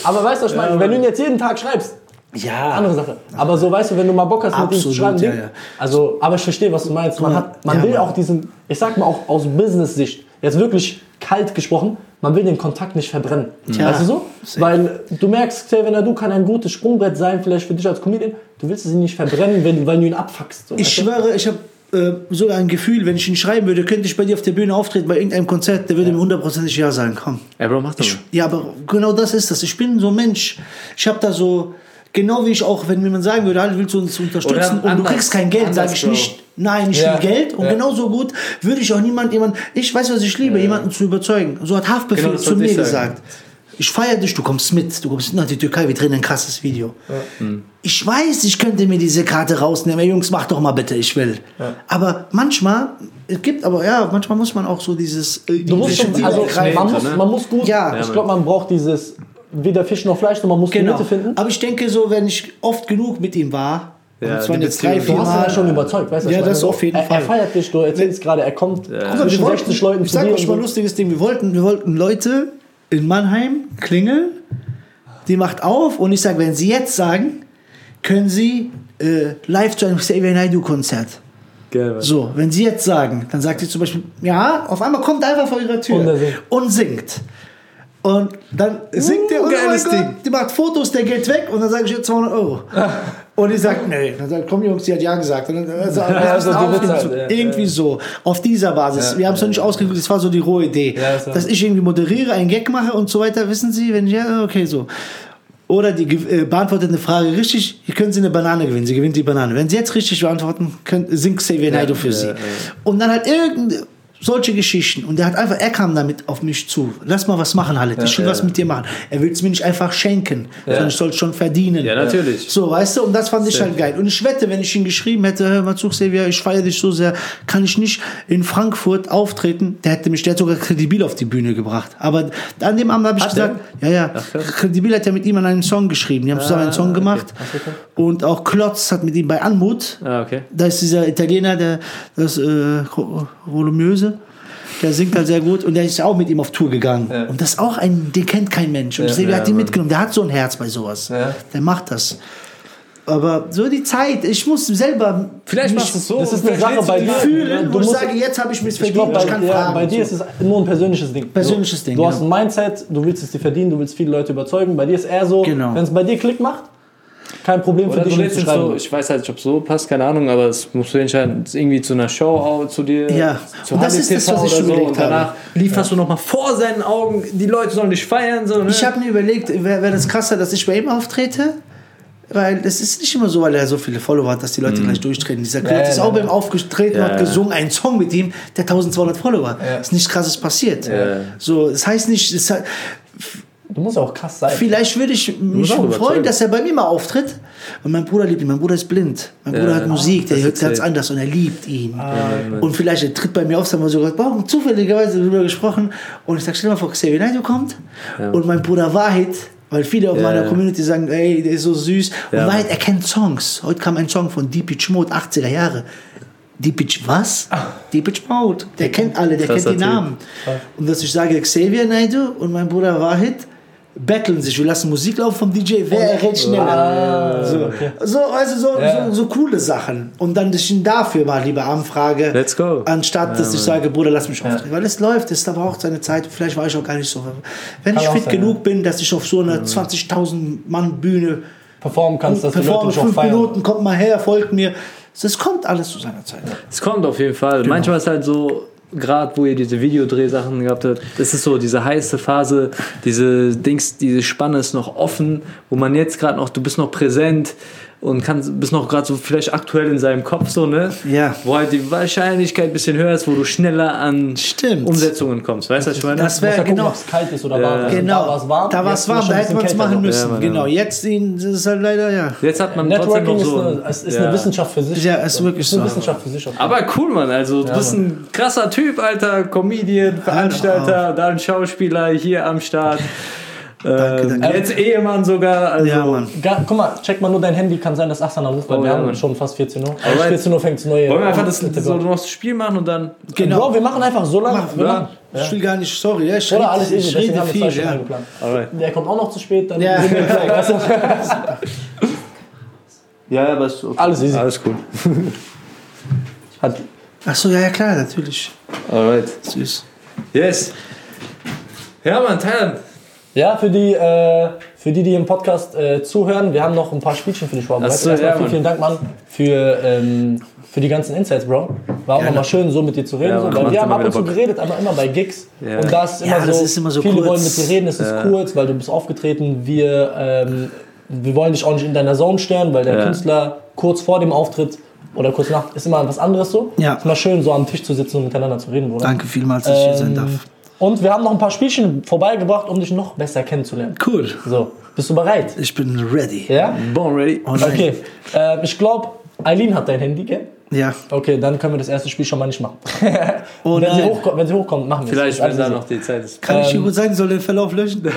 aber weißt du, was ich meine? Wenn du ihn jetzt jeden Tag schreibst, Ja. Andere Sache. Aber so, weißt du, wenn du mal Bock hast, mit ihm zu Absolut, schreiben, ja, Ding, ja. also, aber ich verstehe, was du meinst. Man, hat, man ja, will auch diesen, ich sag mal auch aus Business-Sicht, jetzt wirklich kalt gesprochen, man will den Kontakt nicht verbrennen. Ja. Weißt du so? Weil du merkst, Xavier du kann ein gutes Sprungbrett sein, vielleicht für dich als Comedian. Du willst es ihn nicht verbrennen, wenn, weil du ihn abfuckst. So, Ich weißt du? schwöre, ich habe äh, sogar ein Gefühl, wenn ich ihn schreiben würde, könnte ich bei dir auf der Bühne auftreten, bei irgendeinem Konzert, der würde mir hundertprozentig Ja sagen. Komm. Ey, Bro, mach doch mal. Ja, aber genau das ist das. Ich bin so ein Mensch. Ich habe da so, genau wie ich auch, wenn mir man sagen würde, halt, willst du uns unterstützen und du anders- kriegst kein Geld, sage ich nicht. Nein, ich Ja. will Geld. Und Ja. genauso gut würde ich auch niemand, jemand, ich weiß, was ich liebe, jemanden zu überzeugen. So hat Haftbefehl Genau, zu mir ich gesagt. Ich feiere dich, du kommst mit, du kommst mit nach die Türkei, wir drehen ein krasses Video. Ich weiß, ich könnte mir diese Karte rausnehmen. Ey, Jungs, mach doch mal bitte, ich will. Aber manchmal, es gibt aber, ja, manchmal muss man auch so dieses. äh, Du musst diese schon, also, man, muss, ne? man muss gut, Ja. ich glaube, man braucht dieses weder Fisch noch Fleisch, und man muss die Genau. Mitte finden. Aber ich denke so, wenn ich oft genug mit ihm war, Ja, und die jetzt drei, vier Du hast ihn ja Mal. schon überzeugt, weißt du? Ja, was ich das meine? auf jeden er, Fall. Er feiert dich, du erzählst gerade, er kommt mal, zwischen wir wollten- 60 Leuten ich zu sag dir. euch mal so. ein lustiges Ding. Wir wollten, wir wollten Leute in Mannheim klingeln. Die macht auf und ich sage, wenn sie jetzt sagen, können sie äh, live zu einem Xavier Naidoo Konzert. Geil. So, wenn sie jetzt sagen, dann sagt sie zum Beispiel, ja, auf einmal kommt einfach vor ihrer Tür Und singt. und singt. Und dann singt er, und oh geiles Gott, Ding. die macht Fotos, der geht weg und dann sage ich ihr 200 Euro. (laughs) Und ich sage, nee, dann sagt, komm Jungs, die hat ja gesagt. Und dann, also, (laughs) also auf- Witze halt, ja, irgendwie so, auf dieser Basis. Wir haben es noch nicht ausgeguckt, das war so die rohe Idee. Ja, ja- dass ich irgendwie moderiere, einen Gag mache und so weiter, wissen Sie, wenn ich, ja, okay, so. Oder die äh, beantwortet eine Frage richtig, können Sie eine Banane gewinnen. Sie gewinnt die Banane. Wenn Sie jetzt richtig beantworten, könnt, singt Xavier Naidoo für Sie. Und dann halt irgendeine solche Geschichten. Und der hat einfach, er kam damit auf mich zu. Lass mal was machen, Halit. Ich will was mit dir machen. Er will es mir nicht einfach schenken, sondern ich soll es schon verdienen. Ja, natürlich. So, weißt du, und das fand ich halt geil. Und ich wette, wenn ich ihn geschrieben hätte, hör mal zu, Xavier, ich feiere dich so sehr, kann ich nicht in Frankfurt auftreten. Der hätte mich, der hat sogar Kredibil auf die Bühne gebracht. Aber an dem Abend habe ich Hat gesagt, ja, ja, Kredibil hat ja mit ihm an einem Song geschrieben. Die haben zusammen einen Song gemacht. Und auch Klotz hat mit ihm bei Anmut, Ah, okay. da ist dieser Italiener, der, das, äh, Rolomöse. Der singt halt sehr gut und der ist auch mit ihm auf Tour gegangen. Und das ist auch ein, den kennt kein Mensch. Und Xavier ja, hat ihn mitgenommen. Der hat so ein Herz bei sowas. Ja. Der macht das. Aber so die Zeit, ich muss selber Vielleicht machst du es so. das ist eine Sache bei dir. fühlen, Du wo ich musst- sage, jetzt habe ich mich Ich glaube, verdient, bei, ich kann ja, fragen. bei dir ist so. es nur ein persönliches Ding. Persönliches du, Ding, Du hast ja. ein Mindset, du willst es dir verdienen, du willst viele Leute überzeugen. Bei dir ist eher so, Genau. wenn es bei dir Klick macht, kein Problem für Oder dich lädst zu schreiben. so, ich weiß halt nicht, ob es so passt, keine Ahnung, aber es musst du entscheiden, irgendwie zu einer Show zu dir, Ja. zu Und das ist das, was ich oder so überlegt und danach lieferst du nochmal vor seinen Augen, die Leute sollen dich feiern. So, ne? Ich habe mir überlegt, wäre wär das krasser, dass ich bei ihm auftrete? Weil es ist nicht immer so, weil er so viele Follower hat, dass die Leute gleich durchtreten. Dieser Klotz ja, ist ja, auch bei ja. ihm aufgetreten, Ja, hat ja. gesungen, einen Song mit ihm, der 1200 Follower. Ja. Ist nichts krasses passiert. Ja. So, das heißt nicht, es hat, Du musst ja auch krass sein. Vielleicht würde ich mich freuen, dass er bei mir mal auftritt. Und mein Bruder liebt ihn. Mein Bruder ist blind. Mein Bruder hat Musik, der das hört ganz anders und er liebt ihn. und vielleicht er tritt bei mir auf, haben wir sogar boah, zufälligerweise darüber gesprochen. Und ich sag, stell dir mal vor, Xavier Naidoo kommt. Und mein Bruder Wahid, weil viele aus Ja, meiner ja. Community sagen, ey, der ist so süß. Und Ja. Wahid, er kennt Songs. Heute kam ein Song von Deepitch Mode, 80er Jahre. Deepitch was? Deepitch Mode. Der kennt alle, der Krasser kennt die Typ. Namen. Und dass ich sage, Xavier Naidoo und mein Bruder Wahid betteln sich. Wir lassen Musik laufen vom DJ. Wer errät schneller? so, so, also so, Ja. so, so coole Sachen. Und dann dass ich ihn dafür mal lieber anfrage. Let's go. Anstatt, dass ich sage, Bruder, lass mich auftreten. Weil es läuft, es braucht seine Zeit. Vielleicht war ich auch gar nicht so. Wenn ich auch fit sein, genug bin, dass ich auf so einer 20.000 Mann Bühne Performen kannst, dass die Leute fünf feiern. Minuten, kommt mal her, folgt mir. Es kommt alles zu seiner Zeit. Es kommt auf jeden Fall. Genau. Manchmal ist halt so, gerade wo ihr diese Videodrehsachen gehabt habt, das ist so diese heiße Phase, diese Dings, diese Spanne ist noch offen, wo man jetzt gerade noch, du bist noch präsent und kann, bist noch gerade so vielleicht aktuell in seinem Kopf so, ne? Ja. Wo halt die Wahrscheinlichkeit ein bisschen höher ist, wo du schneller an Stimmt. Umsetzungen kommst. Weißt du, was ich meine? Das wäre ja gucken, genau. ob es kalt ist oder warm. ist. Genau, Da war es warm. Da war es warm, ist hätte man es machen müssen. Ja, genau, ja. jetzt das ist halt leider, ja. Jetzt hat man trotzdem Networking noch ist, so. eine, es ist ja. eine Wissenschaft für sich. Ja, ist wirklich ist eine so. Wissenschaft für sich. Aber cool, Mann. Also, du bist ein krasser Typ, Alter. Comedian, Veranstalter, dann Schauspieler hier am Start. Ähm, danke. Jetzt Ehemann sogar. Also, Ja, Mann. Ga- Guck mal, check mal nur dein Handy, kann sein, dass Achsan anruft, weil Oh, wir ja, haben Mann. schon fast 14 Uhr. Also 14 Uhr fängt das neue Wollen wir einfach das, Interview so an. noch das Spiel machen und dann. Genau. Bro, wir machen einfach so lange. wir ja. Ich will gar nicht, sorry. Ja, ich Oder alles easy, ich deswegen rede viel. Ja. eingeplant. Alright. Der kommt auch noch zu spät, dann Ja. sind wir gleich. (laughs) Weißt du? Ja, aber ist okay. Alles easy. Alles cool. Hat, Ach so, ja, ja, klar, natürlich. Alright. Süß. Yes. Ja, Mann, Thailand. Ja, für die, äh, für die, die im Podcast äh, zuhören, wir haben noch ein paar Spielchen für dich vorbereitet. So, Erstmal ja, vielen, vielen Dank, Mann, für, ähm, für die ganzen Insights, Bro. War auch nochmal schön, so mit dir zu reden. Ja, so, weil wir haben immer ab und zu Bock. geredet, aber immer bei Gigs. Ja. Und da ist immer, so, das ist immer so viele kurz. wollen mit dir reden, es ist kurz, weil du bist aufgetreten. Wir, ähm, wir wollen dich auch nicht in deiner Zone stören, weil der. Künstler kurz vor dem Auftritt oder kurz nach ist immer was anderes so. Ja. Ist immer schön, so am Tisch zu sitzen und miteinander zu reden, Bruder. Danke vielmals, dass ich hier sein Ähm, darf. Und wir haben noch ein paar Spielchen vorbeigebracht, um dich noch besser kennenzulernen. Cool. So, bist du bereit? Ich bin ready. Ja? Born ready. Okay. Äh, ich glaube, Eileen hat dein Handy, gell? Ja. Okay, dann können wir das erste Spiel schon mal nicht machen. (laughs) Oh wenn, sie hochkommt, wenn sie hochkommt, machen wir es. Vielleicht, wenn da noch die Zeit ist. Kann ich dir Ähm, gut sagen, soll den Verlauf löschen? (laughs)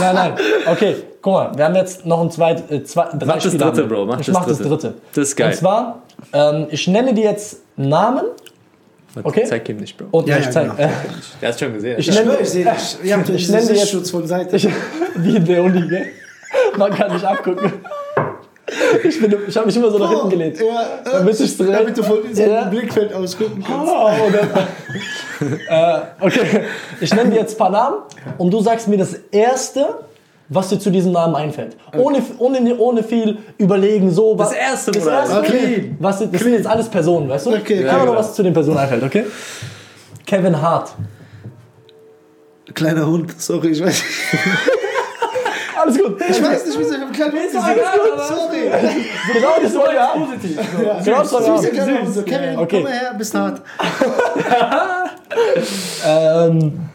Nein, nein. Okay, guck mal, wir haben jetzt noch ein zweit, äh, zwei, drei Mach das Spiele dritte. Bro, mach ich das mach das dritte. dritte. Das ist geil. Und zwar, ähm, ich nenne dir jetzt Namen Okay. Zeig ihm nicht, Bro. und Ja, ich ja, zeig, genau. (laughs) Der hat schon gesehen. ich nenne, ich sehe dich. (laughs) Ihr habt Ich nenne dir jetzt- Sichtschutz von Seite. ich, wie in der Uni, gell? Man kann nicht abgucken. Ich, bin- ich habe mich immer so nach hinten gelehnt. Ja, Damit ich direkt- damit du von diesem Ja. Blickfeld aus gucken kannst. Oh, oder, äh, okay, ich nenne dir jetzt ein paar Namen und du sagst mir das Erste, was dir zu diesem Namen einfällt. Ohne, ohne, ohne viel überlegen, so was. Das Erste, das. Erste, Okay. was, das sind jetzt alles Personen, weißt du? Okay, Einfach okay. nur, was zu den Personen einfällt, okay? Kevin Hart. Kleiner Hund, sorry, ich weiß (laughs) Alles gut. Ich weiß nicht, wieso ich einen kleinen Hund gesehen alles habe. gut. Sorry. (laughs) Genau das wir haben. Positiv. Genau das Süßer haben. kleiner Hund. So, Kevin, Okay. komm mal her, bist hart. (laughs) Ähm,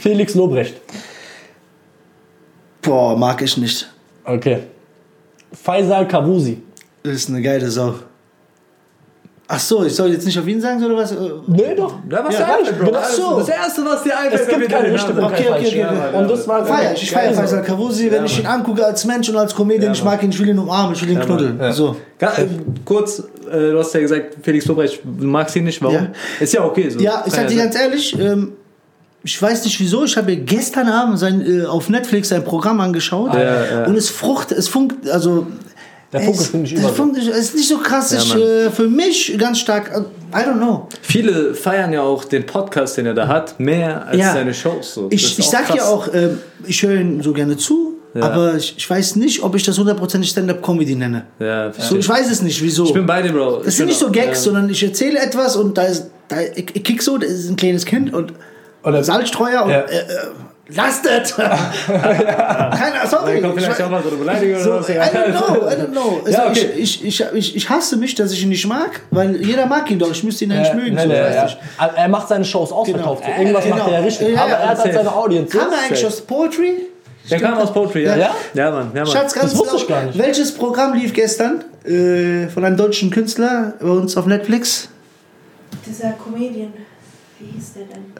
Felix Lobrecht. Boah, mag ich nicht. Okay. Faisal Kavusi. Das ist eine geile Sau. Ach so, ich soll jetzt nicht auf ihn sagen, oder was? Nee, doch. Ja, was Ja, dir einfällt, Bro. genau Alles- so. Das Erste, was dir einfällt, Es gibt keine und Okay, okay, okay, okay. Und das war Feier, ich feiere Faisal Kavusi, wenn ich ihn angucke als Mensch und als Comedian, ich mag ihn, ich will ihn umarmen, ich will ihn knuddeln. So. Äh, kurz, äh, du hast ja gesagt, Felix Lobrecht, du magst ihn nicht, warum? Ja. Ist ja okay so. Ja, ich sag dir ganz ehrlich, ähm, ich weiß nicht wieso, ich habe gestern Abend sein, äh, auf Netflix sein Programm angeschaut Ja, ja. und es frucht, es funkt, also Der Fokus finde ich es, immer es ist nicht so krass, ich, Mann. äh, für mich ganz stark, äh, I don't know. Viele feiern ja auch den Podcast, den er da hat, mehr als Ja. seine Shows. So. Das Ich, ich sag krass. ja auch, ähm, ich höre ihn so gerne zu, aber ich, ich weiß nicht, ob ich das hundertprozentig Stand-Up-Comedy nenne. Ja, So, ich weiß es nicht, wieso. Ich bin bei dir, Bro. das sind nicht so Gags, sondern ich erzähle etwas und da ist, da, ich, ich kick so, da ist ein kleines Kind und Oder- Salzstreuer und Ja. äh, äh, lastet! (laughs) Keiner, sorry. Da kommt vielleicht ich, auch mal so eine Beleidigung so, oder so. I don't know, I don't know. Also Ja, okay. ich, ich, ich, ich, hasse mich, dass ich ihn nicht mag, weil jeder mag ihn doch, ich müsste ihn eigentlich Ja, mögen. nee, so, weißt ja. du. Er macht seine Shows ausverkauft. Genau. So. Irgendwas Genau. macht er ja richtig. Ja, aber ja, er hat halt seine Audience. Kam er eigentlich aus Poetry? Der kam aus Poetry, ja. Ja. Ja, Mann. Ja, Mann. Schatz, ganz Das wusste ich gar nicht. Welches Programm lief gestern äh, von einem deutschen Künstler bei uns auf Netflix? Dieser Comedian, wie hieß der denn?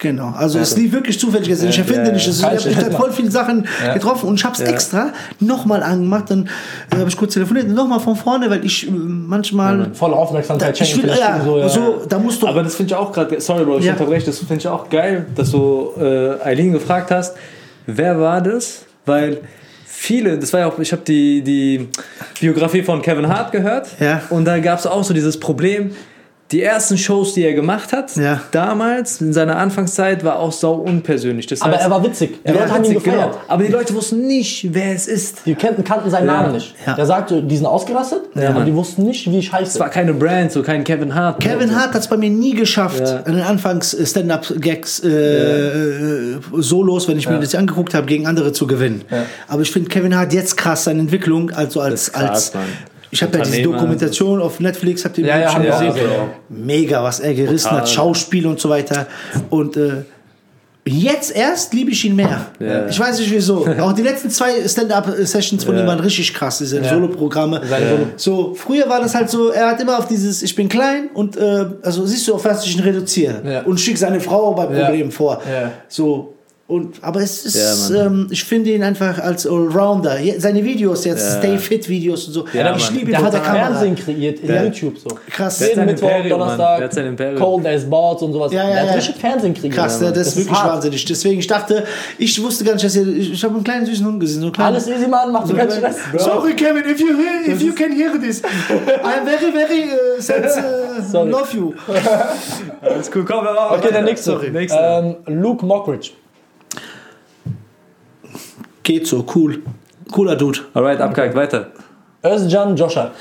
Genau, also es lief wirklich zufällig gestern. Ich erfinde nicht. Ich habe voll viele Sachen getroffen und ich habe es extra nochmal angemacht. Dann äh, habe ich kurz telefoniert, nochmal von vorne, weil ich äh, manchmal. Volle Aufmerksamkeit ich schenken ja, so, ja. so, da musst du. Aber das finde ich auch gerade, sorry Bro, ich Ja. unterbreche, das finde ich auch geil, dass du äh, Eileen gefragt hast, wer war das? Weil viele, das war ja auch, ich habe die, die Biografie von Kevin Hart gehört Ja. und da gab es auch so dieses Problem, die ersten Shows, die er gemacht hat, Ja. damals in seiner Anfangszeit, war auch sau unpersönlich. Das Aber heißt, er war witzig. Die er Leute war haben ihn gefeiert. genau. Aber die Leute wussten nicht, wer es ist. Die kannten, kannten seinen Ja. Namen nicht. Ja. Der sagte, die sind ausgerastet, aber Mann. die wussten nicht, wie ich heiße. Es war keine Brand, so kein Kevin Hart. Kevin Hart hat es bei mir nie geschafft, Ja. an den Anfangs-Stand-Up-Gags, äh, äh, Solos, wenn ich mir das angeguckt habe, gegen andere zu gewinnen. Aber ich finde Kevin Hart jetzt krass, seine Entwicklung, also als. Krass, als Mann. Ich habe ja diese. Dokumentation auf Netflix, habt ihr Ja, ja, schon auch gesehen? gesehen, Mega, was er gerissen Total. hat, Schauspiel und so weiter. Und äh, jetzt erst liebe ich ihn mehr. Ja. Ich weiß nicht wieso. (laughs) Auch die letzten zwei Stand-Up-Sessions von Ja. ihm waren richtig krass, diese Solo-Programme. Seine Solo- So, früher war das halt so, er hat immer auf dieses, ich bin klein und, äh, also siehst du, auf was ich ihn reduziere. Ja. Und schick seine Frau bei Problemen vor. Ja. So. Und, aber es ist, Ja, ähm, ich finde ihn einfach als Allrounder. Seine Videos jetzt, Ja. Stay Fit Videos und so. Ja, ich Mann. liebe ihn hat der. Fernsehen kreiert in Ja. YouTube so. Krass. Der hat Mittwoch, Imperium, Mann. Donnerstag. Cold as Balls und sowas. Ja, ja, der ja. hat richtig Fernsehen kreiert. Krass, Ja, ja, das, ist wirklich hart. wahnsinnig. Deswegen, ich dachte, ich wusste gar nicht, dass ihr, ich, ich habe einen kleinen süßen Hund gesehen. So einen kleinen, Alles easy, Mann, mach dir keinen Stress. Sorry, Kevin, if you, hear, if you can hear this, (laughs) I'm very, very uh, sense, uh, love you. Alles cool, komm, wir machen Okay, der nächste. Sorry. Nächste. Ähm, Luke Mockridge. Geht so, cool. Cooler Dude. Alright, abgehakt, weiter. Özcan Joscha.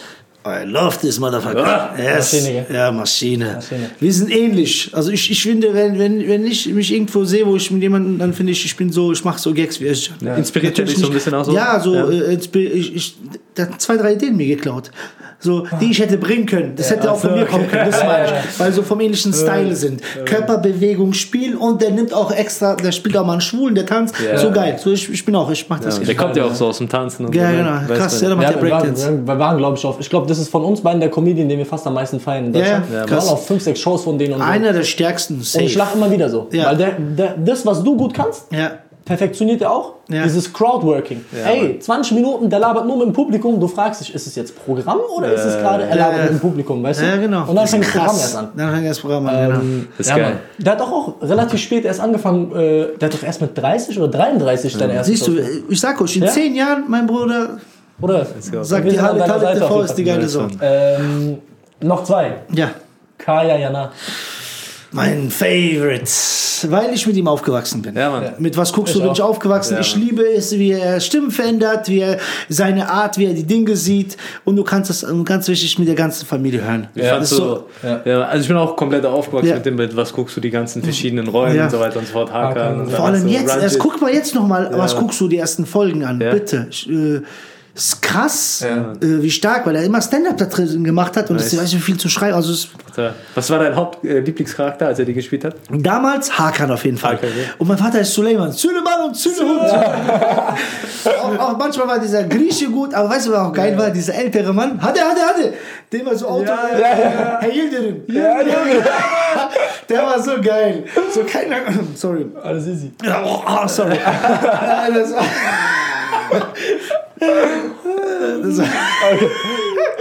I love this motherfucker. yes. Maschine? Ja, Maschine. Maschine. Wir sind ähnlich. Also ich, ich finde, wenn, wenn, wenn ich mich irgendwo sehe, wo ich mit jemandem, dann finde ich, ich bin so, ich mache so Gags wie Özcan. Ja. Inspiriert er dich so ein bisschen auch so? Ja, so, Ja. Äh, ich, ich, der hat zwei, drei Ideen mir geklaut. So, die ich hätte bringen können. Das hätte auch von mir kommen können, das meine ich. Weil so vom ähnlichen Style sind. Körperbewegung, Spiel und der nimmt auch extra, der spielt auch mal einen Schwulen, der tanzt. Ja. So geil. So, ich, ich bin auch, ich mach das Ja, der kommt ja auch so aus dem Tanzen. Und Ja, so, ne? genau. Krass, ja, der macht Ja, ja wir waren, Breakdance. wir waren glaube ich, auf. Ich glaube, das ist von uns beiden der Comedian, den wir fast am meisten feiern. in Ja, Deutschland. ja, wir krass. waren auf fünf, sechs Shows von denen und so. Einer der stärksten. Und ich Safe. lache immer wieder so. Ja. Weil der, der, das, was du gut kannst, Ja. Perfektioniert er auch. Ja. Dieses Crowdworking. Ey, 20 Minuten, der labert nur mit dem Publikum. Du fragst dich, ist es jetzt Programm oder ist es gerade, er labert ja. mit dem Publikum, weißt du? Ja, genau. Und dann fängt das. Programm erst an. Dann fängt das Programm an, genau. Ähm, ist ja, geil. Mann. Der hat doch auch relativ spät erst angefangen. Äh, der hat doch erst mit 30 oder 33 seine erste Siehst du, Show. ich sag euch, in Ja? zehn Jahren, mein Bruder, Oder? sagt Wir die sind an alle deiner Talle Seite auf TV ist die geile Ja, so. schon. Ähm, noch zwei. Ja. Kaya Jana. Mein Favorite. Weil ich mit ihm aufgewachsen bin. Ja, Mann. Mit was guckst Ich du, bin ich aufgewachsen. Ja, ich liebe es, wie er Stimmen verändert, wie er seine Art, wie er die Dinge sieht. Und du kannst ähm, ganz wichtig mit der ganzen Familie hören. Ich Ja, das so, Ja. ja. also ich bin auch komplett aufgewachsen Ja. mit dem Bild, was guckst du die ganzen verschiedenen Rollen Ja. und so weiter und so fort, Hakan. Hakan. und dann Vor allem jetzt, erst guck mal jetzt nochmal, was guckst du die ersten Folgen an? Ja. Bitte. Ich, äh, ist krass, Ja. äh, wie stark, weil er immer Stand-up da drin gemacht hat und Nice. weiß nicht, wie viel zu schreiben. Also Was war dein Hauptlieblingscharakter, als er die gespielt hat? damals Hakan auf jeden Fall. Hakan, ja. Und mein Vater ist Suleiman. Süleyman und Süleyhund. (laughs) auch, auch manchmal war dieser Grieche gut, aber weißt du, wer auch geil war? Dieser ältere Mann. Hatte, hatte, hatte. Der war so Auto. Herr Yildirim. Der war so geil. So keiner. (clears throat) Sorry. Alles easy. Oh, oh, sorry. (laughs) (laughs) das war, das war,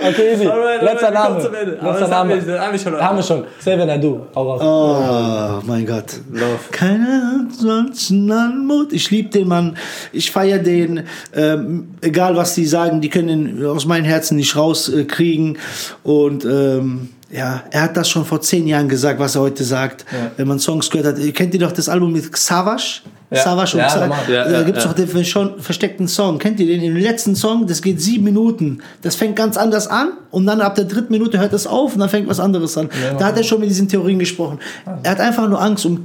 Okay, easy. Letzter Name. Letzter Name. Haben wir schon. Haben wir schon. Xavier Naidoo. Hau raus. Oh mein Gott. Love. Keine ansonsten Anmut. Ich liebe den Mann. Ich feiere den. Ähm, egal was die sagen, die können ihn aus meinem Herzen nicht rauskriegen. Und ähm, ja, er hat das schon vor zehn Jahren gesagt, was er heute sagt. Wenn man Songs gehört hat. Kennt ihr doch das Album mit Savage? Ja. Savage und Ja, Sa- normal. Ja, Da ja, gibt es ja. doch den schon versteckten Song. Kennt ihr den? Im letzten Song, das geht sieben Minuten. Das fängt ganz anders an und dann ab der dritten Minute hört es auf und dann fängt was anderes an. da hat er schon mit diesen Theorien gesprochen. Er hat einfach nur Angst um.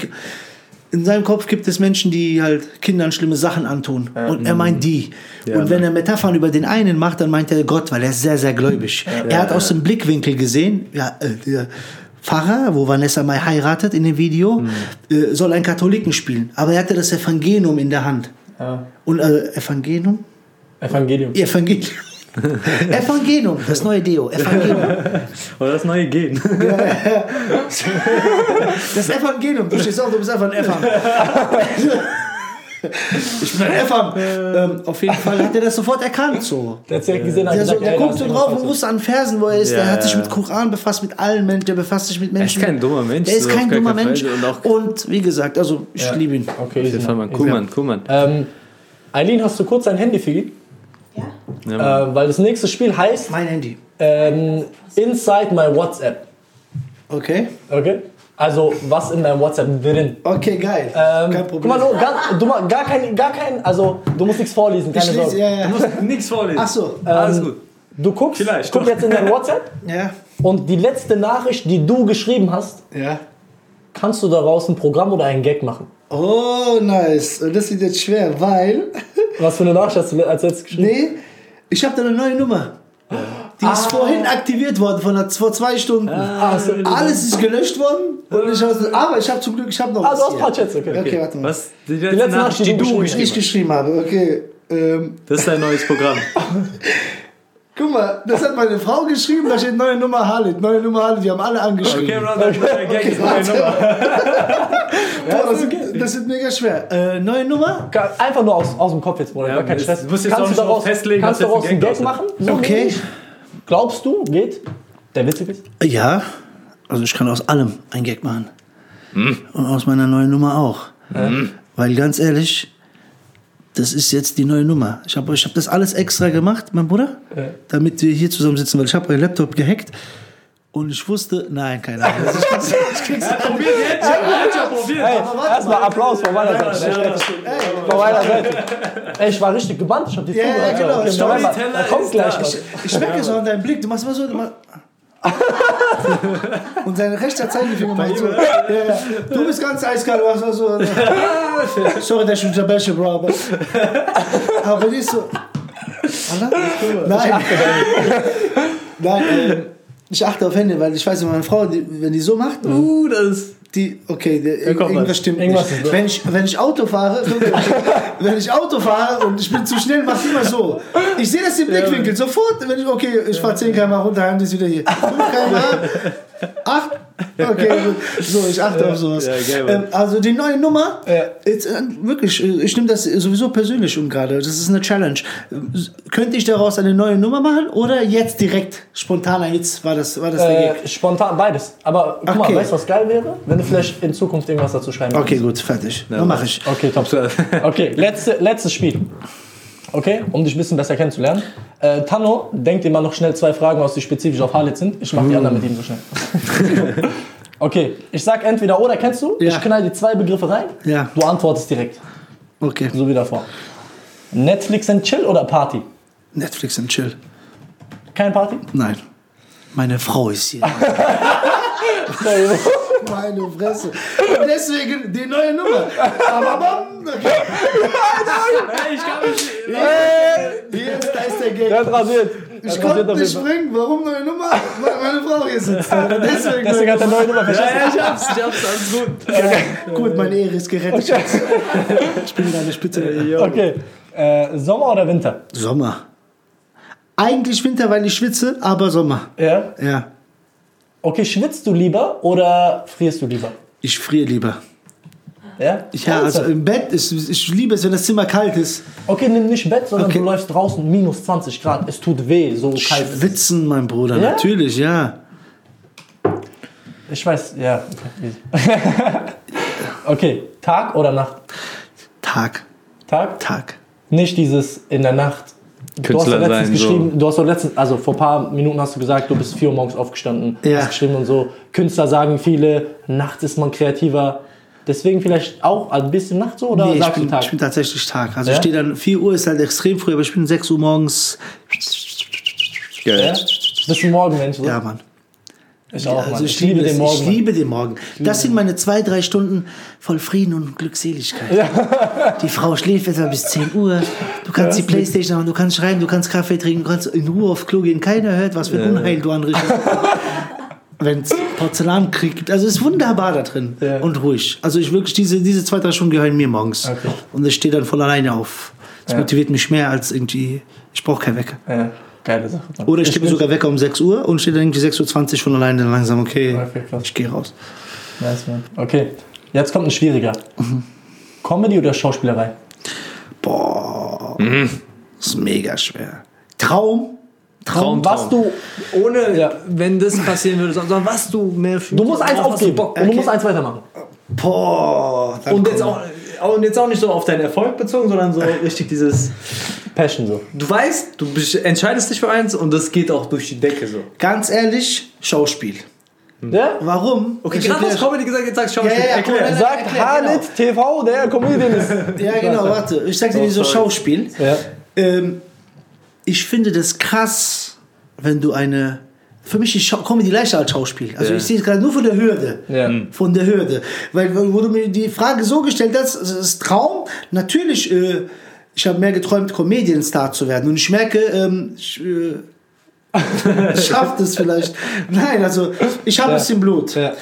In seinem Kopf gibt es Menschen, die halt Kindern schlimme Sachen antun. Und er meint die. und wenn er Metaphern über den einen macht, dann meint er Gott, weil er ist sehr, sehr gläubig. er hat aus dem Blickwinkel gesehen, ja, äh, der Pfarrer, wo Vanessa Mai heiratet in dem Video, äh, soll einen Katholiken spielen. Aber er hatte das Evangelium in der Hand. Ja. Und äh, Evangelium? Evangelium. Evangelium. (laughs) Evangelium, das neue Deo. Evangelium. (laughs) Oder das neue Gehen. (laughs) Das Evangelium. Du stehst auf, du bist einfach ein Ephang. Ich bin ein Ephang. Ähm, auf jeden Fall hat er das sofort erkannt. So. Der hat direkt gesehen, hat Der, so, der guckt so ist drauf und wusste an Versen, wo er ist. Der hat sich mit Koran befasst, mit allen Menschen. Der befasst sich mit Menschen. kein dummer Mensch, Der ist kein dummer Mensch. Und auch- Und wie gesagt, also ich Ja. liebe ihn. Okay. Cool, Mann, cool, Mann. Ähm, Eileen, hast du kurz dein Handy für ihn? Ja? Äh, weil das nächste Spiel heißt Mein Handy. ähm, Inside My WhatsApp. Okay. Okay? Also, was in deinem WhatsApp drin? Okay, geil. Ähm, kein Guck Problem. mal, nur, gar, du, gar kein, gar kein, also du musst nichts vorlesen, keine ich lese, Sorge. ja, ja. Du musst nichts vorlesen. Ach so. Alles Ähm, gut. Du guckst, Vielleicht, guck doch. jetzt in dein WhatsApp (laughs) Ja. und die letzte Nachricht, die du geschrieben hast, Ja. kannst du daraus ein Programm oder einen Gag machen. Oh, nice. Und das wird jetzt schwer, weil. Was für eine Nachricht hast du als letztes (laughs) geschrieben? Nee, ich habe da eine neue Nummer. Die ist vorhin aktiviert worden, von der, vor zwei Stunden. Ah, so, Alles ist gelöscht worden. Und ich hab, aber ich habe zum Glück, ich habe noch Ah, was du hast ein paar Chats, okay. Okay, warte mal. Was? Die letzte, letzte Nachricht, die du geschrieben geschrieben Ich hast. geschrieben habe, okay. Ähm, Das ist dein neues Programm. (laughs) Guck mal, das hat meine Frau geschrieben, da steht neue Nummer Halit, neue Nummer Halit, die haben alle angeschrieben. Okay, Brother, (laughs) der Gag ist meine Nummer. (laughs) Boah, das, das ist mega schwer. Äh, neue Nummer? Einfach nur aus, aus dem Kopf jetzt, Bruder. Ja, kein du Stress. musst jetzt auch nicht drauf festlegen, kannst du daraus ein einen Gag machen? So Okay. nämlich? Glaubst du, geht? Der witzig ist? Ja, also ich kann aus allem ein Gag machen. Und aus meiner neuen Nummer auch. Weil ganz ehrlich, das ist jetzt die neue Nummer. Ich habe ich hab das alles extra gemacht, mein Bruder, damit wir hier zusammen sitzen, weil ich habe meinen Laptop gehackt und ich wusste, nein, keine Ahnung. Also ich krieg's, ich krieg's Probiert jetzt schon, hat schon probiert. Ey, erstmal Applaus von meiner Seite. Von meiner Seite. Ey, ich war richtig gebannt. Ich hab die Ja, ja, zugehört. genau. Okay, Storyteller Moment mal, da kommt gleich da. was. Ich merke es auch in deinem Blick. Du machst immer so. Du machst (laughs) und sein rechter Zeigefinger macht so. Ja, ja. Du bist ganz eiskalt. Du machst so. (laughs) Sorry, dass ich unterbreche, Bro. Aber, aber ist so. Alter? Nein. Nein, äh, ich achte auf Hände, weil ich weiß, meine Frau, die, wenn die so macht, Uh, das die, okay, der, irgendwas was. stimmt Irgendwas nicht. Wenn ich, wenn ich Auto fahre, (laughs) wenn ich Auto fahre und ich bin zu schnell, mach immer so. Ich sehe das im Blickwinkel sofort, wenn ich, okay, ich fahre 10 km runter, und die ist wieder hier. 5 km, 8, okay, so, ich achte auf sowas. Ja, ähm, also die neue Nummer, Ja. jetzt, äh, wirklich, äh, ich nehme das sowieso persönlich um gerade, das ist eine Challenge. Könnte ich daraus eine neue Nummer machen oder jetzt direkt spontan ein Witz, war das, war das? Äh, spontan beides. Aber guck mal, Okay. weißt du, was geil wäre? Wenn du vielleicht in Zukunft irgendwas dazu schreiben Okay, gut, fertig. Dann mache ich. Okay, top. (laughs) Okay, letzte, letztes Spiel. Okay, um dich ein bisschen besser kennenzulernen. Äh, Tanno, denk dir mal noch schnell zwei Fragen aus, die spezifisch auf Halit sind. Ich mach die anderen mit ihm so schnell. (laughs) okay, ich sag entweder oder, kennst du? Ja. Ich knall die zwei Begriffe rein. Ja. Du antwortest direkt, Okay. so wie davor. Netflix and Chill oder Party? Netflix und chill. Kein Party? Nein. Meine Frau ist hier. (laughs) (laughs) Meine Fresse. Und deswegen die neue Nummer. Aber bam, okay. ich kann mich. Hier ist, da ist der Gag. Der hat rasiert. Ich konnte nicht springen. Warum neue Nummer? Weil meine Frau hier sitzt. (laughs) Deswegen, Deswegen hat er neue Nummer Ja, verschissen. ja, ich hab's, ich hab's, alles gut. Gut, meine Ehre ist gerettet. Ich bin in einer Spitze. Okay, äh, Sommer oder Winter? Sommer. Eigentlich Winter, weil ich schwitze, aber Sommer. Ja. Ja. Okay, schwitzt du lieber oder frierst du lieber? Ich friere lieber. Ja? Ja, also im Bett, ist, ich liebe es, wenn das Zimmer kalt ist. Okay, nimm nicht Bett, sondern Okay. du läufst draußen minus 20 Grad. Es tut weh, so kalt. ist es. Schwitzen, mein Bruder, Ja? natürlich, ja. Ich weiß, ja. Okay, Tag oder Nacht? Tag, Tag? Tag. Nicht dieses in der Nacht. Du hast Künstler letztens sein, geschrieben, du hast doch letztens, also vor ein paar Minuten hast du gesagt, du bist 4 Uhr morgens aufgestanden, Ja. hast geschrieben und so. Künstler sagen viele, nachts ist man kreativer. Deswegen vielleicht auch ein bisschen Nacht so oder Nee, ich sagst bin, du Tag? ich bin tatsächlich Tag. Also Ja? ich stehe dann, 4 Uhr ist halt extrem früh, aber ich bin 6 Uhr morgens. ja? Geil. Bist du Morgenmensch? So? Ja, Mann. Ich auch, Also Mann. ich, liebe den. Morgen. Ich liebe den Morgen. Das sind meine zwei, drei Stunden voll Frieden und Glückseligkeit. Die Frau schläft etwa bis 10 Uhr. Du kannst die Playstation machen, du kannst schreiben, du kannst Kaffee trinken, du kannst in Ruhe auf Klo gehen. Keiner hört, was für ein Unheil du anrichtest. (laughs) Wenn es Porzellankrieg gibt. Also es ist wunderbar da drin Ja. und ruhig. Also ich wirklich, diese, diese zwei, drei Stunden gehören mir morgens. Okay. Und ich stehe dann voll alleine auf. Das Ja. motiviert mich mehr als irgendwie, ich brauche keinen Wecker. Geile Sache. Mann. Oder ich stehe bin- sogar Wecker um 6 Uhr und stehe dann irgendwie 6.20 Uhr schon alleine dann langsam, okay, Okay, ich gehe raus. Nice, man. Okay, jetzt kommt ein schwieriger. Comedy oder Schauspielerei? Boah, das ist mega schwer. Traum? Traum, Was du, Ohne, Ja. wenn das passieren würde, sondern was du mehr fühlst. du musst eins du aufgeben Bock? und du Okay. musst eins weitermachen. Boah. dann Und jetzt, auch, und jetzt auch nicht so auf deinen Erfolg bezogen, sondern so (laughs) richtig dieses. Passion so. Du weißt, du bist- entscheidest dich für eins und das geht auch durch die Decke so. Ganz ehrlich, Schauspiel. Ja? Warum? Okay, Ich gerade hast Comedy gesagt, jetzt sagst du Schauspiel. Ja, ja, ja, Erklär. mal, Sagt erklär, Halit TV, der Comedian ist. Ja, genau, warte. Ich sag dir, Oh, wieso sorry. Schauspiel. Ja. Ähm, ich finde das krass, wenn du eine. Für mich ist Comedy leichter als Schauspiel. Also Ja. ich sehe es gerade nur von der Hürde. Ja. Von der Hürde. Weil, wo du mir die Frage so gestellt hast, es ist Traum. Natürlich, äh, ich habe mehr geträumt, Comedian-Star zu werden. Und ich merke, ähm, ich äh, (laughs) schaff das vielleicht. Nein, also ich habe Ja. es im Blut. Ja.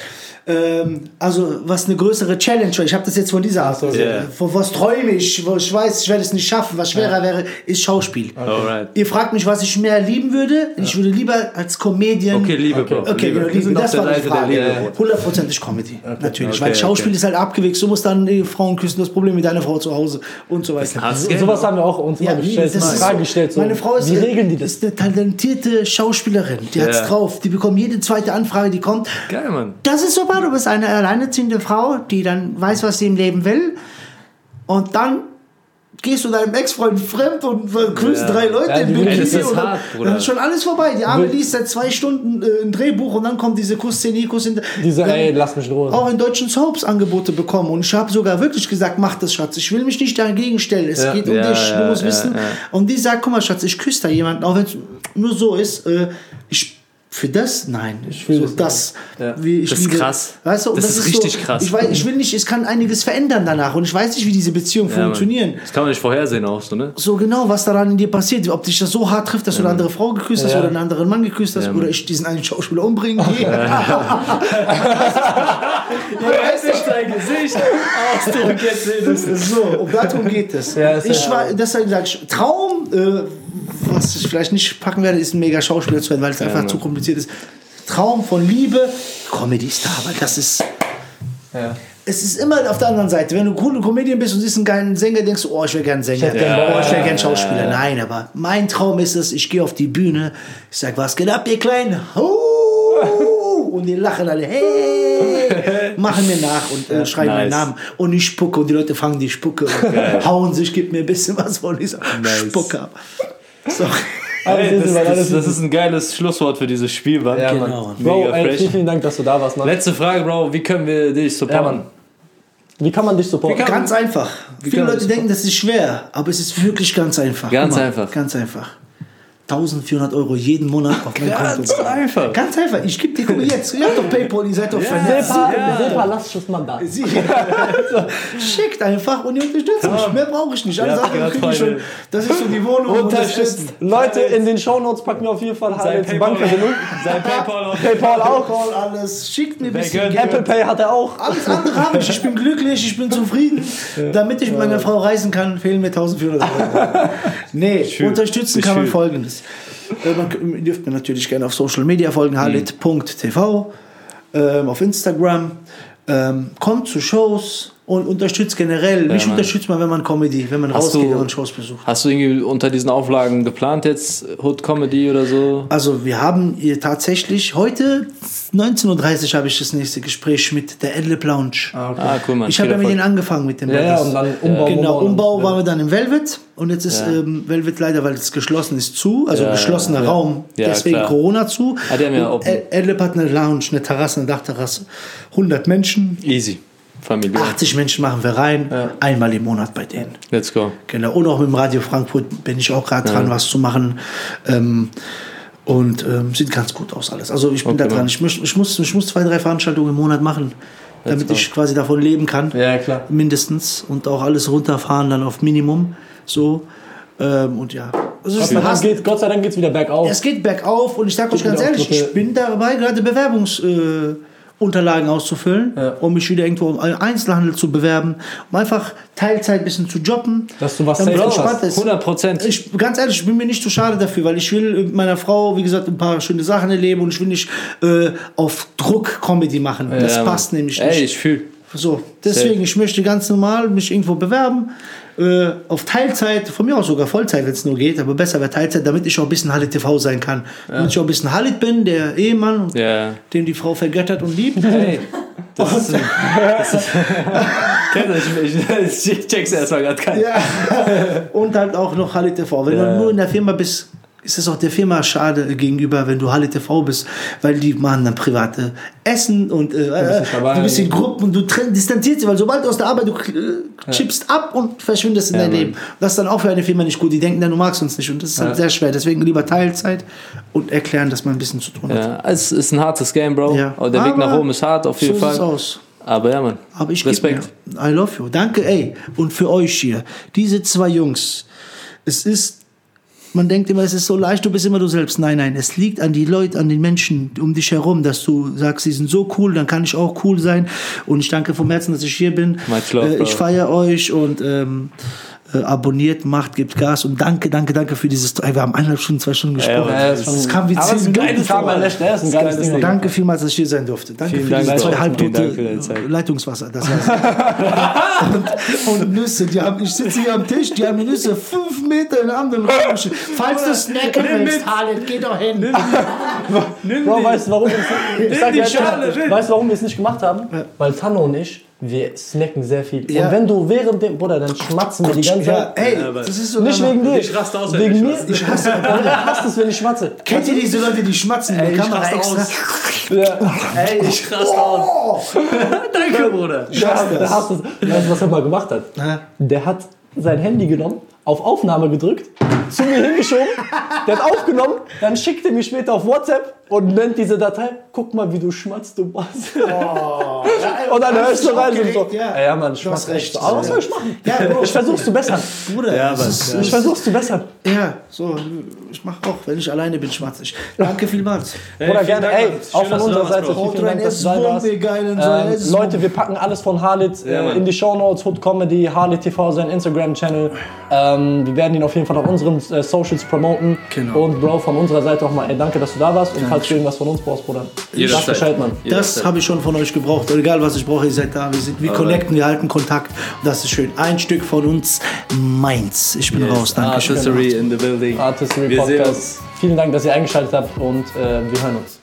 Ähm, also was eine größere Challenge wäre. Ich habe das jetzt von dieser Art. so, ja. Von was träume ich, wo ich weiß, ich werde es nicht schaffen. Was schwerer wäre, ist Schauspiel. Alright. Ihr fragt mich, was ich mehr lieben würde. Ich würde lieber als Comedian. Okay, Liebe, Bro. Okay, Liebe. genau, Wir Liebe, das war die Frage. Hundertprozentig Comedy, natürlich. Okay, Weil Schauspiel okay. ist halt abgewichst. Du musst dann die Frauen küssen, das Problem mit deiner Frau zu Hause und so weiter. Hartes So, Game, sowas haben wir auch uns Ja, gestellt, das Frage so. gestellt. So, Meine Frau ist, wie regeln die das? ist eine talentierte Schauspielerin. Die hat's Ja. drauf. Die bekommt jede zweite Anfrage, die kommt. Geil, Mann. Das ist super. Du bist eine alleinerziehende Frau, die dann weiß, was sie im Leben will. Und dann gehst du deinem Ex-Freund fremd und küsst Ja. drei Leute Ja, will- Bikini ist und dann, hart, dann ist schon alles vorbei. Die Arme liest seit zwei Stunden äh, ein Drehbuch und dann kommt diese Kussszene, Kuss hinter. Diese, ey, lass mich in Ruhe. auch in deutschen Soaps Angebote bekommen und ich habe sogar wirklich gesagt, mach das, Schatz. Ich will mich nicht dagegen stellen. Es Ja. geht um dich, du musst wissen. Und die sagt, guck mal, Schatz, ich küsse da jemanden, auch wenn es nur so ist. Äh, für das? Nein. Ich will so, das das. Ja. Wie, ich Das ist liebe- krass. Weißt du, und Das ist richtig so, krass. Ich, weiß, ich will nicht, es kann einiges verändern danach und ich weiß nicht, wie diese Beziehungen Ja, funktionieren. Das kann man nicht vorhersehen auch so, ne? So genau, was daran in dir passiert. Ob dich das so hart trifft, dass du eine andere Frau geküsst hast Ja. oder einen anderen Mann geküsst hast Ja, oder ich diesen einen Schauspieler umbringen gehe. weiß nicht dein Gesicht. Ausdruck jetzt sehen. So, um darum geht es. Ja, ich ja- war, deshalb sage ich, Traum, äh, was ich vielleicht nicht packen werde, ist ein mega Schauspieler zu werden, weil es einfach Mann. zu kompliziert ist. Traum von Liebe, Comedy-Star, weil das ist. Ja. Es ist immer auf der anderen Seite. Wenn du coole Comedian bist und siehst einen geilen Sänger, denkst du, oh, ich wäre gern Sänger. gern Bock. oh, ich wäre gern Schauspieler. Nein, aber mein Traum ist es, ich gehe auf die Bühne, ich sag, was geht ab, ihr Kleinen? (laughs) Und die lachen alle, hey! Machen mir nach und äh, schreien meinen nice. Namen. Und ich spucke und die Leute fangen die Spucke und hauen sich, gibt mir ein bisschen was von dieser Spucke ab. Sorry. (laughs) Alles Ey, easy, das, das, das ist ein geiles Schlusswort für dieses Spiel, Mann. Ja, Genau. Bro, Mega ey, fresh. vielen, vielen Dank, dass du da warst, Mann. Letzte Frage, Bro. Wie können wir dich Ja, supporten? Mann. Wie kann man dich supporten? Ganz einfach. Viele Leute denken, das ist schwer, aber es ist wirklich ganz einfach. Ganz mal, einfach. Ganz einfach. 1400 Euro jeden Monat auf mein Ganz Konto. einfach. Ganz einfach. Ich gebe dir, guck mal jetzt, ihr habt doch Paypal, ihr seid doch vernetzt. Sepa, Ja. Sepa, lass es mal da. Sie- (laughs) Schickt einfach und ihr unterstützt mich. Mehr brauche ich nicht. Alles Ja, gerade kriege ich schon. Das ist so die Wohnung. Essen. Leute, in den Shownotes packen wir auf jeden Fall Sein Bankverbindung. Sein Paypal auf. Paypal auch. Paypal, alles. Schickt mir ein bisschen. Apple Pay hat er auch. Alles andere habe ich. Ich bin glücklich, ich bin zufrieden. Damit ich mit meiner Frau reisen kann, fehlen mir 1400 Euro. (laughs) Nee, unterstützen kann man folgendes. Äh, Man dürft mir natürlich gerne auf Social Media folgen, halit.tv, ähm, auf Instagram. Ähm, kommt zu Shows und unterstützt generell. Mich Mann. unterstützt man, wenn man Comedy, wenn man Hast rausgeht du- und Shows besucht. Hast du irgendwie unter diesen Auflagen geplant jetzt Hood Comedy oder so? Also wir haben hier tatsächlich heute 19.30 Uhr habe ich das nächste Gespräch mit der Adlib Lounge. Ah, cool, Mann. Ich habe ja mit denen angefangen mit dem Ja, ja, und dann Umbau. Genau, Umbau ja. waren wir dann im Velvet und jetzt ist Ja. ähm, Velvet leider, weil es geschlossen ist, zu, also Ja, geschlossener ja. Raum, Ja, deswegen klar. Corona zu. Ah, ja Adlib hat eine Lounge, eine Terrasse, eine Dachterrasse, 100 Menschen, Easy. Familie. 80 Menschen machen wir rein, einmal im Monat bei denen. Let's go. Genau, und auch mit dem Radio Frankfurt bin ich auch gerade dran, was zu machen. Ähm, und ähm, sieht ganz gut aus alles. Also ich bin Okay, da dran. Ich muss, ich, muss, ich muss zwei, drei Veranstaltungen im Monat machen, damit ich quasi davon leben kann. Ja, klar. Mindestens. Und auch alles runterfahren dann auf Minimum. So. Ähm, und ja. Also Gott sei, Dank Hass. geht, Gott sei Dank geht's wieder bergauf. es geht bergauf und ich sage euch ganz ehrlich, ich bin dabei, gerade Bewerbungsunterlagen äh, Unterlagen auszufüllen, Ja. um mich wieder irgendwo im Einzelhandel zu bewerben, um einfach Teilzeit ein bisschen zu jobben. Dass du was damit entspannt ist. 100 Prozent. Ich, ganz ehrlich, ich bin mir nicht zu schade dafür, weil ich will mit meiner Frau, wie gesagt, ein paar schöne Sachen erleben und ich will nicht äh, auf Druck Comedy machen. das passt nämlich nicht. Ey, ich fühle. So, deswegen, ich möchte ganz normal mich irgendwo bewerben, äh, auf Teilzeit, von mir aus sogar Vollzeit, wenn es nur geht, aber besser wäre Teilzeit, damit ich auch ein bisschen Halit TV sein kann. Damit ich auch ein bisschen Halit bin, der Ehemann, Ja. den die Frau vergöttert und liebt. Ey, das ist. (laughs) Das ist ich, ich, check's erstmal gerade. Ja. (laughs) Und halt auch noch Halle TV. Wenn Ja. du nur in der Firma bist, ist es auch der Firma schade gegenüber, wenn du Halle TV bist, weil die machen dann private Essen und äh, dabei. du bist in Gruppen und du distanzierst dich, weil sobald du aus der Arbeit, du äh, chippst ab und verschwindest in Ja, dein Mann. Leben. Das ist dann auch für eine Firma nicht gut. Die denken dann, du magst uns nicht und das ist halt sehr schwer. Deswegen lieber Teilzeit und erklären, dass man ein bisschen zu tun hat. Ja, es ist ein hartes Game, Bro. Ja. Aber der Weg nach oben ist hart, auf jeden so Fall. aus. Aber ja, Mann. Aber ich Respekt. I love you. Danke, ey. Und für euch hier, diese zwei Jungs, es ist man denkt immer, es ist so leicht, du bist immer du selbst. Nein, nein, es liegt an die Leute, an den Menschen um dich herum, dass du sagst, sie sind so cool, dann kann ich auch cool sein. Und ich danke vom Herzen, dass ich hier bin. Love, Äh, ich bro. feiere euch und ähm, äh, abonniert, macht, gibt Gas und danke, danke, danke für dieses. Ey, wir haben eineinhalb Stunden, zwei Stunden gesprochen. Ja, Ja, das, ist schon- kam wie zehn es Minuten. vor. Ne? Danke vielmals, dass ich hier sein durfte. Danke Vielen für Dank, dieses Bro. zwei halbtote. Leitungswasser. Das heißt. (laughs) und, und Nüsse. Die haben, ich sitze hier am Tisch, die haben Nüsse fünf Meter in der anderen Raum. Falls du snacken willst, Harlet, geh doch hin. Bro, weißt du, warum wir es ich sag die Schale, nimm. Weißt du, warum wir es nicht gemacht haben? Weil Tanno und ich, wir snacken sehr viel. Ja. Und wenn du während dem, Bruder, dann schmatzen wir die ganze Ja, Zeit. ey, das ist so. Nicht wegen dir. Ich raste aus, wegen ich mir. Ich hasse, ich hasse es, wenn ich schmatze. Kennt ihr diese Leute, die schmatzen in Ey, ich Kamera raste extra? aus. (laughs) Ja. Ey, ich raste aus. (laughs) Danke, Bruder. Der, der hasst es. Weißt du, was er mal gemacht hat? Der hat sein Handy genommen, auf Aufnahme gedrückt, zu mir hingeschoben, der hat aufgenommen, dann schickt er mir später auf WhatsApp und nennt diese Datei, guck mal, wie du schmatzt, du Bass. (laughs) und dann hörst du rein und so, ja. ja, Mann, Du hast schmatzt recht. echt. Aber was soll ich machen? Ja, Bro. Ich versuch's zu bessern. Bruder, Ja, ja. Ich versuch's zu bessern. Ja, so, ich mach auch, wenn ich alleine bin, schmatze ich. Danke vielmals. Oder vielen gerne, Dank, ey, auch Schön, von dass du da unserer warst, Seite vielen, Dank, dass du da warst. Ähm, Leute, wir packen alles von Harlit Ja, äh, in die Shownotes, Hood Comedy, Harlit TV, sein Instagram-Channel. Ähm, wir werden ihn auf jeden Fall auf unseren äh, Socials promoten. Genau. Und Bro, von unserer Seite auch mal, ey, danke, dass du da warst. Und falls du irgendwas von uns brauchst, Bruder, sag Jederzeit. Bescheid, Mann. Das habe ich schon von euch gebraucht. Und egal was ich brauche, ihr seid da. Wir, sind, wir connecten, wir halten Kontakt. Und das ist schön. Ein Stück von uns, meins. Ich bin raus. Danke schön. Artistry in the building. Artistry Wir sehen Podcast. uns. Vielen Dank, dass ihr eingeschaltet habt und äh, wir hören uns.